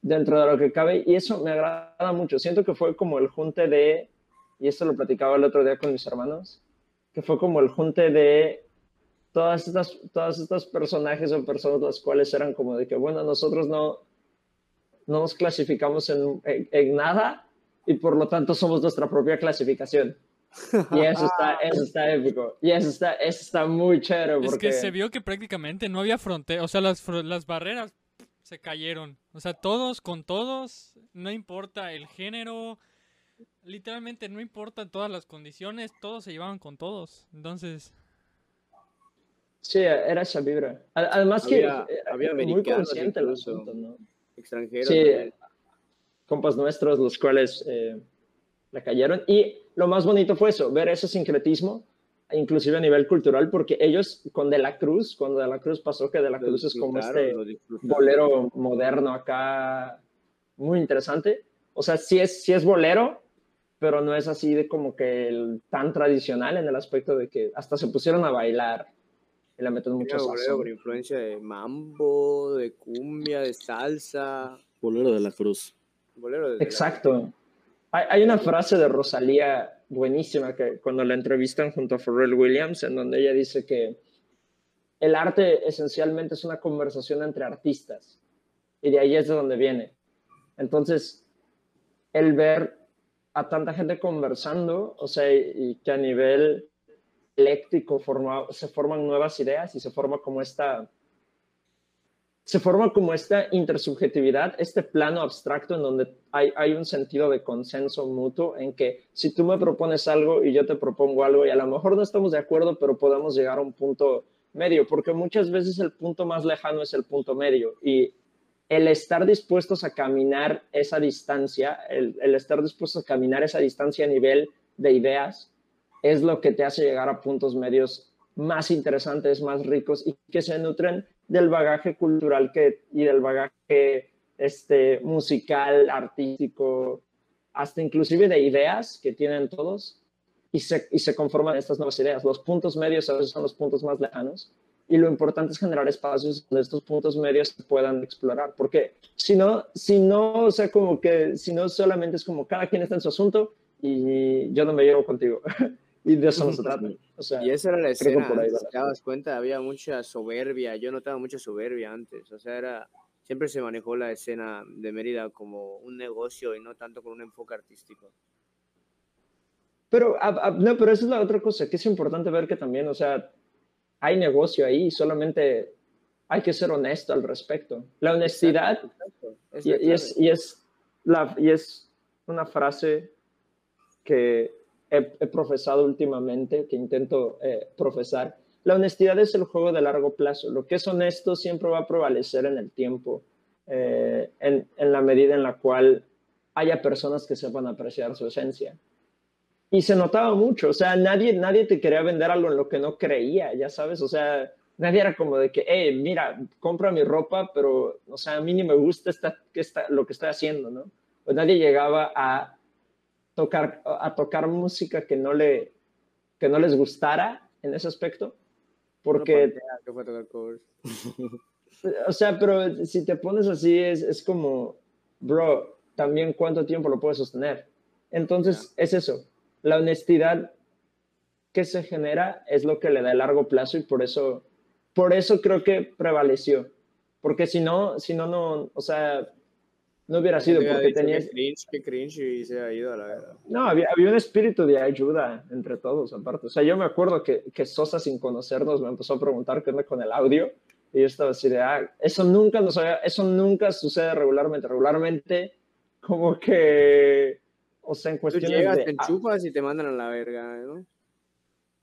dentro de lo que cabe, y eso me agrada mucho. Siento que fue como el junte de, y esto lo platicaba el otro día con mis hermanos, que fue como el junte de todas estas, todas estas personajes o personas las cuales eran como de que, bueno, nosotros no, no nos clasificamos en, en- en nada, y por lo tanto somos nuestra propia clasificación. Y eso está, (laughs) eso está épico. Y eso está, eso está muy chévere Es porque que se vio que prácticamente no había frontera, o sea, las, las barreras se cayeron. O sea, todos con todos, no importa el género, literalmente no importan todas las condiciones, todos se llevaban con todos. Entonces, sí, era esa vibra. Además que Había- había muy consciente el asunto, ¿no? Extranjeros. Sí, también. compas nuestros, los cuales eh, le cayeron. Y lo más bonito fue eso, ver ese sincretismo, inclusive a nivel cultural, porque ellos con De la Cruz, cuando De la Cruz pasó que De la Lo Cruz es como este bolero moderno acá, muy interesante. O sea, sí es, sí es bolero, pero no es así de como que el, tan tradicional en el aspecto de que hasta se pusieron a bailar y le meten mucho bolero con influencia de mambo, de cumbia, de salsa. Bolero de la Cruz. Bolero de Exacto. Hay, hay una frase de Rosalía buenísima que cuando la entrevistan junto a Pharrell Williams, en donde ella dice que el arte esencialmente es una conversación entre artistas y de ahí es de donde viene. Entonces, el ver a tanta gente conversando, o sea, y, que a nivel eléctrico forma- se forman nuevas ideas y se forma como esta se forma como esta intersubjetividad, este plano abstracto en donde hay, hay un sentido de consenso mutuo en que si tú me propones algo y yo te propongo algo y a lo mejor no estamos de acuerdo, pero podemos llegar a un punto medio, porque muchas veces el punto más lejano es el punto medio. Y el estar dispuestos a caminar esa distancia, el, el estar dispuestos a caminar esa distancia a nivel de ideas, es lo que te hace llegar a puntos medios más interesantes, más ricos y que se nutren del bagaje cultural que, y del bagaje este, musical, artístico, hasta inclusive de ideas que tienen todos y se, y se conforman estas nuevas ideas. Los puntos medios a veces son los puntos más lejanos y lo importante es generar espacios donde estos puntos medios puedan explorar, porque si no, si no, o sea, como que, si no solamente es como cada quien está en su asunto y yo no me llevo contigo. (laughs) y de eso no se (laughs) trata. O sea, Y esa era la escena, por ahí va si te dabas cuenta, había mucha soberbia, yo notaba mucha soberbia antes, o sea, era, siempre se manejó la escena de Mérida como un negocio y no tanto con un enfoque artístico. Pero, a- a- no, pero esa es la otra cosa, que es importante ver que también, o sea, hay negocio ahí, solamente hay que ser honesto al respecto. La honestidad, Exacto, es y, y es, y, es la, y es una frase que he, profesado últimamente, que intento eh, profesar. La honestidad es el juego de largo plazo. Lo que es honesto siempre va a prevalecer en el tiempo, eh, en, en la medida en la cual haya personas que sepan apreciar su esencia. Y se notaba mucho, o sea, nadie, nadie te quería vender algo en lo que no creía, ya sabes, o sea, nadie era como de que, hey, mira, compra mi ropa, pero, o sea, a mí ni me gusta esta, está, lo que estoy haciendo, ¿no? Pues nadie llegaba a tocar, a tocar música que no, le, que no les gustara en ese aspecto, porque (laughs) o sea, pero si te pones así, es, es como, bro, también cuánto tiempo lo puedes sostener. Entonces, es eso. La honestidad que se genera es lo que le da el largo plazo y por eso, por eso creo que prevaleció. Porque si no, si no, no, o sea, no hubiera sido porque dicho, tenías, Qué cringe, qué cringe y se ha ido a la verdad. no, había, había un espíritu de ayuda entre todos, aparte. O sea, yo me acuerdo que, que Sosa, sin conocernos, me empezó a preguntar qué onda con el audio. Y yo estaba así de, ah, eso nunca, nos había- eso nunca sucede regularmente. Regularmente, como que, o sea, en Tú cuestiones llegas, de... te ah, enchufas y te mandan a la verga, ¿no?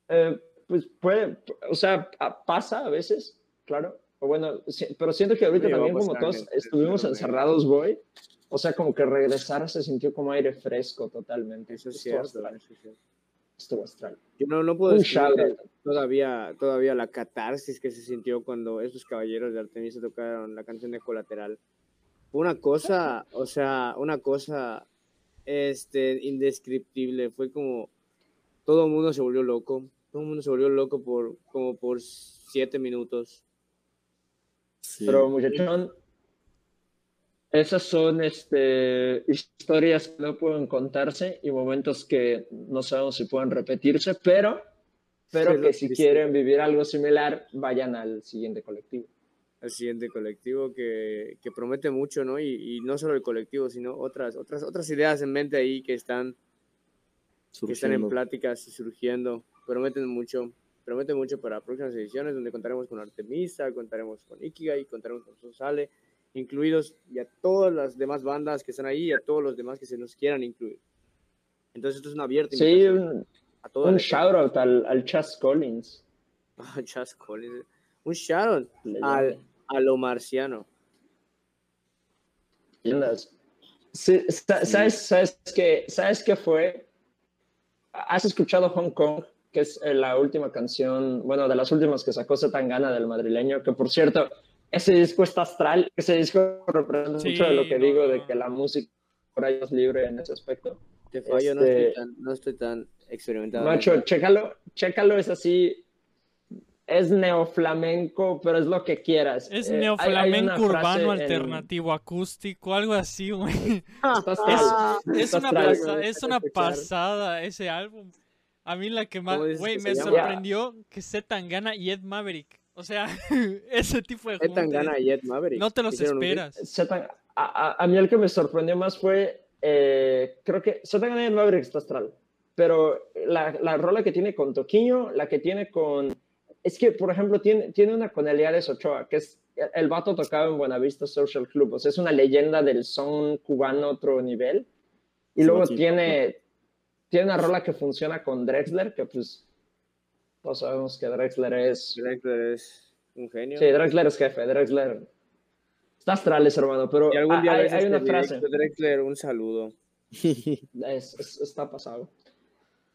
eh, pues puede, o sea, pasa a veces, claro. Bueno, pero siento que ahorita también como todos estuvimos encerrados, voy. O sea, como que regresar se sintió como aire fresco totalmente. Eso es Estuvo cierto. estuvo astral. Yo no, no puedo out. todavía, todavía la catarsis que se sintió cuando esos caballeros de Artemisa tocaron la canción de Colateral. Fue una cosa, o sea, una cosa este, indescriptible. Fue como todo el mundo se volvió loco. Todo el mundo se volvió loco por como por siete minutos. Sí. Pero muchachón, esas son este, historias que no pueden contarse y momentos que no sabemos si pueden repetirse, pero, pero lo que si triste. quieren vivir algo similar, vayan al siguiente colectivo. al siguiente colectivo que, que promete mucho, ¿no? Y, y no solo el colectivo, sino otras, otras, otras ideas en mente ahí que están, que están en pláticas y surgiendo. Prometen mucho, prometen mucho para próximas ediciones donde contaremos con Artemisa, contaremos con Ikigai, contaremos con Sosale, incluidos y a todas las demás bandas que están ahí y a todos los demás que se nos quieran incluir. Entonces esto es una abierta Sí, invitación un, a un shout out al, al Chas Collins. (laughs) Chas Collins. Un shout out al, a lo marciano. Sí, sa- ¿sabes, sabes, qué, ¿Sabes qué fue? ¿Has escuchado Hong Kong? Que es eh, la última canción, bueno, de las últimas que sacó Zetangana del madrileño, que por cierto, ese disco está astral, ese disco representa Sí, mucho de lo que no, digo, de que la música por ahí es libre en ese aspecto. Te fallo, no, estoy Este- tan, no estoy tan experimentado. en Macho, chécalo, chécalo, es así, es neoflamenco, pero es lo que quieras. Es Eh, hay- hay una neoflamenco urbano en- alternativo acústico, algo así, güey. (laughs) está astral. Es una, pasa- es una pasada ese álbum. A mí la que más, ¿Cómo dices güey, me sorprendió que Z Tangana y Ed Maverick. O sea, (laughs) ese tipo de Ed Tangana y Ed Maverick. No te los esperas. Zetan- a, a- a mí el que me sorprendió más fue, eh, creo que Zetangana y el Maverick está astral, pero la, la rola que tiene con Toquiño, la que tiene con... Es que, por ejemplo, tiene, tiene una con Eliades Ochoa, que es... El vato tocaba en Buenavista Social Club, o sea, es una leyenda del son cubano a otro nivel. Y Sí, luego sí. tiene, tiene una rola que funciona con Drexler, que pues todos sabemos que Drexler es... Drexler es un genio. Sí, Drexler es jefe, Drexler... Está astral ese hermano, pero algún día hay, hay este una directo, frase... Drexler, un saludo. (laughs) Es- es- está pasado.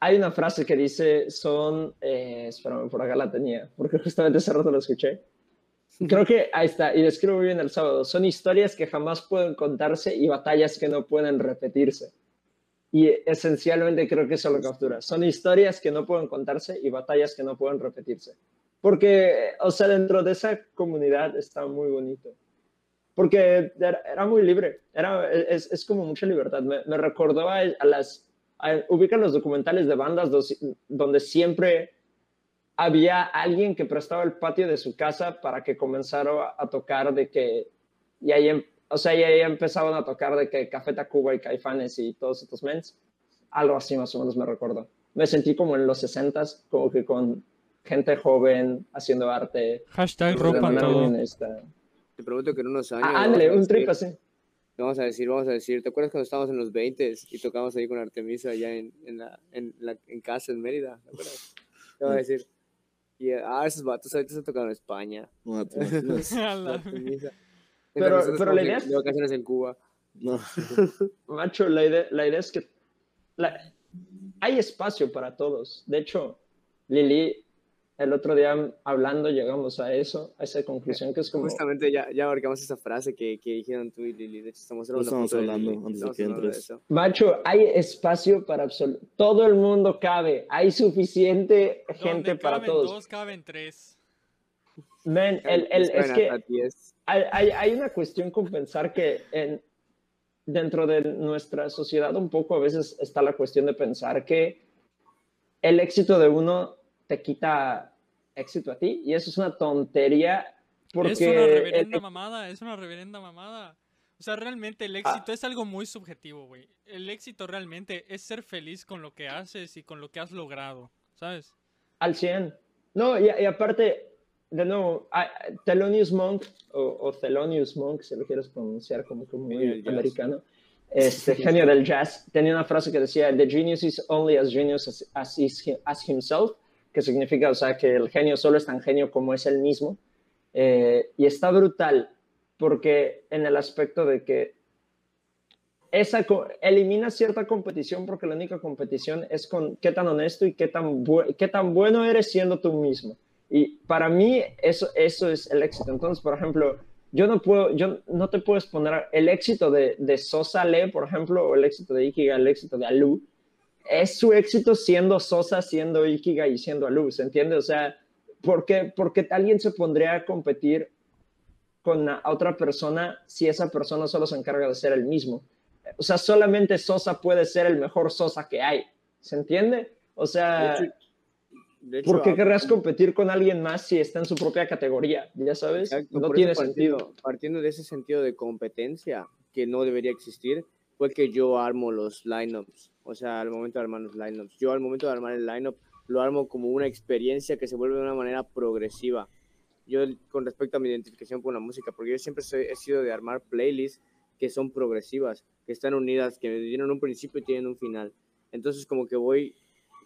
Hay una frase que dice, son, eh, espérame, por acá la tenía, porque justamente hace rato la escuché. Creo que ahí está, y describo bien el sábado. Son historias que jamás pueden contarse y batallas que no pueden repetirse. Y esencialmente creo que eso lo captura. Son historias que no pueden contarse y batallas que no pueden repetirse. Porque, o sea, dentro de esa comunidad está muy bonito. Porque era, muy libre. Era, es, es como mucha libertad. Me, me recordó a, las... ubican los documentales de bandas donde siempre había alguien que prestaba el patio de su casa para que comenzara a, a tocar de que... Y ahí, em- o sea, y ahí empezaban a tocar de que Café Tacuba y Caifanes y todos estos mens. Algo así más o menos me recuerdo. Me sentí como en los 60s, como que con gente joven haciendo arte. Hashtag manera todo. honesta. Te pregunto que en unos años. Ah, ándale, un trip así. Vamos a decir, vamos a decir. ¿Te acuerdas cuando estábamos en los 20 y tocábamos ahí con Artemisa allá en, en, la, en, la, en casa en Mérida? ¿Te acuerdas? Te voy a decir. Y, ah, esos vatos ahorita se tocaron en España. No, ¿te imaginas? Pero- pero la estamos idea es- De vacaciones en Cuba. No. (laughs) Macho, la idea, la idea es que la- hay espacio para todos. De hecho, Lili, el otro día hablando llegamos a eso, a esa conclusión que es como... Justamente ya, ya abarcamos esa frase que, que dijeron tú y Lili. De hecho, estamos hablando, estamos justo de hablando Lili. antes de Estamos que de entres. eso. Macho, hay espacio para absoluto... Todo el mundo cabe. Hay suficiente gente Donde para caben todos. dos, caben tres. Men, el, el- es que... hasta 10. hay, hay, hay una cuestión con pensar que en, dentro de nuestra sociedad un poco a veces está la cuestión de pensar que el éxito de uno te quita éxito a ti y eso es una tontería porque es una reverenda el- mamada, es una reverenda mamada. O sea, realmente el éxito es algo muy subjetivo, güey. El éxito realmente es ser feliz con lo que haces y con lo que has logrado, ¿sabes? al 100. No, y, y aparte, de nuevo, a- Thelonious Monk o, o Thelonious Monk, si lo quieres pronunciar como muy americano, este genio del jazz, tenía una frase que decía, The genius is only as genius as, as, is as himself, que significa, o sea, que el genio solo es tan genio como es él mismo. Eh, y está brutal porque en el aspecto de que esa elimina cierta competición porque la única competición es con qué tan honesto y qué tan, qué tan bueno eres siendo tú mismo. Y para mí eso, eso es el éxito. Entonces, por ejemplo, yo no puedo, yo no te puedes poner el éxito de, de Sosa Le, por ejemplo, o el éxito de Ikiga, el éxito de Alu. Es su éxito siendo Sosa, siendo Ikiga y siendo Alu, ¿se entiende? O sea, ¿por qué, porque alguien se pondría a competir con a otra persona si esa persona solo se encarga de ser el mismo? O sea, solamente Sosa puede ser el mejor Sosa que hay. ¿Se entiende? O sea, De hecho, ¿Por qué querrás competir con alguien más si está en su propia categoría? Ya sabes, Exacto, no tiene sentido. partiendo- Partiendo de ese sentido de competencia que no debería existir, fue que yo armo los lineups. O sea, al momento de armar los lineups. Yo al momento de armar el lineup lo armo como una experiencia que se vuelve de una manera progresiva. Yo con respecto a mi identificación con la música, porque yo siempre soy- he sido de armar playlists que son progresivas, que están unidas, que tienen un principio y tienen un final. Entonces como que voy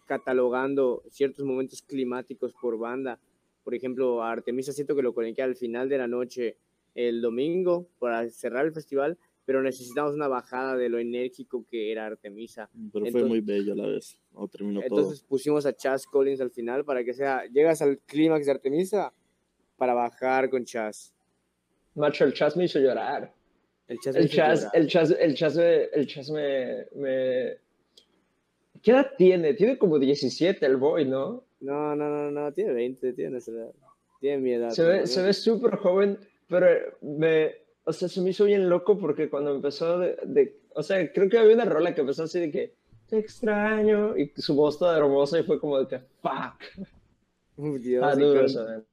catalogando ciertos momentos climáticos por banda. Por ejemplo, a Artemisa siento que lo conecté al final de la noche el domingo para cerrar el festival, pero necesitamos una bajada de lo enérgico que era Artemisa. Pero fue Entonces- muy bello a la vez. No terminó Entonces pusimos a Chas Collins al final para que sea, llegas al clímax de Artemisa para bajar con Chas. Macho, el Chas me hizo llorar. El Chas, El Chas, el Chas, el Chas, me, el Chas me, me... ¿Qué edad tiene? Tiene como 17 el boy, ¿no? No, no, no, no, tiene 20, tiene nuestra edad. Tiene mi edad. Se ve, se ve súper joven, pero me, o sea, se me hizo bien loco porque cuando empezó de, de- o sea, creo que había una rola que empezó así de que, te extraño, y su voz toda hermosa y fue como de que, fuck. (laughs) Dios, Ah, duro cuando-.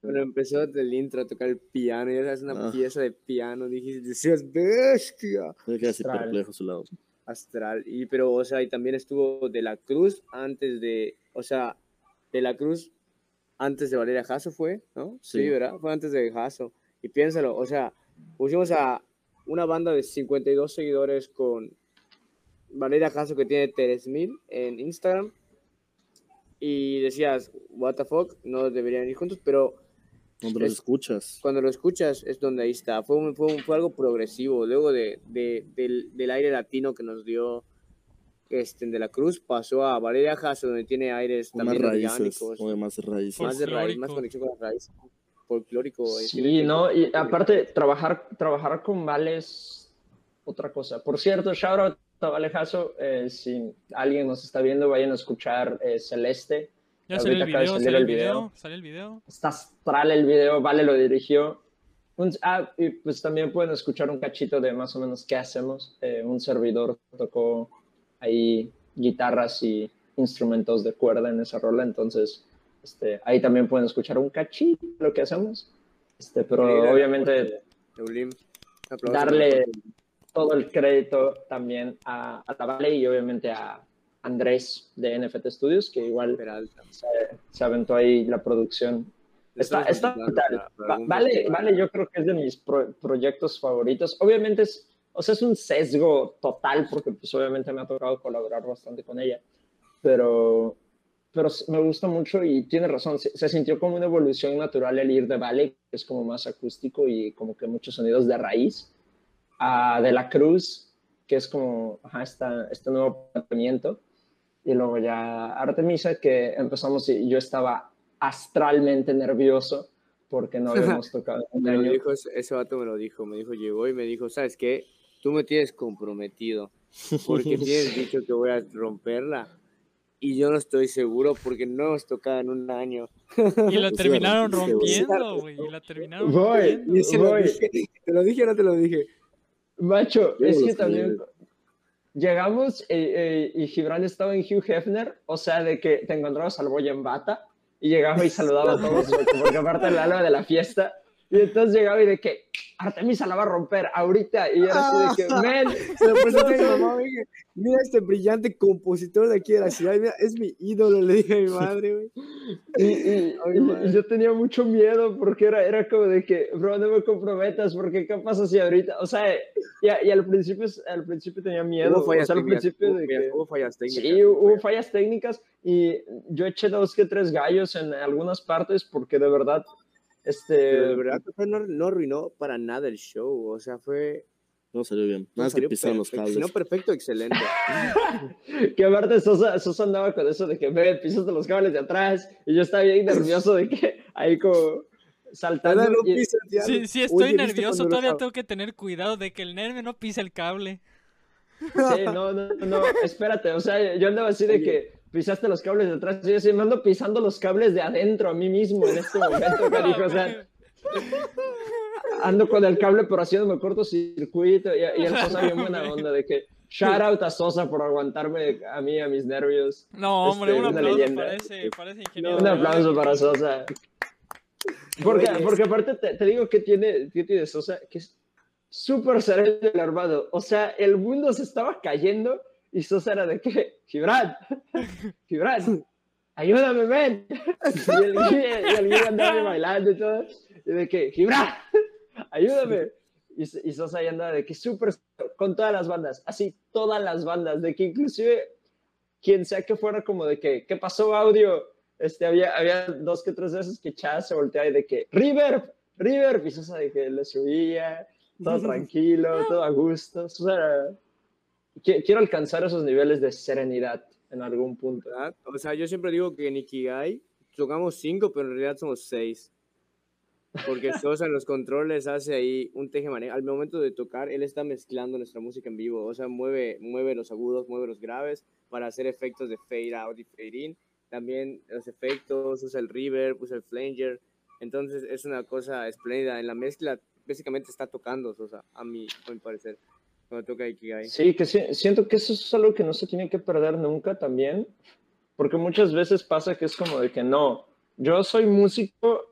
Cuando empezó el intro a tocar el piano, y era una Ah. pieza de piano, dije, decías, bestia. Me quedé así perplejo a su lado. Astral. Y, pero, o sea, y también estuvo De La Cruz antes de, o sea, De La Cruz antes de Valeria Jasso fue, ¿no? Sí, Sí. ¿verdad? Fue antes de Jasso. Y piénsalo, o sea, pusimos a una banda de 52 seguidores con Valeria Jasso que tiene 3000 en Instagram. Y decías, what the fuck, no deberían ir juntos, pero Cuando Es- escuchas. cuando lo escuchas es donde ahí está. Fue, un- fue, un- fue algo progresivo. Luego de, de- del, del aire latino que nos dio este, de la Cruz, pasó a Valeria Jasso, donde tiene aires Con más también raíces. orgánicos, Como de más raíces. más de raíz, más conexión con las raíces, folclórico. eh, Sí, no, y aparte, trabajar, trabajar con Vale es otra cosa. Por cierto, shout out a Vale Jasso, eh, si alguien nos está viendo, vayan a escuchar eh, Celeste. Ya salió el video, salió el el video. salió el video. Está astral el video, Vale lo dirigió. Un- ah, y pues también pueden escuchar un cachito de más o menos qué hacemos. Eh, un servidor tocó ahí guitarras y instrumentos de cuerda en esa rola, entonces este, ahí también pueden escuchar un cachito de lo que hacemos. Este, pero el obviamente darle todo el crédito también a, a la Vale y obviamente a Andrés de NFT Studios, que igual se, se aventó ahí la producción. Está, está brutal. vale, vale, yo creo que es de mis pro- proyectos favoritos. Obviamente es, o sea, es un sesgo total porque pues obviamente me ha tocado colaborar bastante con ella, pero, pero me gusta mucho y tiene razón, se, se sintió como una evolución natural el ir de Vale, que es como más acústico y como que muchos sonidos de raíz, a De La Cruz, que es como ajá, esta, este nuevo planteamiento, y luego ya Artemisa, que empezamos y yo estaba astralmente nervioso porque no habíamos (laughs) tocado Me lo año. dijo, ese, vato me lo dijo, me dijo, llegó y me dijo, ¿sabes qué? Tú me tienes comprometido porque (laughs) tienes dicho que voy a romperla y yo no estoy seguro porque no hemos tocado en un año. (laughs) Y la terminaron rompiendo, güey. Y la terminaron Voy. rompiendo. Voy. ¿Te lo dije o no te lo dije? Macho, Yo es que también. Llegamos eh, eh, y Gibran estaba en Hugh Hefner, o sea, de que te encontrabas al boy en bata y llegaba y saludaba a todos, porque (laughs) porque aparte el alma de la fiesta. Y entonces llegaba y de que Artemisa la va a romper ahorita. Y era así de que, men, (laughs) Se lo presenté a mi mamá, me dije, mira este brillante compositor de aquí de la ciudad, mira, es mi ídolo, le dije a mi madre, güey. Y, y- y- y yo tenía mucho miedo porque era, era como de que, bro, no me comprometas porque qué pasa si ahorita, o sea, y, al, principio, al principio tenía miedo, Hubo fallas o sea, al principio hubo de fallas- que... hubo fallas técnicas. Sí, hubo fallas técnicas y yo eché dos que tres gallos en algunas partes porque de verdad, este... Pero de verdad, que no, no arruinó para nada el show, o sea, fue... No salió bien. no más que pisaron los cables. Si no perfecto, excelente. (laughs) Que aparte Sosa, Sosa andaba con eso de que ve, pisas de los cables de atrás y yo estaba bien nervioso de que ahí como saltando. No y-. Sí, sí, estoy ¿viste nervioso. Todavía tengo que tener cuidado de que el nerve no pise el cable. Sí, no, no, no, espérate, o sea, yo andaba así de que pisaste los cables de atrás y yo así me ando pisando los cables de adentro a mí mismo en este momento, (laughs) o sea, ando con el cable pero haciéndome cortocircuito y, y el Sosa bien buena onda de que Shout out a Sosa por aguantarme a mí, a mis nervios. No, hombre, Este, un una aplauso leyenda. para ese, para ese ingeniero. Un aplauso para Sosa. Porque, porque aparte te, te digo que tiene, que tiene Sosa, que es súper sereno y alarmado. O sea, el mundo se estaba cayendo y Sosa era de que, Gibran, (laughs) Gibran, ayúdame, ven. Y el, y el andaba bailando y todo. Y de que, Gibran, ayúdame. Y, y Sosa ahí andaba de que súper, con todas las bandas, así, todas las bandas, de que inclusive quien sea que fuera como de que, ¿qué pasó audio? Este, había, había dos que tres veces que Chaz se volteaba y de que, River, River, y Sosa de que le subía, todo (laughs) tranquilo, todo a gusto. Sosa era- quiero alcanzar esos niveles de serenidad en algún punto. ¿verdad? O sea, yo siempre digo que en Ikigai tocamos cinco, pero en realidad somos seis. Porque (laughs) Sosa en los controles hace ahí un teje Al momento de tocar, él está mezclando nuestra música en vivo. O sea, mueve, mueve los agudos, mueve los graves para hacer efectos de fade out y fade in. También los efectos, usa el reverb, usa el flanger. Entonces es una cosa espléndida. En la mezcla, básicamente está tocando Sosa, a mi, a mi parecer, cuando toca Ikigai. Sí, que si- siento que eso es algo que no se tiene que perder nunca también, porque muchas veces pasa que es como de que no, yo soy músico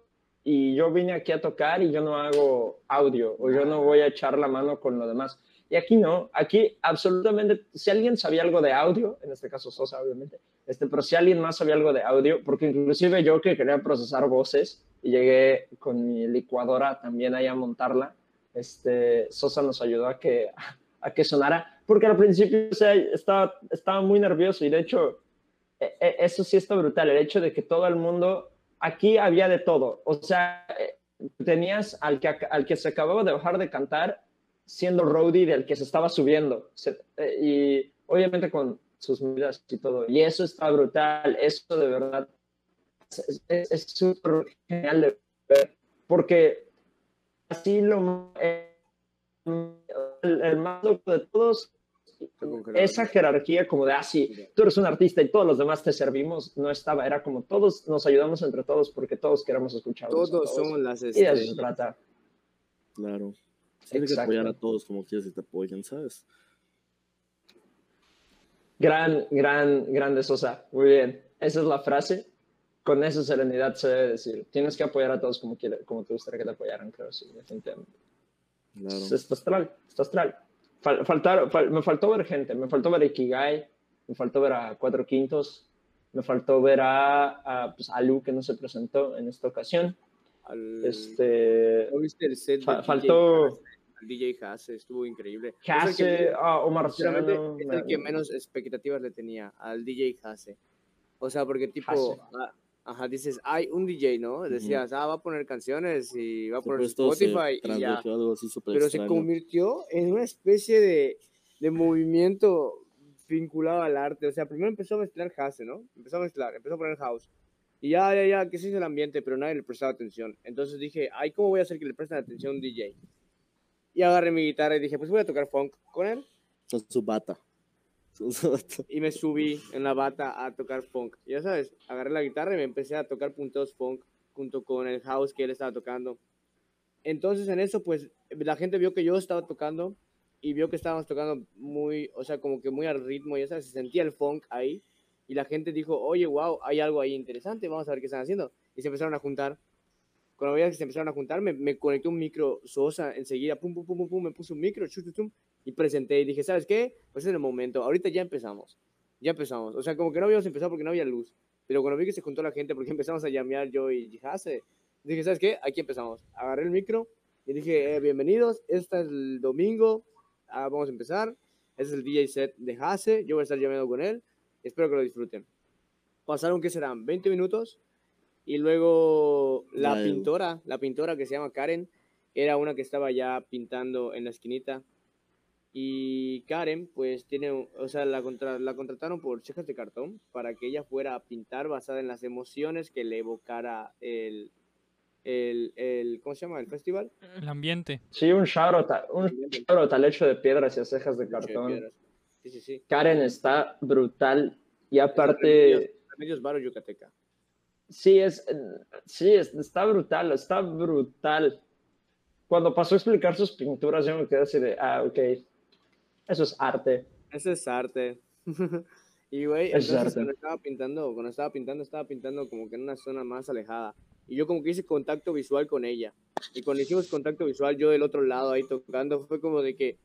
y yo vine aquí a tocar y yo no hago audio o yo no voy a echar la mano con lo demás. Y aquí no, aquí absolutamente, si alguien sabía algo de audio, en este caso Sosa obviamente, este, pero si alguien más sabía algo de audio, porque inclusive yo que quería procesar voces y llegué con mi licuadora también ahí a montarla, este, Sosa nos ayudó a que, a que sonara, porque al principio o sea, estaba, estaba muy nervioso y de hecho e- e- eso sí está brutal, el hecho de que todo el mundo, aquí había de todo, o sea, eh, tenías al que, al que se acababa de bajar de cantar siendo roadie del que se estaba subiendo, Se- eh, y obviamente con sus medidas y todo, y eso está brutal, eso de verdad es súper genial de ver, porque así lo... eh, el, el más loco de todos esa jerarquía como de, ah, sí, tú eres un artista y todos los demás te servimos, no estaba, era como todos nos ayudamos entre todos porque todos queremos escuchar. Todos somos las Y de eso se estrellas. trata. Claro. Tienes que apoyar a todos como quieres que te apoyen, ¿sabes? Gran, gran, grande Sosa. Muy bien. Esa es la frase. Con esa serenidad se debe decir. Tienes que apoyar a todos como, quiere, como te gustaría que te apoyaran, creo, sí, definitivamente. Claro. Está astral, está astral. Fal- faltar- fal- me faltó ver gente, me faltó ver a Ikigai, me faltó ver a Cuatro Quintos, me faltó ver a, a, pues, a Lu, que no se presentó en esta ocasión. Al- Este, ¿No viste el set? fa- faltó DJ Hasse estuvo increíble. Es Hase, ah, Omar sinceramente, Serrano, es el que me- menos expectativas le tenía al DJ Hasse. O sea, porque tipo, Hasse. Ajá, dices, hay un DJ, ¿no? Decías, ah, va a poner canciones y va a poner Pero esto se Spotify y ya. algo así súper Pero se extraño. convirtió en una especie de, de movimiento vinculado al arte. O sea, primero empezó a mezclar Hasse, ¿no? Empezó a mezclar, empezó a poner house. Y ya, ya, ya, que se hizo el ambiente, pero nadie le prestaba atención. Entonces dije, ay, ¿cómo voy a hacer que le presten atención a un DJ? Y agarré mi guitarra y dije, pues voy a tocar funk con él. Con su bata. (laughs) Y me subí en la bata a tocar funk. Ya sabes, agarré la guitarra y me empecé a tocar puntos funk junto con el house que él estaba tocando. Entonces en eso, pues la gente vio que yo estaba tocando y vio que estábamos tocando muy, o sea, como que muy al ritmo, ya sabes, se sentía el funk ahí. Y la gente dijo, oye, wow, hay algo ahí interesante, vamos a ver qué están haciendo. Y se empezaron a juntar. Cuando veía que se empezaron a juntar, me, me conecté un micro Sosa enseguida, pum, pum, pum, pum, pum, me puse un micro, chum, chum, chum, y presenté y dije, ¿sabes qué? Pues es el momento, ahorita ya empezamos, ya empezamos. O sea, como que no habíamos empezado porque no había luz, pero cuando vi que se juntó la gente, porque (laughs) empezamos a llamear yo y Jase, dije, ¿sabes qué? Aquí empezamos. Agarré el micro y dije, eh, bienvenidos, este es el domingo, ah, vamos a empezar. Este es el DJ set de Jase, yo voy a estar llameando con él, espero que lo disfruten. Pasaron, ¿qué serán? 20 minutos y luego la Ya, pintora, la pintora que se llama Karen, era una que estaba ya pintando en la esquinita. Y Karen, pues tiene, o sea, la, contra- la contrataron por Chejas de Cartón para que ella fuera a pintar basada en las emociones que le evocara el, el, el ¿cómo se llama? El festival. El ambiente. Sí, un shoutout, a- un shoutout al hecho de piedras y a cejas de cartón. Sí, sí, sí. Karen está brutal y aparte, Remedios Varo Yucateca. sí, es, sí, es- está brutal, está brutal. Cuando pasó a explicar sus pinturas, yo me quedé así de, ah, ok, eso es arte. Eso es arte. (laughs) y güey, Es entonces arte. cuando estaba pintando, cuando estaba pintando, estaba pintando como que en una zona más alejada. Y yo como que hice contacto visual con ella. Y cuando hicimos contacto visual, yo del otro lado ahí tocando, fue como de que,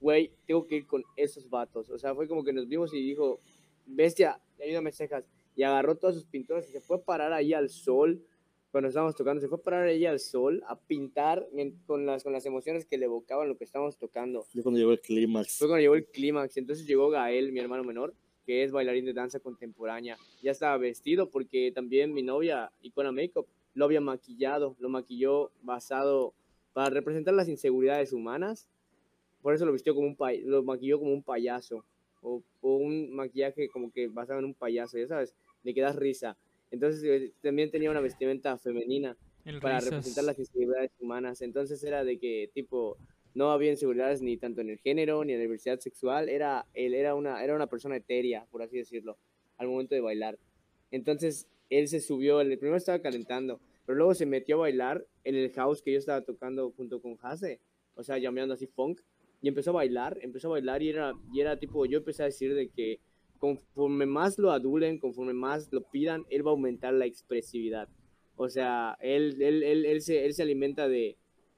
güey, tengo que ir con esos vatos. O sea, fue como que nos vimos y dijo, bestia, ayúdame cejas. Y agarró todas sus pinturas y se fue a parar ahí al sol. Cuando estábamos tocando, se fue a parar ahí al sol a pintar mien- con las, con las emociones que le evocaban lo que estábamos tocando. Yo cuando llegó el clímax. Fue cuando llegó el clímax. Entonces llegó Gael, mi hermano menor, que es bailarín de danza contemporánea. Ya estaba vestido porque también mi novia, Icona Makeup, lo había maquillado. Lo maquilló basado para representar las inseguridades humanas. Por eso lo vistió como un pay- lo maquilló como un payaso. O, o un maquillaje como que basado en un payaso, ya sabes, de que das risa. Entonces eh, también tenía una vestimenta femenina El para risas. representar las inseguridades humanas. Entonces era de que, tipo, no había inseguridades ni tanto en el género ni en la diversidad sexual. Era, él era una, era una persona etérea, por así decirlo, al momento de bailar. Entonces él se subió, el primero estaba calentando, pero luego se metió a bailar en el house que yo estaba tocando junto con Hase, o sea, llameando así funk, y empezó a bailar, empezó a bailar y era, y era tipo, yo empecé a decir de que conforme más lo adulen, conforme más lo pidan, él va a aumentar la expresividad. O sea, él, él, él, él, se, él se alimenta de,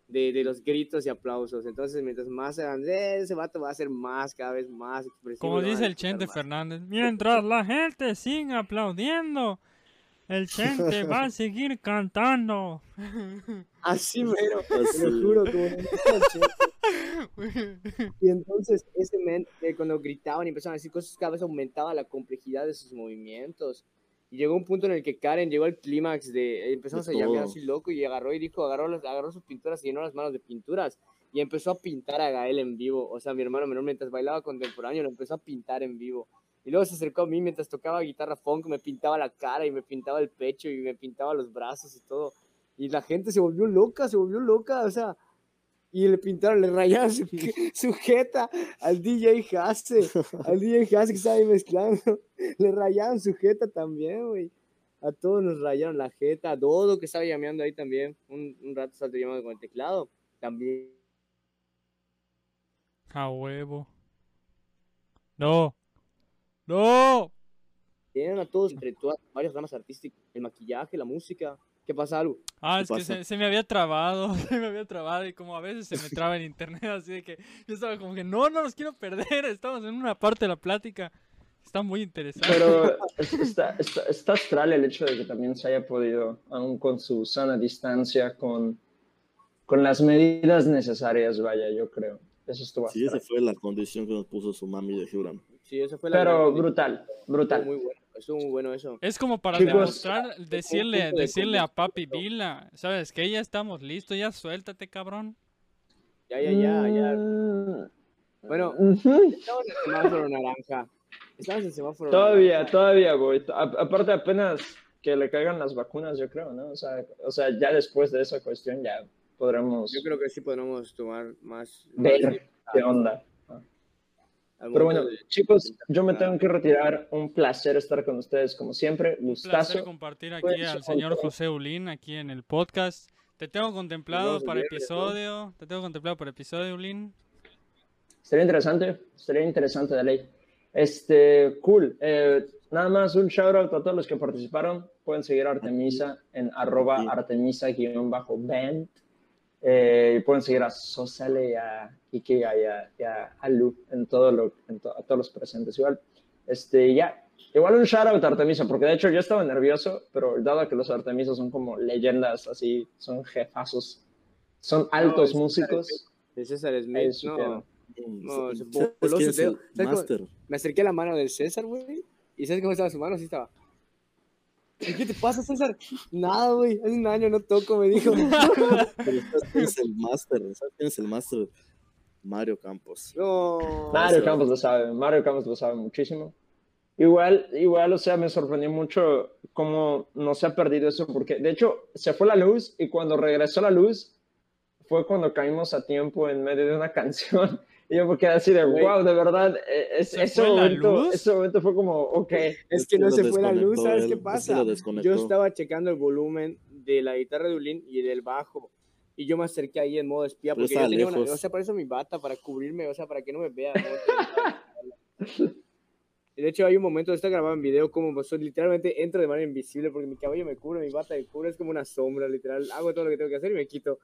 de, de los gritos y aplausos. Entonces, mientras más se hagan, "Eh, ese vato va a ser más, cada vez más expresivo. Como dice el Chente más". Fernández, mientras la gente siga aplaudiendo, el Chente va a seguir cantando. (laughs) Así mero, te lo juro, como el. Y entonces ese men, eh, cuando gritaban y empezaban a decir cosas, cada vez aumentaba la complejidad de sus movimientos. Y llegó un punto en el que Karen llegó al clímax de, empezamos De a llamear todo. así loco y agarró y dijo, agarró, las- agarró sus pinturas y llenó las manos de pinturas. Y empezó a pintar a Gael en vivo. O sea, mi hermano menor mientras bailaba contemporáneo lo empezó a pintar en vivo. Y luego se acercó a mí mientras tocaba guitarra funk, me pintaba la cara y me pintaba el pecho y me pintaba los brazos y todo. Y la gente se volvió loca, se volvió loca, o sea, y le pintaron, le rayaron su, (laughs) (laughs) su jeta al DJ Hase, al DJ Hase que estaba ahí mezclando, le rayaron su jeta también, güey. A todos nos rayaron la jeta, a Dodo que estaba llameando ahí también, un, un rato salto llamando con el teclado, también. A huevo. No. No. Tienen a todos entre todas varias ramas artísticas, el maquillaje, la música. ¿Qué pasa, algo? Ah, ¿Qué es que se, se me había trabado, (laughs) se me había trabado y como a veces se me traba en internet, (laughs) así de que yo estaba como que no, no los quiero perder, (laughs) estamos en una parte de la plática, está muy interesante. Pero es- está, está, está astral el hecho de que también se haya podido, aún con su sana distancia, con, con las medidas necesarias, vaya, yo creo. Eso estuvo Sí, esa astral. fue la condición que nos puso su mami de Gibran. Sí, eso fue la gran Pero brutal, brutal. muy bueno, estuvo muy bueno eso. Es como para Chicos, demostrar, decirle, decirle a papi Vila, sabes que ya estamos listos, ya suéltate cabrón. Ya, ya, ya, ya. Mm, Bueno, estamos en semáforo naranja. Estamos en semáforo Todavía, naranja. todavía voy. A- aparte, apenas que le caigan las vacunas, yo creo, ¿no? O sea, o sea, ya después de esa cuestión ya podremos Yo creo que sí podremos tomar más. ver más qué onda. Pero bueno, de- chicos, yo me tengo que retirar. Un placer estar con ustedes, como siempre. Un placer Gustazo. compartir aquí Pues, al señor. José Ulín aquí en el podcast. Te tengo contemplado para episodio, te tengo contemplado para episodio, Ulín. Sería interesante, sería interesante de ley. Este, cool. Eh, nada más un shout out a todos los que participaron. Pueden seguir a Artemisa en arroba Sí. artemisa-band. Eh, y pueden seguir a Sosale y a Ike y a, y a Alu en todo lo, en to- a todos los presentes. Igual, este, ya. Igual un shout out a Artemisa, porque de hecho yo estaba nervioso, pero dado que los Artemisas son como leyendas, así, son jefazos, son altos es- músicos. de César Smith, no. No, se ¿Sabes voló quién su es dedo. el ¿Sabes cómo? máster? Me acerqué a la mano del César, güey. ¿Y sabes cómo estaba su mano? Así estaba. ¿Y ¿Qué te pasa, César? Nada, güey. Hace un año no toco, me dijo. (laughs) Pero ¿sabes quién es el máster? ¿Sabes quién es el máster? Mario Campos. No. Mario Eso. Campos lo sabe, Mario Campos lo sabe muchísimo. Igual, igual, o sea, me sorprendió mucho cómo no se ha perdido eso, porque de hecho se fue la luz y cuando regresó la luz fue cuando caímos a tiempo en medio de una (laughs) canción. Y yo me quedé así de, wow, de verdad, eh, es- ¿Se ese, momento, ese momento fue como, ok, Es que no se fue la luz, ¿sabes él, qué pasa? Yo estaba checando el volumen de la guitarra de Ulín y del bajo. Y yo me acerqué ahí en modo espía porque yo tenía una, o sea, para eso mi bata, para cubrirme, o sea, para que no me vea. ¿no? (laughs) De hecho hay un momento, está grabado en video, como pues, literalmente entro de manera invisible porque mi cabello me cubre, mi bata me cubre, es como una sombra, literal. Hago todo lo que tengo que hacer y me quito.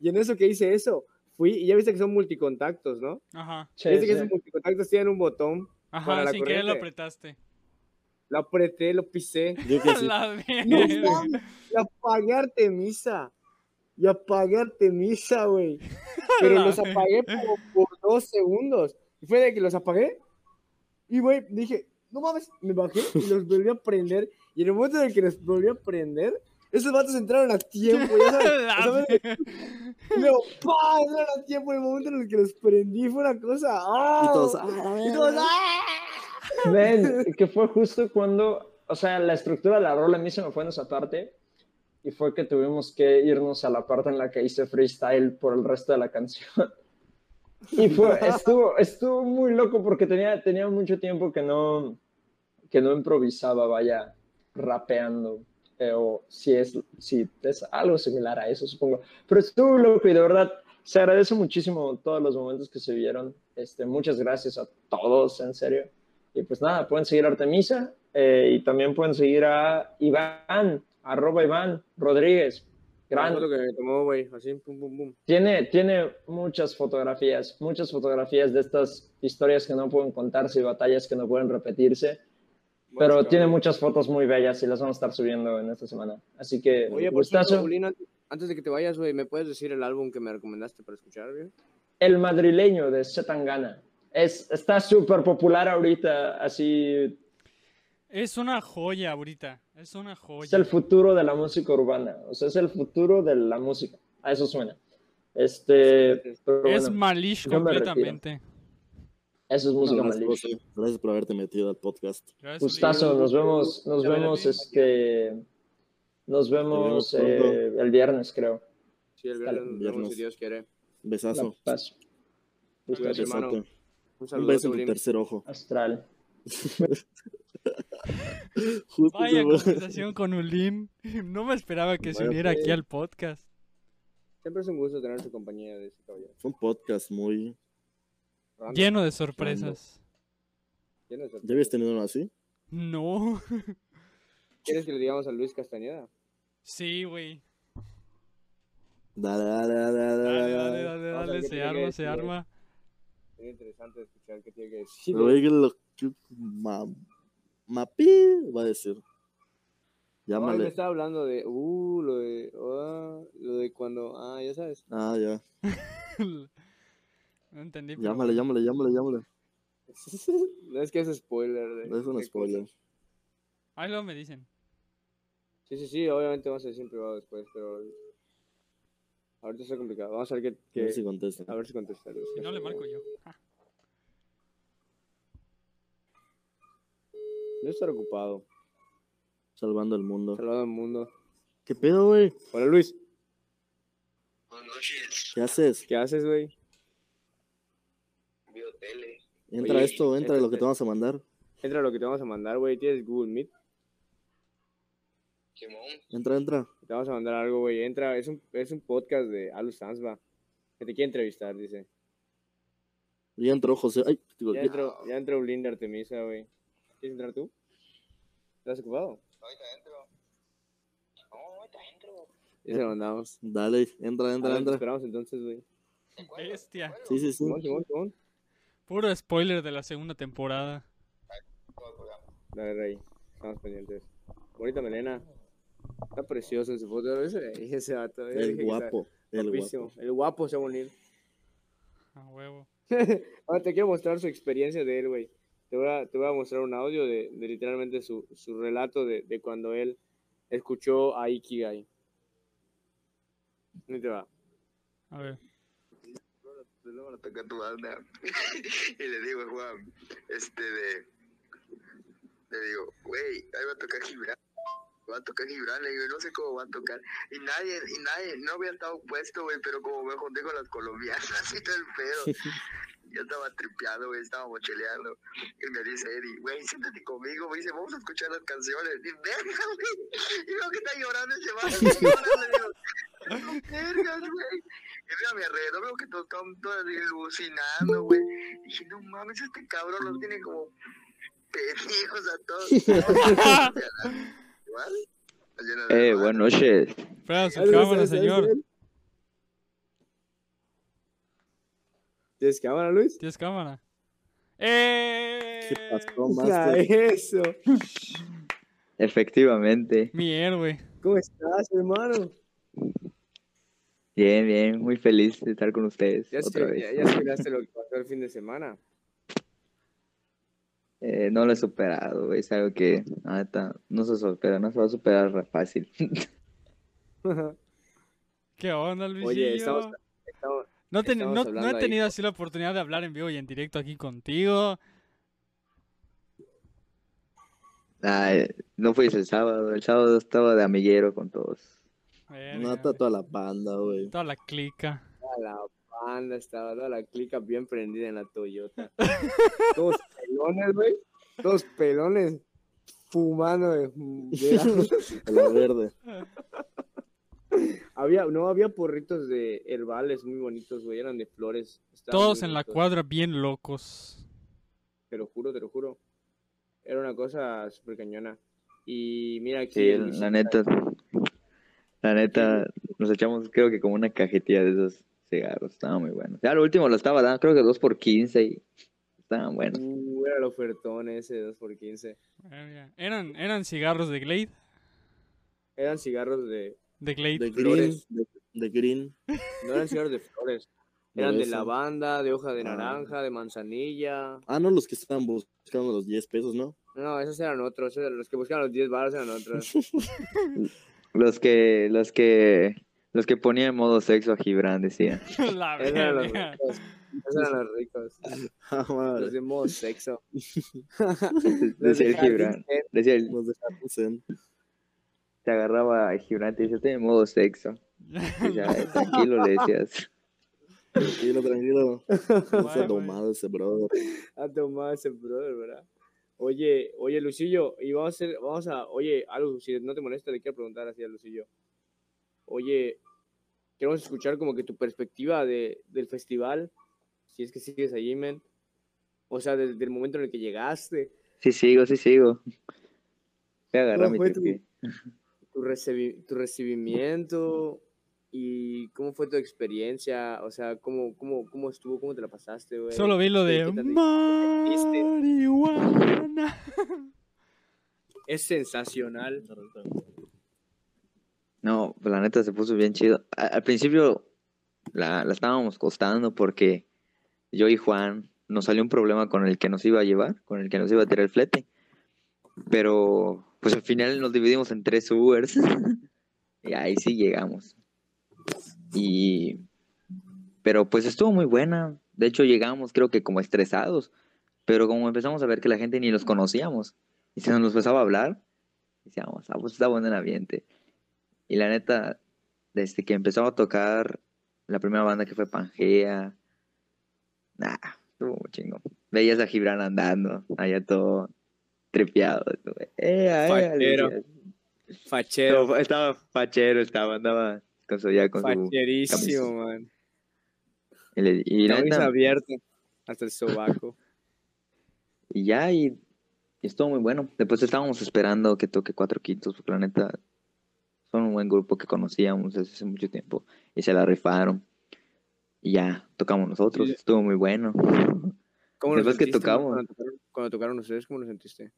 Y en eso que hice eso, fui, y ya viste que son multicontactos, ¿no? Ajá. Sí, viste que sí. esos multicontactos tienen un botón, Ajá, Para la sin querer lo corriente. apretaste. lo apreté, lo pisé, Yo que sí. (laughs) La No y apagué Artemisa. Y apagué Artemisa, güey. (laughs) Pero La los apagué como por dos segundos. Y fue de que los apagué. Y, güey, dije, no mames, me bajé y los volví a prender. Y en el momento en el que los volví a prender, esos vatos entraron a tiempo, ya sabes. (laughs) Luego, ¡pah! Entraron a tiempo. El momento en el que los prendí fue una cosa. ¡ah! Y todos, "Ah, Y todos, ¡ah! Ven, (laughs) que fue justo cuando, o sea, la estructura de la rola a mí se me fue en esa parte y fue que tuvimos que irnos a la parte en la que hice freestyle por el resto de la canción. Y fue, estuvo, estuvo muy loco porque tenía, tenía mucho tiempo que no, que no improvisaba, vaya, rapeando. Eh, o si es, si es algo similar a eso, supongo. Pero estuvo loco y de verdad se agradece muchísimo todos los momentos que se vieron. Este, muchas gracias a todos, en serio. Y pues nada, pueden seguir a Artemisa eh, y también pueden seguir a Iván, arroba Iván Rodríguez. Gran Gran, foto que me tomó, güey. Así, pum, pum, pum. tiene, tiene muchas fotografías, muchas fotografías de estas historias que no pueden contarse y batallas que no pueden repetirse. Pero Bueno, tiene muchas fotos muy bellas y las vamos a estar subiendo en esta semana. Así que, Oye, por gustazo. antes- de que te vayas, güey, ¿me puedes decir el álbum que me recomendaste para escuchar, güey? El madrileño de Zetangana. Es, está súper popular ahorita, así Es una joya ahorita. Es una joya. es el futuro de la música urbana. O sea, es el futuro de la música. A eso suena. Este, pero Es bueno, Malish completamente. Eso es música Gracias. José. Gracias por haberte metido al podcast. Gracias, Gustazo, amigo. nos vemos, nos Ya vemos, este, nos vemos eh, el viernes, creo. Sí, el viernes nos vemos viernes. si Dios quiere. Besazo. Besote. Un Un saludo, beso en tu tercer ojo. Astral. Justo Vaya conversación con Ulin. No me esperaba que se uniera aquí al podcast. Siempre es un gusto tener tu compañía de ese caballero. Fue un podcast muy. Random, Lleno de sorpresas. lleno de sorpresas. ¿Ya habías tenido uno así? No. (laughs) ¿Quieres que le digamos a Luis Castañeda? Sí, güey. Dale, dale, dale, dale, Dale, dale. dale, Se arma, se arma. Sería interesante escuchar qué tiene que decir. Pero oye, lo que. Ma... Mapi va a decir. Ay, me Llámale. estaba hablando de, uh, lo de, ah, lo de cuando, ah, ya sabes. Ah, ya. (laughs) No entendí. pero Llámale, llámale, llámale, llámale. no (laughs) es que es spoiler. de- Es un spoiler. Ahí luego me dicen. Sí, sí, sí, obviamente vamos a decir en privado después, pero ahorita está complicado. Vamos a ver qué, A qué- ver si contesta. a ver si contesta. Luis Si no, le marco yo. Ah, No estar ocupado, Salvando el mundo. salvando el mundo. ¿Qué pedo, güey? Hola Luis, ¿Qué haces? ¿qué haces, güey? Entra Oye, esto, entra lo que te vamos a mandar. Entra lo que te vamos a mandar, güey. ¿Tienes Google Meet? Entra, entra. Te vamos a mandar algo, güey. Entra, es un, es un podcast de Alu Sansba. Que te quiere entrevistar, dice. Ya entró José. Ay, digo, Ya ya- entró, ya entró Blinda Artemisa, güey. ¿Quieres entrar tú? ¿Estás ocupado? Ya se lo mandamos. Dale, entra, entra, ver, entra. esperamos entonces, güey. Bestia. Sí, sí, sí. Simón, Simón, Simón. Puro spoiler de la segunda temporada. Dale, Rey. Estamos pendientes. Bonita melena. Está precioso en su foto. Ese, ese vato. El guapo. El guapísimo. guapo. El guapo se va a unir. A huevo. (laughs) Ahora te quiero mostrar su experiencia de él, güey. Te voy a, te voy a mostrar un audio de, de literalmente su, su relato de, de cuando él escuchó a Ikigai. Ahí te va. A ver. Le toca tu banda. (laughs) Y le digo a Juan, este de, le digo, güey, ahí va a tocar Gibran, va a tocar Gibran, le digo, no sé cómo va a tocar, y nadie, y nadie, no había estado puesto, güey, pero como me junté con las colombianas (laughs) y todo el pedo, (laughs) yo estaba tripeando, güey, estaba mocheleando. Y me dice Eddie, güey, siéntate conmigo, me dice, vamos a escuchar las canciones. Y verga, güey. Y veo que está llorando ese vato. le digo, "No, vergas, güey. Y veo a mi alrededor, veo que todos están todos alucinando, güey. Y dije, no mames, este cabrón los tiene como pendejos a todos. (laughs) De Eh, buenas noches. Espera su cámara, ¿sabes, sabes, señor. ¿Tienes cámara, Luis? ¿Tienes cámara? ¡Eh! ¿Qué pasó, (laughs) Master? eso. Efectivamente. Mi héroe. ¿Cómo estás, hermano? Bien, bien. Muy feliz de estar con ustedes Ya, otra se, vez. ya, ya esperaste lo que pasó el fin de semana. Eh, no lo he superado, güey. Es algo que la neta, no se supera, no se va a superar re fácil. (laughs) (laughs) ¿Qué onda, Luisillo? Oye, estamos, estamos- no, ten- no- no he ahí. tenido así la oportunidad de hablar en vivo y en directo aquí contigo. Ay, no fui el sábado. El sábado estaba de amiguero con todos. Verga, No está toda la banda, güey. Toda la clica. a la banda, estaba toda la clica bien prendida en la Toyota. (laughs) Todos pelones, güey. Todos pelones fumando de, de- (laughs) A la verde. (laughs) (laughs) había, no había porritos de herbales muy bonitos, güey, eran de flores. estaban Todos en la cuadra bien locos. Te lo juro, te lo juro. Era una cosa súper cañona. Y mira aquí. Sí, el la neta. La neta, nos echamos, creo que como una cajetilla de esos cigarros. Estaba muy bueno. Ya lo último lo estaba dando, creo que 2 por 15 y estaban buenos. Uh, era el ofertón ese, 2x15. Verga. ¿Eran, ¿Eran cigarros de Glade? Eran cigarros de. De Glade. De green, de, de green. No eran cigarros de flores. (laughs) Eran de lavanda, de hoja de Ah. naranja, de manzanilla. Ah, no, los que estaban buscando los 10 pesos, ¿no? No, esos eran otros. esos eran los que buscaban los 10 baros eran otros. (laughs) Los que, los que, los que ponía en modo sexo a Gibran, decía. (laughs) la Esos eran los ricos. Esos eran los ricos. Ah. Los de modo sexo. Decía de el Gibran. Decía el. Te agarraba a Gibran y te decía, estoy en modo sexo. Y ya, "Ay, (laughs) tranquilo, le decías. Tranquilo, tranquilo. No se ha domado ese brother. Ha tomado ese brother, ¿verdad? Oye, oye, Lucillo, y vamos a hacer, vamos a, oye, algo, si no te molesta, le quiero preguntar así a Lucillo. Oye, queremos escuchar como que tu perspectiva de, del festival, si es que sigues allí, men. O sea, desde el momento en el que llegaste, Sí sigo, sí sigo. Voy a agarrar ¿Cómo mi tu- recibi- tu recibimiento y cómo fue tu experiencia, o sea, cómo, cómo, cómo estuvo, cómo te la pasaste, güey. Solo vi lo ¿Qué- de marihuana. Es sensacional. No, pues la neta se puso bien chido. Al principio la, la estábamos costando porque yo y Juan nos salió un problema con el que nos iba a llevar, con el que nos iba a tirar el flete. Pero pues al final nos dividimos en tres Ubers. (laughs) y ahí sí llegamos. Y pero pues estuvo muy buena. De hecho llegamos creo que como estresados, pero como empezamos a ver que la gente ni los conocíamos y se nos empezaba a hablar, decíamos, ah, pues está bueno el ambiente. Y la neta, desde que empezó a tocar la primera banda que fue Pangea, nah, estuvo muy chingón. Veías a Gibran andando, allá todo tripeado. tú, Eh, Fachero. Estaba- Estaba fachero, estaba, andaba con su, ya con su... Facherísimo, man. Y, le- y Camisa abierta hasta el sobaco. (laughs) y ya, y, y estuvo muy bueno. Después estábamos esperando que toque Cuatro Quintos, porque la neta son un buen grupo que conocíamos desde hace mucho tiempo y se la rifaron. Y ya, tocamos nosotros, Sí. estuvo muy bueno. ¿Cómo Después sentiste, tocamos. Cuando tocaron, cuando tocaron ustedes, ¿cómo lo sentiste?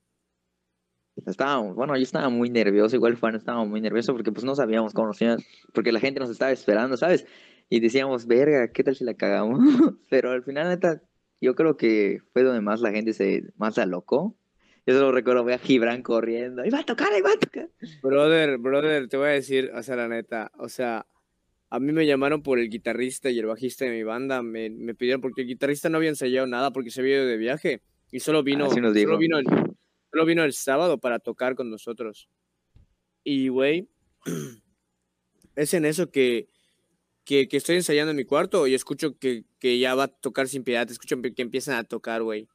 Estábamos, bueno, yo estaba muy nervioso, igual Juan estaba muy nervioso porque pues no sabíamos cómo nos iban, porque la gente nos estaba esperando, ¿sabes? Y decíamos, verga, ¿qué tal si la cagamos? (laughs) Pero al final, neta, yo creo que fue donde más la gente se, más se alocó. Yo solo recuerdo, voy a Gibran corriendo, ¡iba a tocar, iba a tocar! Brother, brother, te voy a decir, o sea, la neta, o sea, a mí me llamaron por el guitarrista y el bajista de mi banda, me, me pidieron porque el guitarrista no había ensayado nada porque se había ido de viaje y solo vino, dijo. solo vino, el, solo vino el sábado para tocar con nosotros. Y, güey, (clears throat) es en eso que, que, que estoy ensayando en mi cuarto y escucho que, que ya va a tocar sin piedad, escucho que empiezan a tocar, güey.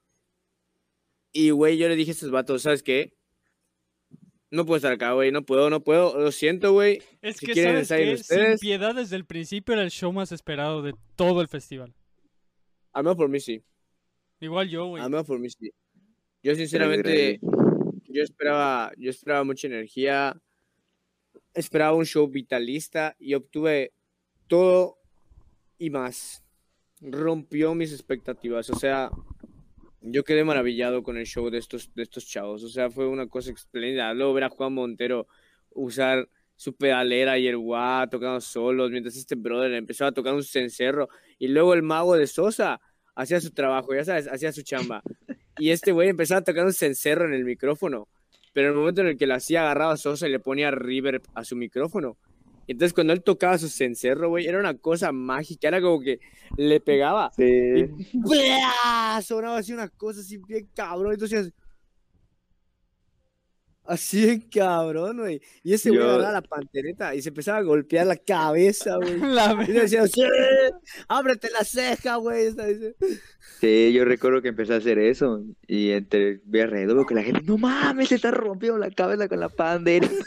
Y, güey, yo le dije a estos vatos, ¿sabes qué? No puedo estar acá, güey, no puedo, no puedo, lo siento, güey. Es Si que, quieren ¿sabes ensayen qué? Sin ustedes. piedad desde el principio era el show más esperado de todo el festival. Al menos por mí sí, Igual yo, güey. al menos por mí sí. Yo sinceramente, yo esperaba, yo esperaba mucha energía, esperaba un show vitalista y obtuve todo y más. Rompió mis expectativas, o sea, yo quedé maravillado con el show de estos, de estos chavos, o sea, fue una cosa espléndida. Luego ver a Juan Montero usar su pedalera y el guá tocando solos, mientras este brother empezaba a tocar un cencerro y luego el mago de Sosa hacía su trabajo, ya sabes, hacía su chamba. Y este güey empezaba a tocar un cencerro en el micrófono. Pero en el momento en el que lo hacía, agarraba a Sosa y le ponía reverb a su micrófono. Y entonces cuando él tocaba su cencerro, güey, era una cosa mágica. Era como que le pegaba. Y Sí. ¡blá! sonaba así una cosa así bien cabrón. Entonces, así bien cabrón, güey. Y ese güey Yo- agarraba la pantereta y se empezaba a golpear la cabeza, güey. (laughs) La Y decía, ¡sí! ¡Ábrete la ceja, güey! Sí, yo recuerdo que empecé a hacer eso y entre vi alrededor veo que la gente, no mames, se está rompiendo la cabeza con la pandera. (laughs)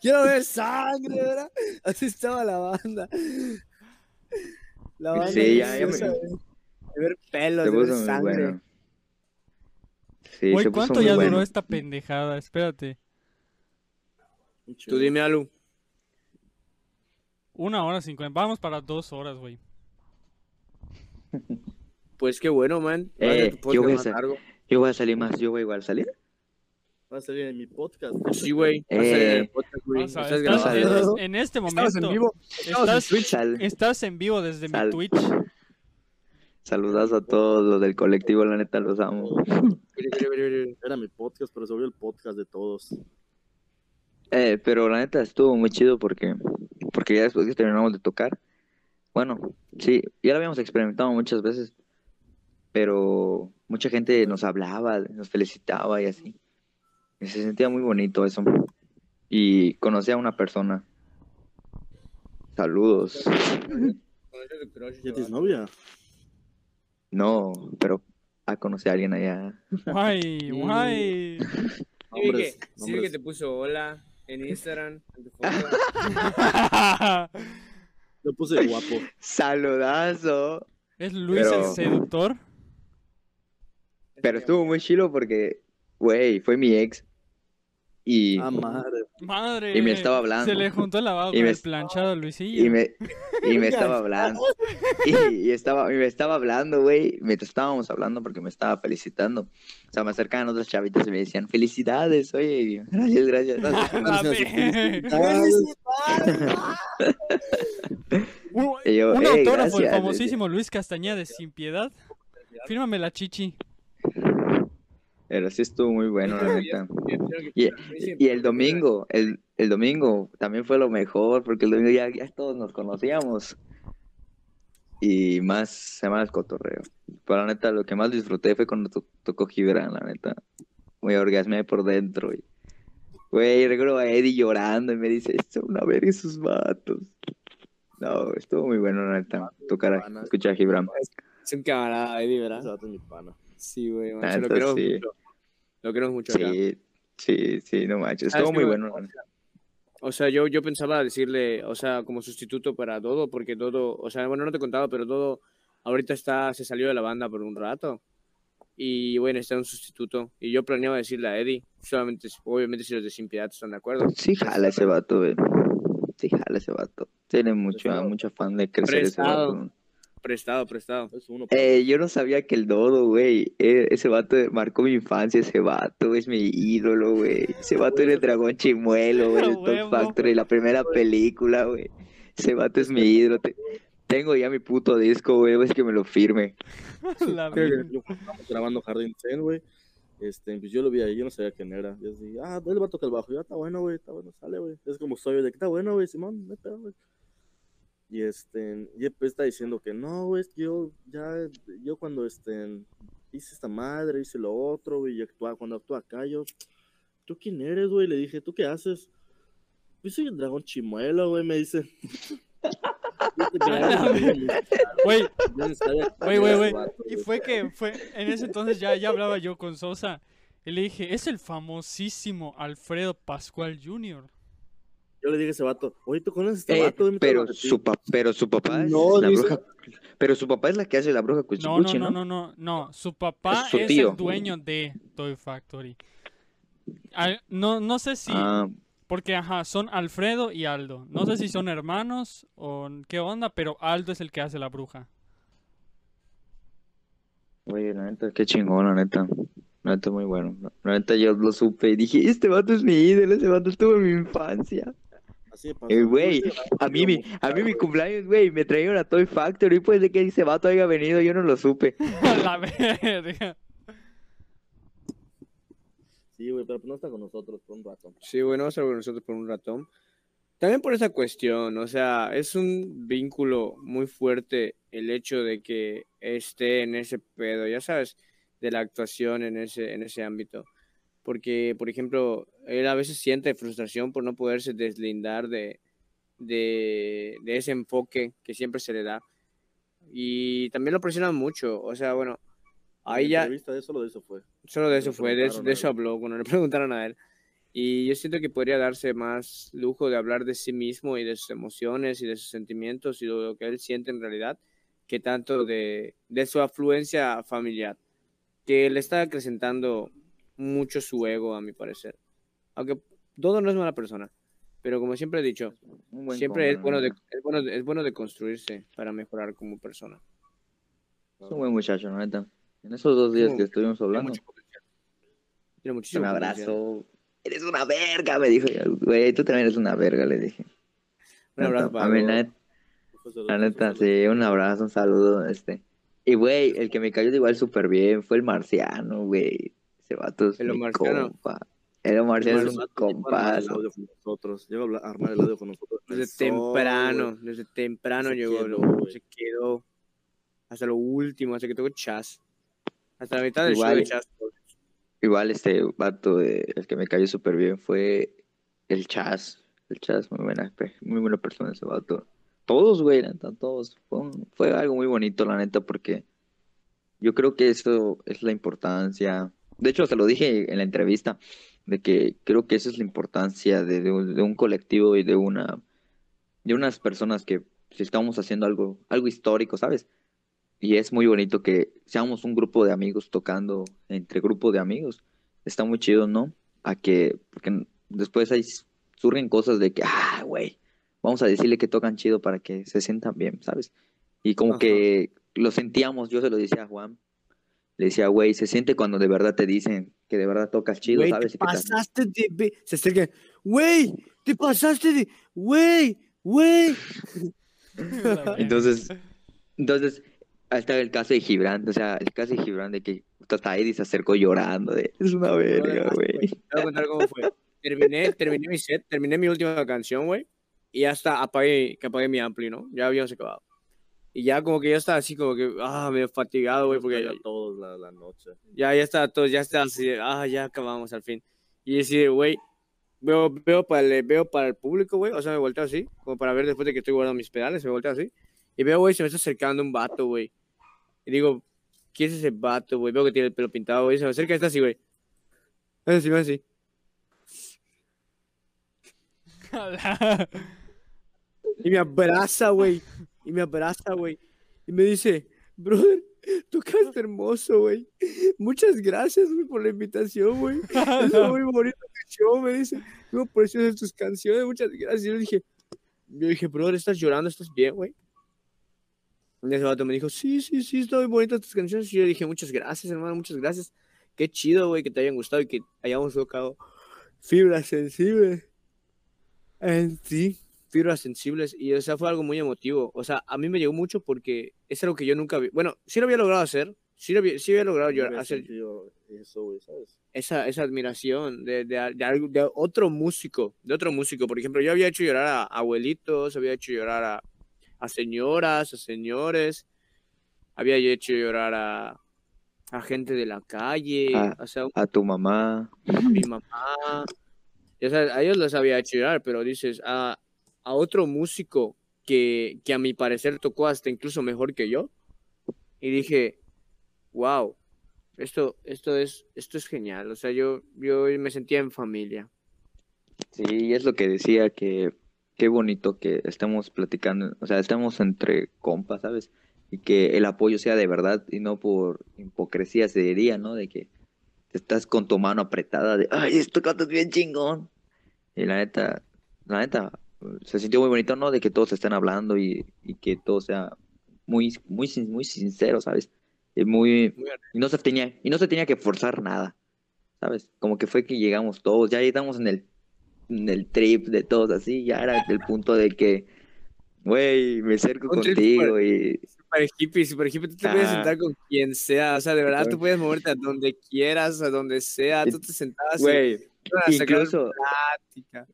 Quiero ver sangre, ¿verdad? Así estaba la banda. La banda Sí, ya- ya me- de, de ver pelos, de ver sangre. bueno. Sí, puso ¿cuánto ya bueno. duró esta pendejada? Espérate. Tú dime, Alu. Una hora cincuenta. Vamos para dos horas, güey. (laughs) Pues qué bueno, man. Eh, yo voy a más hacer- largo. Yo voy a salir más, yo voy igual a salir. Va a salir en mi podcast. Sí, güey. Va a salir en el Eh. podcast, güey. Estás estás- en, en este momento en vivo. Estamos en estás, Twitch. Sal- estás en vivo desde mi. Twitch. Saludas a todos los del colectivo, la neta los amo. Era mi podcast, pero se volvió el podcast de todos. Eh, pero la neta estuvo muy chido porque, porque ya después que terminamos de tocar, bueno, sí, ya lo habíamos experimentado muchas veces, pero mucha gente nos hablaba, nos felicitaba y así. Y se sentía muy bonito eso. Y conocí a una persona. Saludos. ¿Ya tienes novia? No, pero a conocer a alguien allá. Guay, (laughs) guay. Sí, vi que, Hombres, sí vi que hombres. te puso hola en (laughs) Instagram, en tu foto. (laughs) Lo puse guapo. Saludazo. ¿Es Luis el seductor? Pero estuvo muy chilo porque, güey, fue mi ex. Y, Ah, madre. Madre. Y me estaba hablando. Se le juntó el lavado Y con me- el planchado a Luisillo. y me, y me (laughs) estaba hablando. Y, y estaba, y me estaba hablando, güey. Mientras estábamos hablando porque me estaba felicitando. O sea, me acercaban otras chavitas y me decían, felicidades, oye. gracias, gracias. Un, (laughs) (laughs) Y yo, un "Eh, autógrafo, el gracias", famosísimo Luis Castañeda de Sin Piedad. Fírmame la chichi. Pero sí estuvo muy bueno, la neta. Y, y el domingo, el, el domingo también fue lo mejor, porque el domingo ya, ya todos nos conocíamos. Y más se llama el cotorreo. Pero la neta, lo que más disfruté fue cuando to- tocó Gibran, la neta. Me orgasmé por dentro. Y, güey, recuerdo a Eddie llorando y me dice, esto una verga esos vatos. No, estuvo muy bueno, la neta. Tocar, a- escuchar a Gibran. Es un camarada, Eddie, ¿verdad? vato es mi pana. Sí, güey, macho, lo queremos sí. mucho. Lo queremos mucho acá. Sí, sí, sí, no manches. ¿Sabes Estuvo muy bueno. neta. O sea, yo, yo pensaba decirle, o sea, como sustituto para Dodo, porque Dodo, o sea, bueno, no te contaba, pero Dodo ahorita está, se salió de la banda por un rato. Y bueno, está un sustituto. Y yo planeaba decirle a Eddie, solamente, obviamente si los de Sin Piedad están de acuerdo. Sí, jala ese vato, güey. Sí, jala ese vato. Tiene mucho, mucho afán de crecer ese Prestado. vato. Prestado, prestado. Es uno. Eh, yo no sabía que el Dodo, güey, eh, ese vato marcó mi infancia, ese vato, es mi ídolo, güey. Ese vato era el dragón chimuelo, güey, el. Top Factory, la primera película, güey. Ese vato es mi ídolo. te- Tengo ya mi puto disco, güey, es que me lo firme. (laughs) La estábamos grabando Jardín Zen, güey. Este, pues yo lo vi ahí, yo no sabía quién era. Yo así, ah, él va a tocar el bajo. Ya está bueno, güey, está bueno, sale, güey. Es como soy de que está bueno, güey, Simón, pedo, güey. Y este, y después está diciendo que no, güey, es que yo ya, yo cuando este, hice esta madre, hice lo otro, güey, y actúa, cuando actúa acá, yo, ¿tú quién eres, güey? Le dije, ¿tú qué haces? Yo soy el dragón chimuelo, güey, me dice. (laughs) Güey, Güey, güey, güey. Y fue que fue en ese entonces ya, ya hablaba yo con Sosa y le dije, es el famosísimo Alfredo Pascual Jr. Yo le dije a ese vato, oye, ¿tú conoces a este Eh, vato? pero, su pa- pero su papá es No, la dice- bruja. Pero su papá es la que hace la bruja No, no, Cuchicuchi, no, ¿no? no, no, no. Su papá Es su es tío. el dueño de Toy Factory. Al- no, no sé si, Ah, porque ajá, son Alfredo y Aldo. No sé si son hermanos o qué onda, pero Aldo es el que hace la bruja. oye, la neta, qué chingón, la neta. La neta, muy bueno. La neta, yo lo supe y dije, este vato es mi ídolo, ese vato estuvo en mi infancia. Así. Eh, güey, a mí, mi, a mí mi cumpleaños, güey, me trajeron a Toy Factory, pues de que ese vato haya venido, yo no lo supe. (laughs) La verga. Sí, güey, pero no está con nosotros por un rato. Sí, bueno, vamos a hablar con nosotros por un ratón. También por esa cuestión, o sea, es un vínculo muy fuerte el hecho de que esté en ese pedo, ya sabes, de la actuación en ese, en ese ámbito. Porque, por ejemplo, él a veces siente frustración por no poderse deslindar de, de, de ese enfoque que siempre se le da. Y también lo presionan mucho, o sea, bueno, ahí ya... de solo de eso fue. Solo de eso fue, de eso, de eso habló cuando le (laughs) preguntaron a él. Y yo siento que podría darse más lujo de hablar de sí mismo y de sus emociones y de sus sentimientos y de lo que él siente en realidad, que tanto de, de su afluencia familiar, que le está acrecentando mucho su ego, a mi parecer. Aunque todo no es mala persona, pero como siempre he dicho, Un siempre es bueno, de, es, bueno, es bueno de construirse para mejorar como persona. Es un buen muchacho, la neta. En esos dos días que estuvimos hablando. Tiene muchísimo potencial. abrazó. Eres una verga, me dijo. Güey, tú también eres una verga, le dije. Un abrazo Neta, para a mí, la neta, la sí, un abrazo, un saludo, este. Y, güey, el que me cayó igual súper bien fue el marciano, güey. Ese vato es El mi compa. El marciano es un armar el audio con nosotros. Llegó a hablar- a armar el audio con nosotros. en el Desde temprano, desde temprano Se llegó, quedó, lo- se quedó hasta lo último, hasta que tocó Chas. Hasta la mitad del Igual. show de Chas. Igual este vato, eh, el que me cayó súper bien fue el Chas. El Chas, muy buena, muy buena persona ese vato. Todos, güey, neta, todos. Fue, un- fue algo muy bonito, la neta, porque yo creo que eso es la importancia. De hecho, se lo dije en la entrevista, de que creo que esa es la importancia de, de un, de un colectivo y de una, de unas personas que si estamos haciendo algo, algo histórico, ¿sabes? Y es muy bonito que seamos un grupo de amigos tocando entre grupo de amigos. Está muy chido, ¿no? A que, porque después ahí surgen cosas de que, ah, güey, vamos a decirle que tocan chido para que se sientan bien, ¿sabes? Y como Ajá. que lo sentíamos, yo se lo decía a Juan, le decía, güey, se siente cuando de verdad te dicen que de verdad tocas chido, ¿sabes? te pasaste de... Se acerca, güey, te pasaste de... Güey, güey. (laughs) Entonces, entonces, ahí está el caso de Gibran, o sea, el caso de Gibran de que hasta Eddie se acercó llorando, de, es una verga, güey. Te voy a contar cómo fue. Terminé, terminé mi set, terminé mi última canción, güey. Y hasta apagué, que apagué mi ampli, ¿no? Ya habíamos acabado. Y ya como que ya estaba así como que, ah, medio fatigado, güey, porque ya, A todos la, la noche. ya, ya estaba todo, ya estaba así, de, ah, ya acabamos al fin. Y decir, güey, veo, veo, para el, veo para el público, güey, o sea, me volteo así, como para ver después de que estoy guardando mis pedales, me volteo así. Y veo, güey, se me está acercando un vato, güey. Y digo, ¿quién es ese vato, güey? Veo que tiene el pelo pintado, güey, se me acerca y está así, güey. Así, así. (laughs) Y me abraza, güey. Y me abraza, güey. Y me dice, brother, tocaste hermoso, güey. Muchas gracias, güey, por la invitación, güey. (laughs) Es muy bonito tu show, me dice. Muy preciosas tus canciones, muchas gracias. Yo dije, yo dije, brother, ¿estás llorando? ¿Estás bien, güey? Y ese vato me dijo, sí, sí, sí, están muy bonitas tus canciones. Y yo dije, muchas gracias, hermano, muchas gracias. Qué chido, güey, que te hayan gustado y que hayamos tocado fibras sensibles. En sí, fibras sensibles. Y, o sea, fue algo muy emotivo. O sea, a mí me llegó mucho porque es algo que yo nunca vi. Bueno, sí lo había logrado hacer. Sí, lo había, sí había logrado Yo hacer Eso, ¿sabes? esa, esa admiración de, de, de de otro músico. De otro músico. Por ejemplo, yo había hecho llorar a abuelitos, había hecho llorar a, a señoras, a señores. Había hecho llorar a, a gente de la calle. Ah. O sea, A tu mamá. a mi mamá. O sea, a ellos los había hecho llorar, pero dices, a, a otro músico que, que a mi parecer tocó hasta incluso mejor que yo. Y dije, wow, esto, esto, es, esto es genial. O sea, yo, yo me sentía en familia. Sí, es lo que decía, que qué bonito que estemos platicando, o sea, estamos entre compas, ¿sabes? Y que el apoyo sea de verdad y no por hipocresía se diría, ¿no? De que estás con tu mano apretada de, ay, esto cantas bien chingón. Y la neta, la neta, se sintió muy bonito, ¿no? De que todos estén hablando y, y que todo sea muy, muy, muy sincero, ¿sabes? Y muy, y no se tenía, y no se tenía que forzar nada, ¿sabes? Como que fue que llegamos todos, ya estamos en el, en el trip de todos así, ya era el punto de que, güey, me acerco Un contigo y Super hippie, super hippie, tú te puedes Ajá. sentar con quien sea, o sea, de verdad, tú puedes moverte a donde quieras, a donde sea, tú te sentabas güey, incluso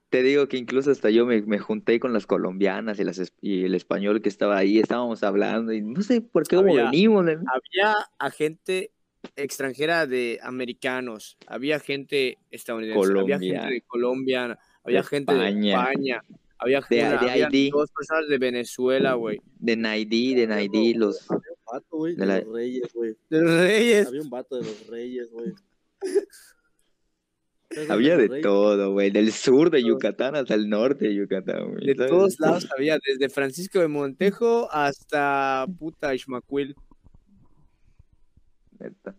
te digo que incluso hasta yo me, me junté con las colombianas y, las, y el español que estaba ahí, estábamos hablando y no sé por qué cómo Había- venimos, ¿no? Había a gente extranjera de americanos, había gente estadounidense, había gente Colombia. de Colombia, había De gente de España. España, había, De- una- de había ID. dos personas de Venezuela, güey. de Naidí, de Naidí, los... Había un vato, güey, De de, la- los reyes, güey. De los Reyes. Había un vato de los reyes, güey. (laughs) ¿Sabes Había de reyes? todo, güey, del sur de Yucatán hasta el norte de Yucatán, güey. De ¿sabes? todos lados (laughs) había, desde Francisco de Montejo hasta puta Ishmaquil. Neta.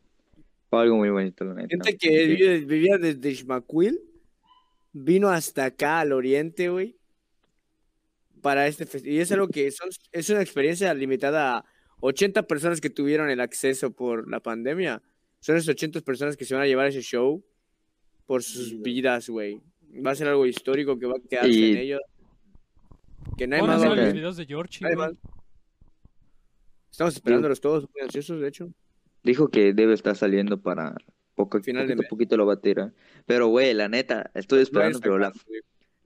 Fue algo muy bonito, la neta. Gente que vivía desde Ishmaquil, vino hasta acá al oriente, güey, para este festival. Y es algo que son, es una experiencia limitada a 80 personas que tuvieron el acceso por la pandemia. Son esas 80 personas que se van a llevar ese show por sus Vida. vidas, güey. Va a ser algo histórico que va a quedarse Y- en ellos. Que nadie más va a ver. videos de más. Estamos esperándolos todos, muy ansiosos, de hecho. Dijo que debe estar saliendo para poco, Final de poquito, mes. poquito lo va a tirar. Pero, güey, la neta, estoy esperando, pero la,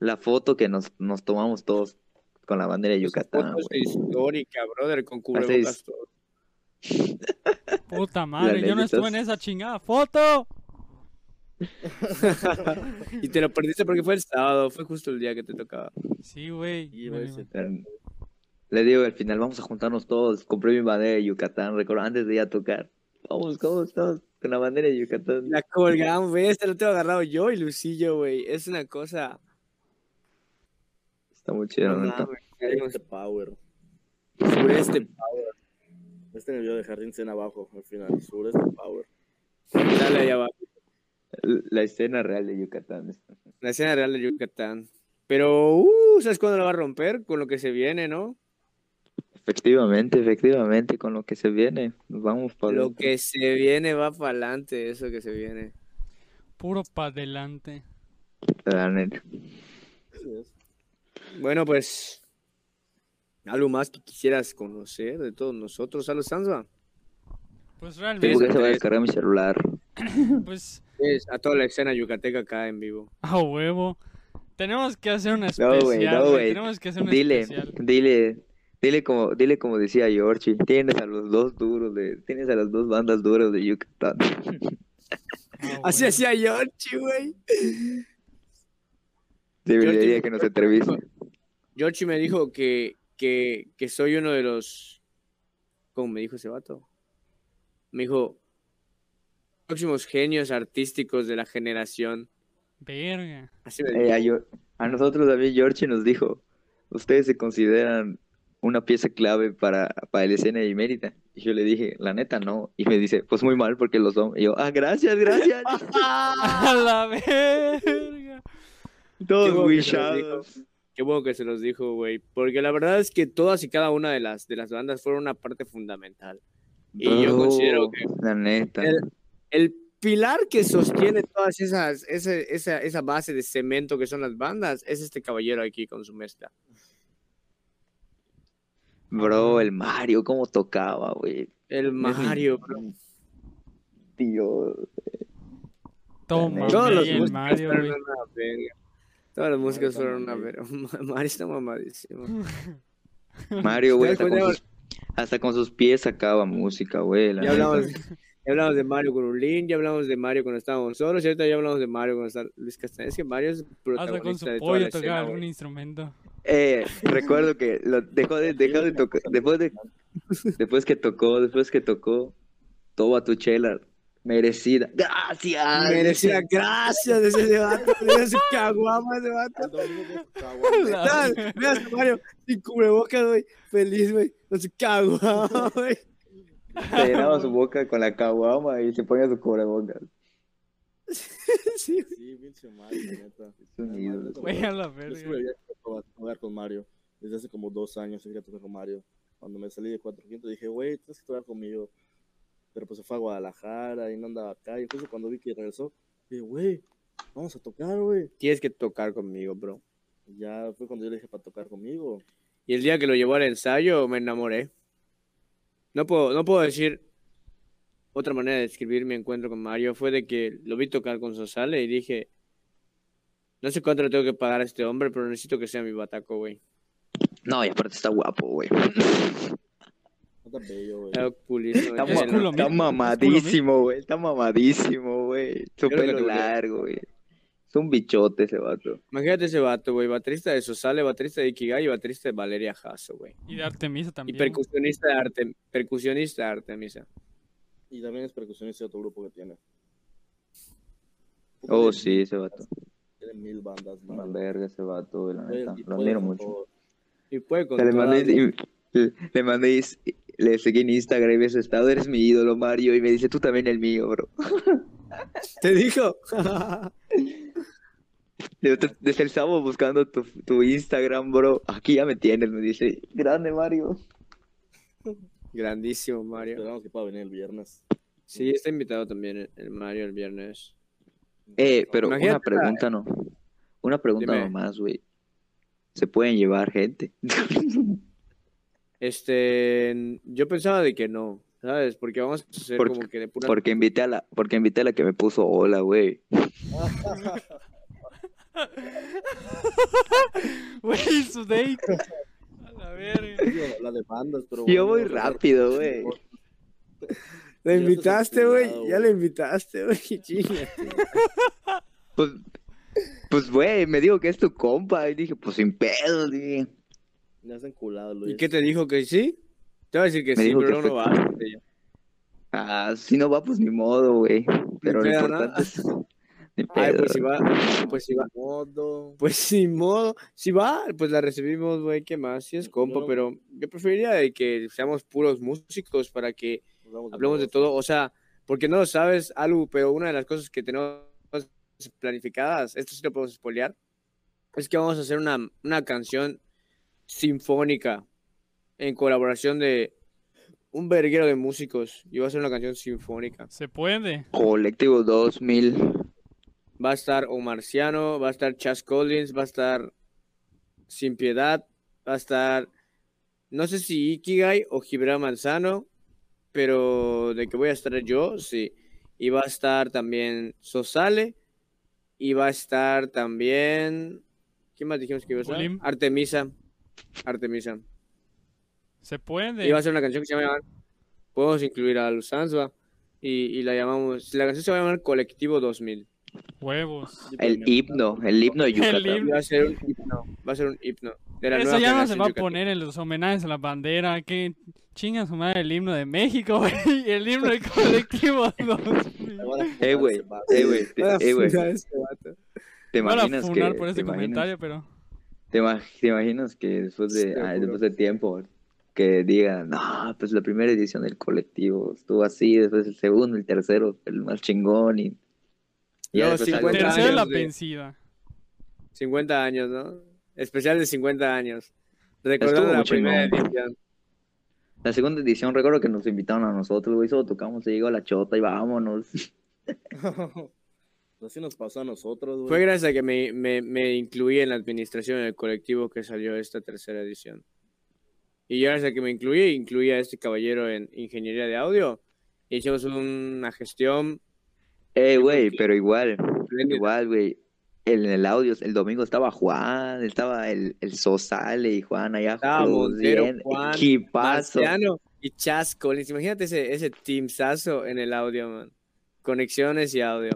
la foto que nos, nos tomamos todos con la bandera de Yucatán, foto es histórica, brother, con cubrebocas es- todo. Puta madre, yo no estuve en esa chingada foto. (laughs) Y te lo perdiste porque fue el sábado, fue justo el día que te tocaba. Sí, güey. Le digo, al final vamos a juntarnos todos. Compré mi bandera de Yucatán, recuerdo, antes de ir a tocar. Vamos, vamos, todos con la bandera de Yucatán. La colgamos, güey, este lo tengo agarrado yo y Lucillo, güey. Es una cosa. Está muy chido, No mames, Este power. Sureste Power. Este en el video de Jardín Cena abajo, al final. Sureste power. Dale allá abajo. La escena real de Yucatán. (laughs) La escena real de Yucatán. Pero, uh, ¿sabes cuándo la va a romper? Con lo que se viene, ¿no? Efectivamente, efectivamente, con lo que se viene. Vamos para Lo que se viene va para adelante, eso que se viene. Puro pa' adelante. La neta. Bueno, pues. Algo más que quisieras conocer de todos nosotros, a los Sansa. Pues Tengo realmente, que se va a descargar mi celular. (coughs) pues Es a toda la escena yucateca acá en vivo. a huevo. Tenemos que hacer una No, especial, güey, no, güey. Tenemos que hacer una Dile, especial. dile, dile como, dile como decía Georgie, tienes a los dos duros de, tienes a las dos bandas duras de Yucatán. (laughs) A Así hacía Yorchi, güey. Debería Georgie, que nos entreviste. Yorchi me dijo que, que, que soy uno de los. ¿Cómo me dijo ese vato? Me dijo. Próximos genios artísticos de la generación. Verga. Así me Eh, a, Yo- a nosotros también Georgie nos dijo, ustedes se consideran una pieza clave para, para la escena de Mérida. Y yo le dije, la neta no. Y me dice, pues muy mal porque lo son. Y yo, ah, gracias, gracias. (laughs) A la verga. Todos los shadows. Qué bueno que se los dijo, güey. Porque la verdad es que todas y cada una de las, de las bandas fueron una parte fundamental. Y yo considero que La neta. el, el pilar que sostiene todas esas, ese- esa, esa base de cemento que son las bandas es este caballero aquí con su mezcla. Bro, el Mario, cómo tocaba, güey. El Mario, bro. Tío. Toma, Todos los el músicos Mario, fueron güey. una verga. Todos los músicos está fueron una verga. (laughs) Mario está mamadísimo. Mario, güey, hasta con, podemos- sus, hasta con sus pies sacaba música, güey. Ya hablamos, Ya hablamos de Mario con Ulín, ya hablamos de Mario cuando estábamos solos, y ahorita ya hablamos de Mario cuando está Luis Castañeda. Es que Mario es con protagonista su de toda pollo la tocar escena, algún güey. instrumento. Eh, recuerdo que lo dejó de, dejó de tocar, después de, después que tocó, después que tocó, toma tu chela, merecida. Gracias. Merecía gracias de ese vato, de su caguama ese vato. Mira, (laughs) mira Mario sin cubrebocas, güey, feliz, güey, con su caguama, güey. Se llenaba su boca con la caguama y se ponía su cubrebocas. (laughs) Sí, Sí, pinche Mario, la neta. Es un ídolo. Güey, a la Yo siempre verga. había querido jugar con Mario. Desde hace como dos años quería tocar con Mario. Cuando me salí de 400 dije, güey, tienes que tocar conmigo. Pero pues se fue a Guadalajara y no andaba acá. Y justo cuando vi que regresó, dije, güey, vamos a tocar, güey. Tienes que tocar conmigo, bro. Y ya fue cuando yo le dije para tocar conmigo. Y el día que lo llevó al ensayo me enamoré. No puedo, no puedo decir otra manera de describir mi encuentro con Mario. Fue de que lo vi tocar con Sosale y dije, no sé cuánto le tengo que pagar a este hombre, pero necesito que sea mi bataco, güey. No, y aparte está guapo, güey. Está bello, güey. Era culísimo, Está, está mamadísimo, güey. Está mamadísimo, güey. Su pelo largo, güey. Es un bichote ese vato. Imagínate ese vato, güey. Baterista de Sosale, baterista de Ikigai y baterista de Valeria Jasso, güey. Y de Artemisa Y también. percusionista de arte, percusionista de Artemisa. Y también es percusionista de otro grupo que tiene. Oh, sí, ese vato. Tiene mil bandas, Una man. verga ese vato, güey, la neta. y Lo admiro mucho. Y puede con Le mandé, le, mandé, seguí en Instagram y su estado, eres mi ídolo, Mario. Y me dice, tú también el mío, bro. (laughs) ¿Te dijo? (laughs) Desde el sábado buscando tu, tu Instagram, bro. Aquí ya me tienes, me dice. Grande, Mario. Grandísimo, Mario. Esperamos que pueda venir el viernes. Sí, está invitado también el- Mario el viernes. Eh, pero una la- pregunta no. Una pregunta Dime. nomás, güey. ¿Se pueden llevar gente? (laughs) Este, yo pensaba de que no, ¿sabes? Porque vamos a hacer Porque- como que de pura... Porque invité a la, porque invité a la que me puso hola, güey. (laughs) Güey, su date. A la verga. Iba a hablar de bandas, pero Yo voy rápido, güey. Le Ya invitaste, güey. Ya le invitaste, güey. Chinga. Pues, pues, güey, me dijo que es tu compa. Y dije, pues sin pedo, dije. Ya está enculado, Luis. ¿Y qué te dijo? ¿Que sí? Te va a decir que Me sí, pero que no, va. Ah, si no va, pues ni modo, güey. Pero lo importante es. Ay, pedo. pues si va, pues si va. Modo. Pues sin modo. Si va, pues la recibimos, güey. ¿Qué más? Si es compa, Pero- pero yo preferiría de que seamos puros músicos para que hablemos de todo. O sea, porque no lo sabes, Alu, pero una de las cosas que tenemos planificadas, esto sí lo podemos spoilear, es que vamos a hacer una, una canción sinfónica en colaboración de un verguero de músicos. Y va a ser una canción sinfónica. Se puede. Colectivo 2000. Va a estar Omarciano, va a estar Chas Collins, va a estar Sin Piedad, va a estar, no sé si Ikigai o Gibran Manzano, pero de que voy a estar yo, sí. Y va a estar también Sosale, y va a estar también, ¿quién más dijimos que iba a estar? Olim. Artemisa, Artemisa. Se puede. Y va a ser una canción que se llama, podemos incluir a Lusanzba, y, y la llamamos, la canción se va a llamar Colectivo 2000. Huevos. El himno, el himno de Yucatán. himno. Va a ser un himno. Va a ser un himno. De la Eso nueva ya no se va a poner en los homenajes a la bandera. Que chinga su madre el himno de México, (laughs) güey. Y el himno del colectivo 2000. (laughs) Eh, güey, eh, güey, a eh, güey, a. ¿te a imaginas que, funar por te este imaginas- comentario, pero. te ima- te imaginas que después de, Seguro. ah, después de tiempo, que digan, no, pues la primera edición del colectivo estuvo así, después el segundo, el tercero, el más chingón, y y ya Luego después algo- 50 Tercero la años de- vencida. 50 años, ¿no? Especial de 50 años. Recordando la primera chingón. edición. La segunda edición, recuerdo que nos invitaron a nosotros, güey, solo tocamos, y llegó la chota y vámonos. (laughs) Así nos pasó a nosotros, güey. Fue gracias a que me, me, me incluí en la administración del colectivo que salió esta tercera edición. Y gracias a que me incluí, incluí a este caballero en ingeniería de audio. Y hicimos una gestión. Eh, güey, pero igual, igual, güey. En el audio, el domingo estaba Juan, estaba el, el Sosale y Juan allá. Estaba Montero, bien, Juan, equipazo. Marciano. y Chas Collins. Imagínate ese, ese teamsazo en el audio, man. Conexiones y audio.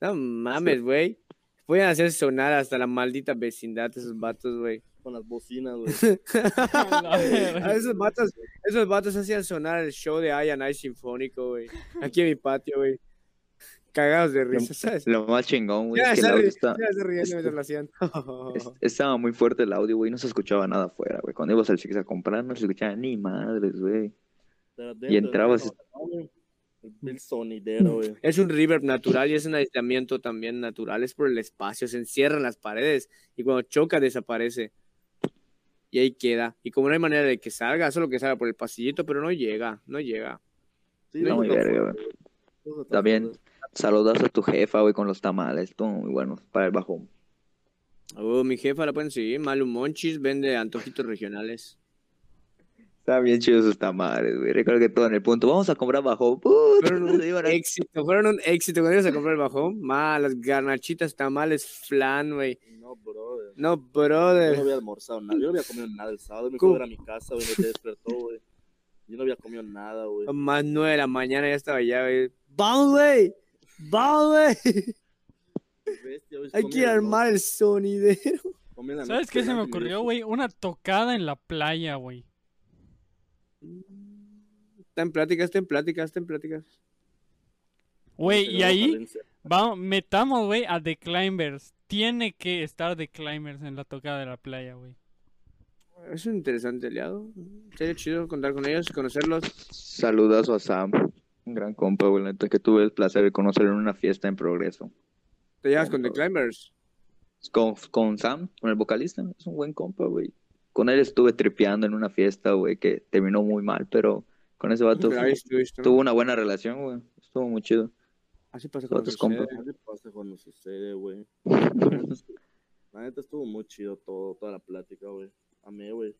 No mames, güey. Pueden hacer sonar hasta la maldita vecindad esos vatos, güey. Con las bocinas, güey. (laughs) Esos vatos, esos vatos hacían sonar el show de I and I Sinfónico, güey. Aquí en mi patio, güey. Cagados de risa, ¿sabes? Lo más chingón, güey, Ya es que el audio está- ya se estaba muy fuerte el audio, güey, no se escuchaba nada afuera, güey. Cuando ibas al Six a comprar no se escuchaba ni madres, güey. Y entrabas- ¿no? El, sonidero, güey. Es un reverb natural y es un aislamiento también natural. Es por el espacio, se encierra en las paredes y cuando choca desaparece. Y ahí queda. Y como no hay manera de que salga, solo que salga por el pasillito, pero no llega, no llega. Sí, Está muy eso está verga, También. Saludas a tu jefa, güey, con los tamales, todo muy bueno para el bajón. Oh, mi jefa la pueden seguir. Malu Monchis vende antojitos regionales. Está bien chido sus tamales, güey. Recuerdo que todo en el punto, vamos a comprar bajón. Puta, Fueron un a- éxito, fueron un éxito. Cuando ibas a comprar el bajón, ma, las garnachitas, tamales, flan, güey. No, brother. No, Yo no brother. había almorzado nada. Yo no había comido nada el sábado. Me ¿Cómo? fui a ver a mi casa, güey. Me despertó, güey. Yo no había comido nada, güey. Más nueve de la mañana ya estaba allá, güey. ¡Vamos, güey! ¡Vamos, güey! Hay que armar el sonidero. ¿Sabes qué se me ocurrió, güey? Una tocada en la playa, güey. Está en pláticas, está en pláticas, está en pláticas. Güey, y va ahí vamos, metamos, güey, a The Climbers. Tiene que estar The Climbers en la tocada de la playa, güey. Es un interesante aliado. Sería chido contar con ellos, conocerlos. Saludazo a Sam, un gran compa, güey, la neta, que tuve el placer de conocerlo en una fiesta en progreso. Te llevas con The Compa. Climbers. Con, con Sam, con el vocalista, es un buen compa, güey. Con él estuve tripeando en una fiesta, güey, que terminó muy mal, pero con ese vato tuvo una buena relación, güey. Estuvo muy chido. Así pasa con los compas. ¿Qué pasa cuando sucede, güey? (laughs) La neta estuvo muy chido todo, toda la plática, güey. Amé, güey.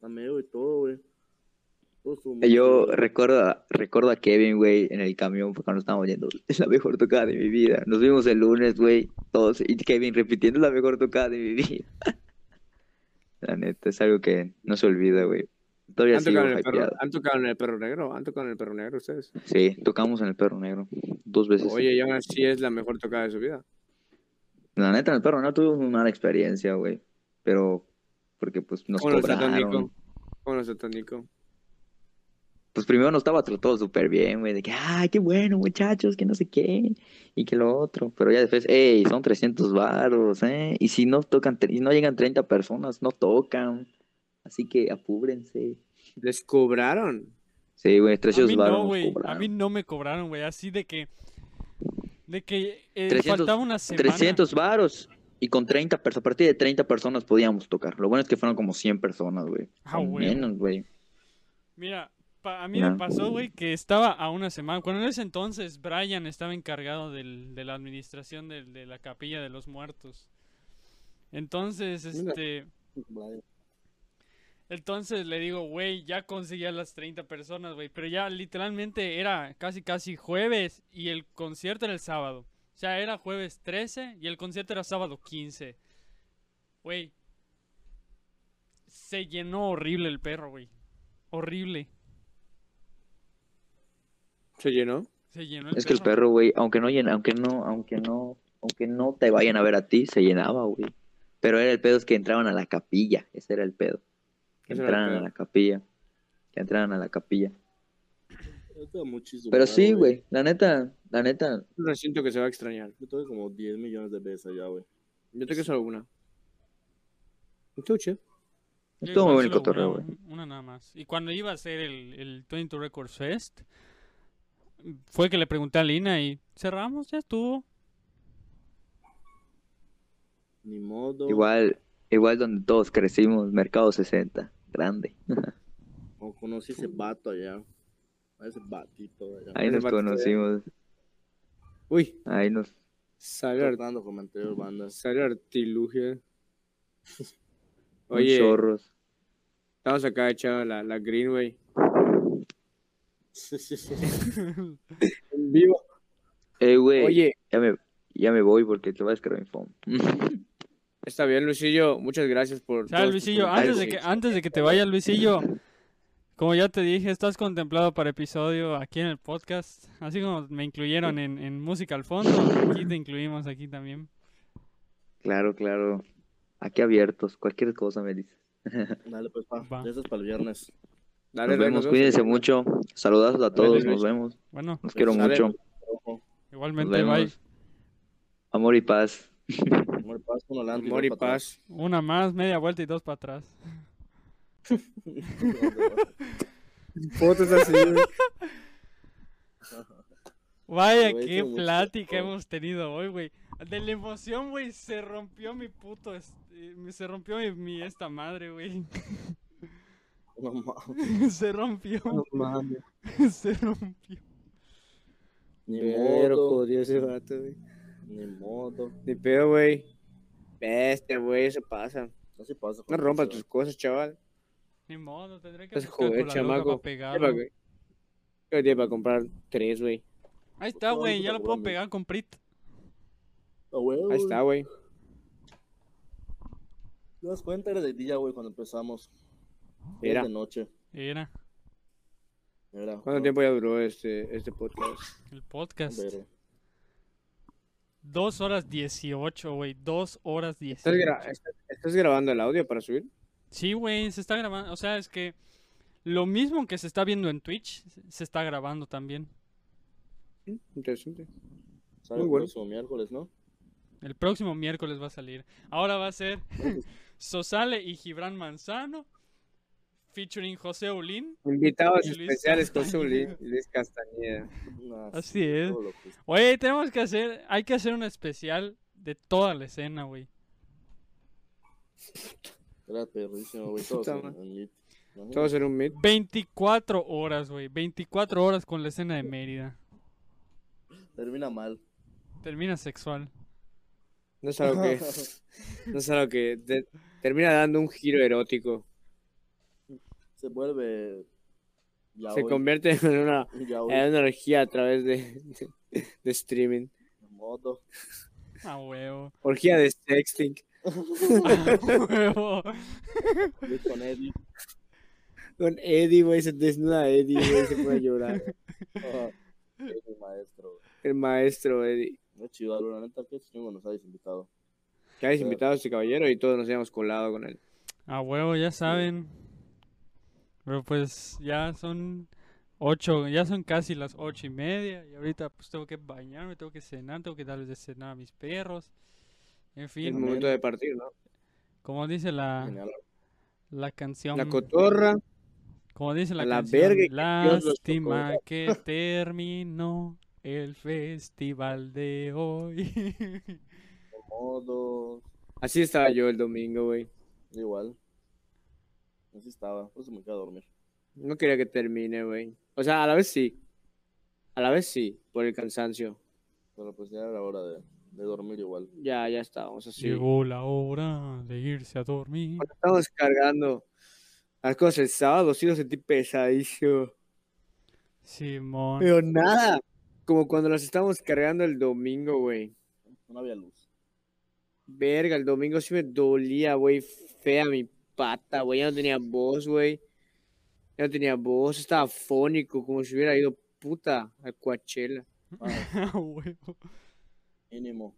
Amé, güey, todo, güey. Yo recuerdo, recuerdo a Kevin, güey, en el camión cuando estábamos yendo. (laughs) Es la mejor tocada de mi vida. Nos vimos el lunes, güey, todos. Y Kevin repitiendo "Es la mejor tocada de mi vida. (laughs) La neta, es algo que no se olvida, güey. Todavía ¿Han sigo tocado, en el perro, hypeado. ¿Han tocado en el perro negro? ¿Han tocado en el perro negro ustedes? Sí, tocamos en el Perro Negro. Dos veces. Oye, y aún así es la mejor tocada de su vida. La neta, en el Perro Negro tuvimos una mala experiencia, güey. Pero, porque pues nos ¿Cómo lo cobraron. ¿Cómo lo trató Nico? Pues primero nos estaba tratando súper bien, güey, de que, ay, qué bueno, muchachos, que no sé qué, y que lo otro. Pero ya después, ey, son 300 varos, ¿eh? Y si no tocan, y no llegan 30 personas, no tocan. Así que apúrense. ¿Les cobraron? Sí, güey, A 300 mí varos no, güey. A mí no me cobraron, güey. Así de que. De que eh, 300 faltaba una semana. 300 varos. Y con 30 personas, a partir de 30 personas podíamos tocar. Lo bueno es que fueron como 100 personas, güey. Ah, güey. menos, güey. Mira, a mí me pasó, güey, que estaba a una semana. Cuando en ese entonces Brian estaba encargado del- de la administración del- de, la capilla de los muertos. Entonces, este. Entonces le digo, güey, ya conseguí a las 30 personas, güey. Pero ya literalmente era casi, casi jueves y el concierto era el sábado. O sea, era jueves 13 y el concierto era sábado 15. Güey. Se llenó horrible el perro, güey. Horrible. ¿Se llenó? Se llenó el Es que el perro, güey, aunque no llena, aunque no, aunque no, aunque no te vayan a ver a ti, se llenaba, güey. Pero era el pedo es que entraban a la capilla, ese era el pedo. Que entraran a la capilla. Que entraran a la capilla. Muchísimo Pero sí, güey, la neta, la neta, Un recinto que se va a extrañar. Yo tuve como 10 millones de veces allá, güey. Yo te que solo una. Estuvo chido. Yo estuvo muy buen cotorreo, güey. Una nada más. Y cuando iba a hacer el, el 22 Records Fest, fue que le pregunté a Lina y cerramos, ya estuvo. Ni modo. Igual, igual donde todos crecimos, Mercado 60, grande. (laughs) O conocí ese vato allá. Ese batito allá. Ahí Ese nos conocimos, Uy, ahí nos... salió, ar- Tratando con anteriores bandas. salió artilugio. con Oye, chorros. estamos acá echando la, la Greenway. (laughs) En vivo. Eh, güey, Oye, ya me, ya me voy porque te voy a descargar mi phone. (laughs) está bien, Luisillo. Muchas gracias por. Luisillo, antes de que, antes de que te vayas, Luisillo, Como ya te dije, estás contemplado para episodio aquí en el podcast. Así como me incluyeron en, en música al fondo, aquí te incluimos aquí también. Claro, claro. Aquí abiertos, cualquier cosa me dices. Dale, pues, pa. Va. Eso es para el viernes. Dale, Nos vemos, nos cuídense mucho. Saludazos a todos, nos vemos. Bueno, Los quiero mucho. Nos igualmente, bye. Amor y paz. (laughs) amor y paz, adelante y Amor y paz. Una más, media vuelta y dos para atrás. (laughs) Fotos así. Vaya, qué mucho plática hemos tenido hoy, güey. De la emoción, güey, se rompió mi puto. eh, Se rompió mi, mi esta madre, güey. (laughs) No (laughs) mames, se rompió. No mames. (laughs) se rompió. Ni Pero modo, jodió ese vato, güey. ni modo. Ni pedo, güey. Bestia, güey, eso pasa. Así pasa. No rompas tus cosas, chaval. Ni modo, tendré que buscar joder, chamaco. Yo día para comprar tres, güey. Ahí está, No, güey, no ya lo puedo pegar con Prit. Ah, Ahí está, güey. ¿Te das cuenta? Era de día, güey, cuando empezamos. Era de noche. Era Era. ¿Cuánto tiempo ya duró este, este podcast? el podcast. Pero, Dos horas dieciocho, güey. Dos horas ¿Estás, dieciocho. gra- estás- estás grabando el audio para subir? Sí, güey, se está grabando. O sea, es que lo mismo que se está viendo en Twitch, se está grabando también. Mm, Interesante. sale Muy el bueno. próximo miércoles, ¿no? El próximo miércoles va a salir. Ahora va a ser (laughs) Sosale y Gibran Manzano, featuring José Olín. Invitados Y Luis especiales con Castañeda. Luis, Luis Castañeda. Nah, Así es. Güey, tenemos que hacer, hay que hacer un especial de toda la escena, güey. Era perrísimo, güey. Todos en, en Meet. Todos en un meet. 24 horas, güey. 24 horas con la escena de Mérida. Termina mal. Termina sexual. No es algo que, (laughs) no es algo que te- termina dando un giro erótico. Se vuelve. Ya Se hoy, convierte en (laughs) una, Ya hoy. en una orgía a través de, de, de streaming. Modo. A huevo. Orgía de sexting. (laughs) (laughs) A huevo. Con Eddie. Con Eddie, güey, se desnuda Eddie, güey, se puede llorar. Es mi maestro. güey. El maestro Eddie. No chido, la neta, que chingo nos habéis invitado. Que hayas invitado a este caballero y todos nos hayamos colado con él. A huevo, ya saben. Pero pues ya son ocho, ya son casi las ocho y media. Y ahorita pues tengo que bañarme, tengo que cenar, tengo que darles de cenar a mis perros. En Es fin, momento de partir, ¿no? como dice la, la canción. La cotorra. Como dice la la canción, verga que lástima que (laughs) terminó el festival de hoy. (laughs) Modo. Así estaba yo el domingo, güey. Igual. Así estaba. Por eso me quedé a dormir. No quería que termine, güey. O sea, a la vez sí. A la vez sí, por el cansancio. Pero pues ya era hora de, de dormir igual. Ya, ya estábamos así. Llegó la hora de irse a dormir. Cuando estábamos cargando las cosas el sábado, sí lo sentí pesadísimo. Simón. Pero nada. Como cuando las estábamos cargando el domingo, güey. No había luz. Verga, el domingo sí me dolía, güey. Fea mi pata, güey. Ya no tenía voz, güey. Ya no tenía voz. Estaba fónico, como si hubiera ido puta a Coachella. (laughs) A huevo. mínimo.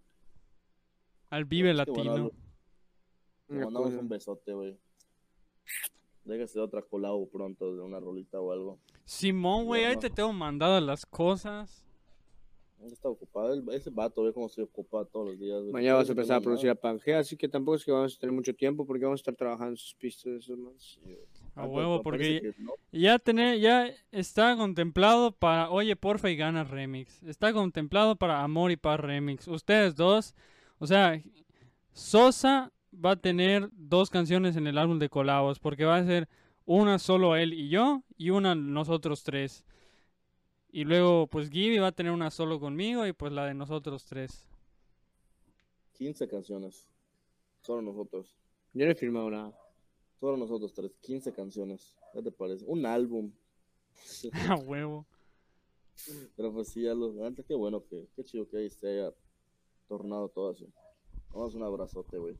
Al Vive Es que bueno, Latino. Te Una mandamos un besote, güey. Déjase otra colabo pronto de una rolita o algo. Simón, güey, ahí te tengo mandadas las cosas. Él está ocupado. el- ese vato ve cómo se ocupa todos los días. Mañana vas a empezar a producir a Pangea, así que tampoco es que vamos a tener mucho tiempo porque vamos a estar trabajando en sus pistas. Eso más. A Ah, huevo, porque que no. ya tener, ya está contemplado para Oye Porfa y Gana Remix. Está contemplado para Amor y Paz Remix. Ustedes dos, o sea, Sosa va a tener dos canciones en el álbum de colabos, porque va a ser una solo él y yo y una nosotros tres. Y luego, pues Gibby va a tener una solo conmigo y pues la de nosotros tres. 15 canciones. Solo nosotros. Yo no he firmado nada. Solo nosotros tres. 15 canciones. ¿Qué te parece? Un álbum. (laughs) A huevo. Pero pues sí, ya lo. la neta, qué bueno que. Qué chido que ahí se haya tornado todo así. Vamos un abrazote, güey.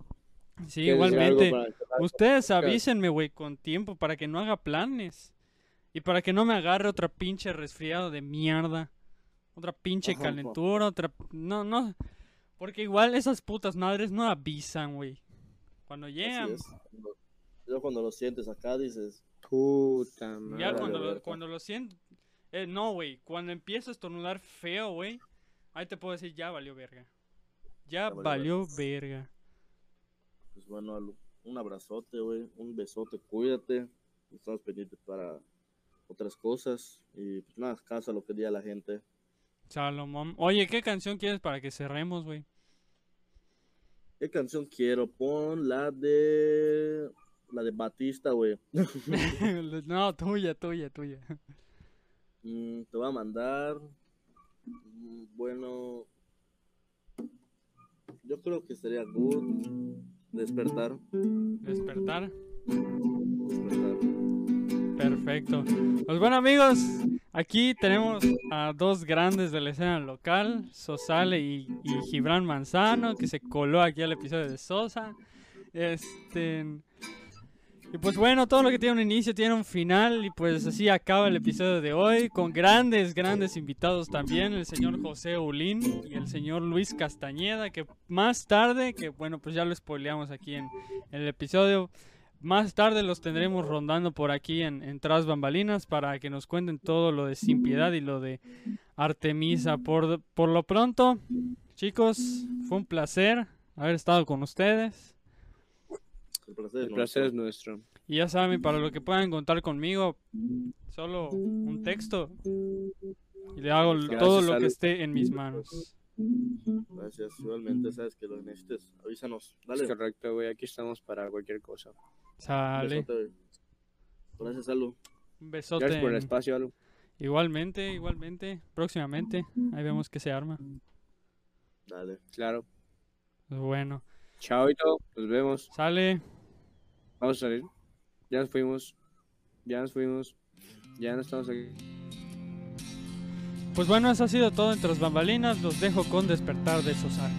Sí, ¿Quieres decir algo igualmente. Ustedes avísenme, güey, con tiempo para que no haga planes. Y para que no me agarre otra pinche resfriado de mierda. Otra pinche Ajá, calentura, otra... No, no. Porque igual esas putas madres no avisan, güey. Cuando llegan. Yo cuando lo sientes acá dices, Puta madre. ya cuando lo, cuando lo siento... Eh, no, güey. Cuando empiezo a estornudar feo, güey. Ahí te puedo decir, ya valió verga. Ya Ya valió valió verga. pues bueno, un abrazote, güey, un besote, cuídate. Estamos pendientes para otras cosas. Y pues nada, casa lo que diga la gente. Salomón. Oye, ¿qué canción quieres para que cerremos, güey? ¿Qué canción quiero? Pon la de. La de Batista, güey. (laughs) no, tuya, tuya, tuya. Mm, te voy a mandar. mm, Bueno. Yo creo que sería good. Despertar. Despertar. Despertar. Perfecto. Pues bueno amigos, aquí tenemos a dos grandes de la escena local, Sosale y, Gibran Manzano, que se coló aquí al episodio de Sosa. Este... Y pues bueno, todo lo que tiene un inicio tiene un final y pues así acaba el episodio de hoy con grandes, grandes invitados también, el señor José Ulín y el señor Luis Castañeda, que más tarde, que bueno, pues ya lo spoileamos aquí en el episodio, más tarde los tendremos rondando por aquí en, en Tras Bambalinas para que nos cuenten todo lo de Sin Piedad y lo de Artemisa. Por, por lo pronto, chicos, fue un placer haber estado con ustedes. El placer es El placer es nuestro. Y ya saben, para lo que puedan contar conmigo, solo un texto. Y le hago Gracias, todo lo que esté en mis manos. Gracias, igualmente, sabes que lo necesites. Avísanos. Es Dale. correcto, güey. Aquí estamos para cualquier cosa. Sale. besote. Gracias, Alu. Un besote. Gracias por el espacio, Alu. Igualmente, igualmente. Próximamente. Ahí vemos que se arma. Dale. Claro. Pues bueno. Chao y todo. Nos vemos. Sale. Vamos a salir. Ya nos fuimos. Ya nos fuimos. Ya no estamos aquí. Pues bueno, eso ha sido todo en Tras Bambalinas. Los dejo con Despertar de Sosal.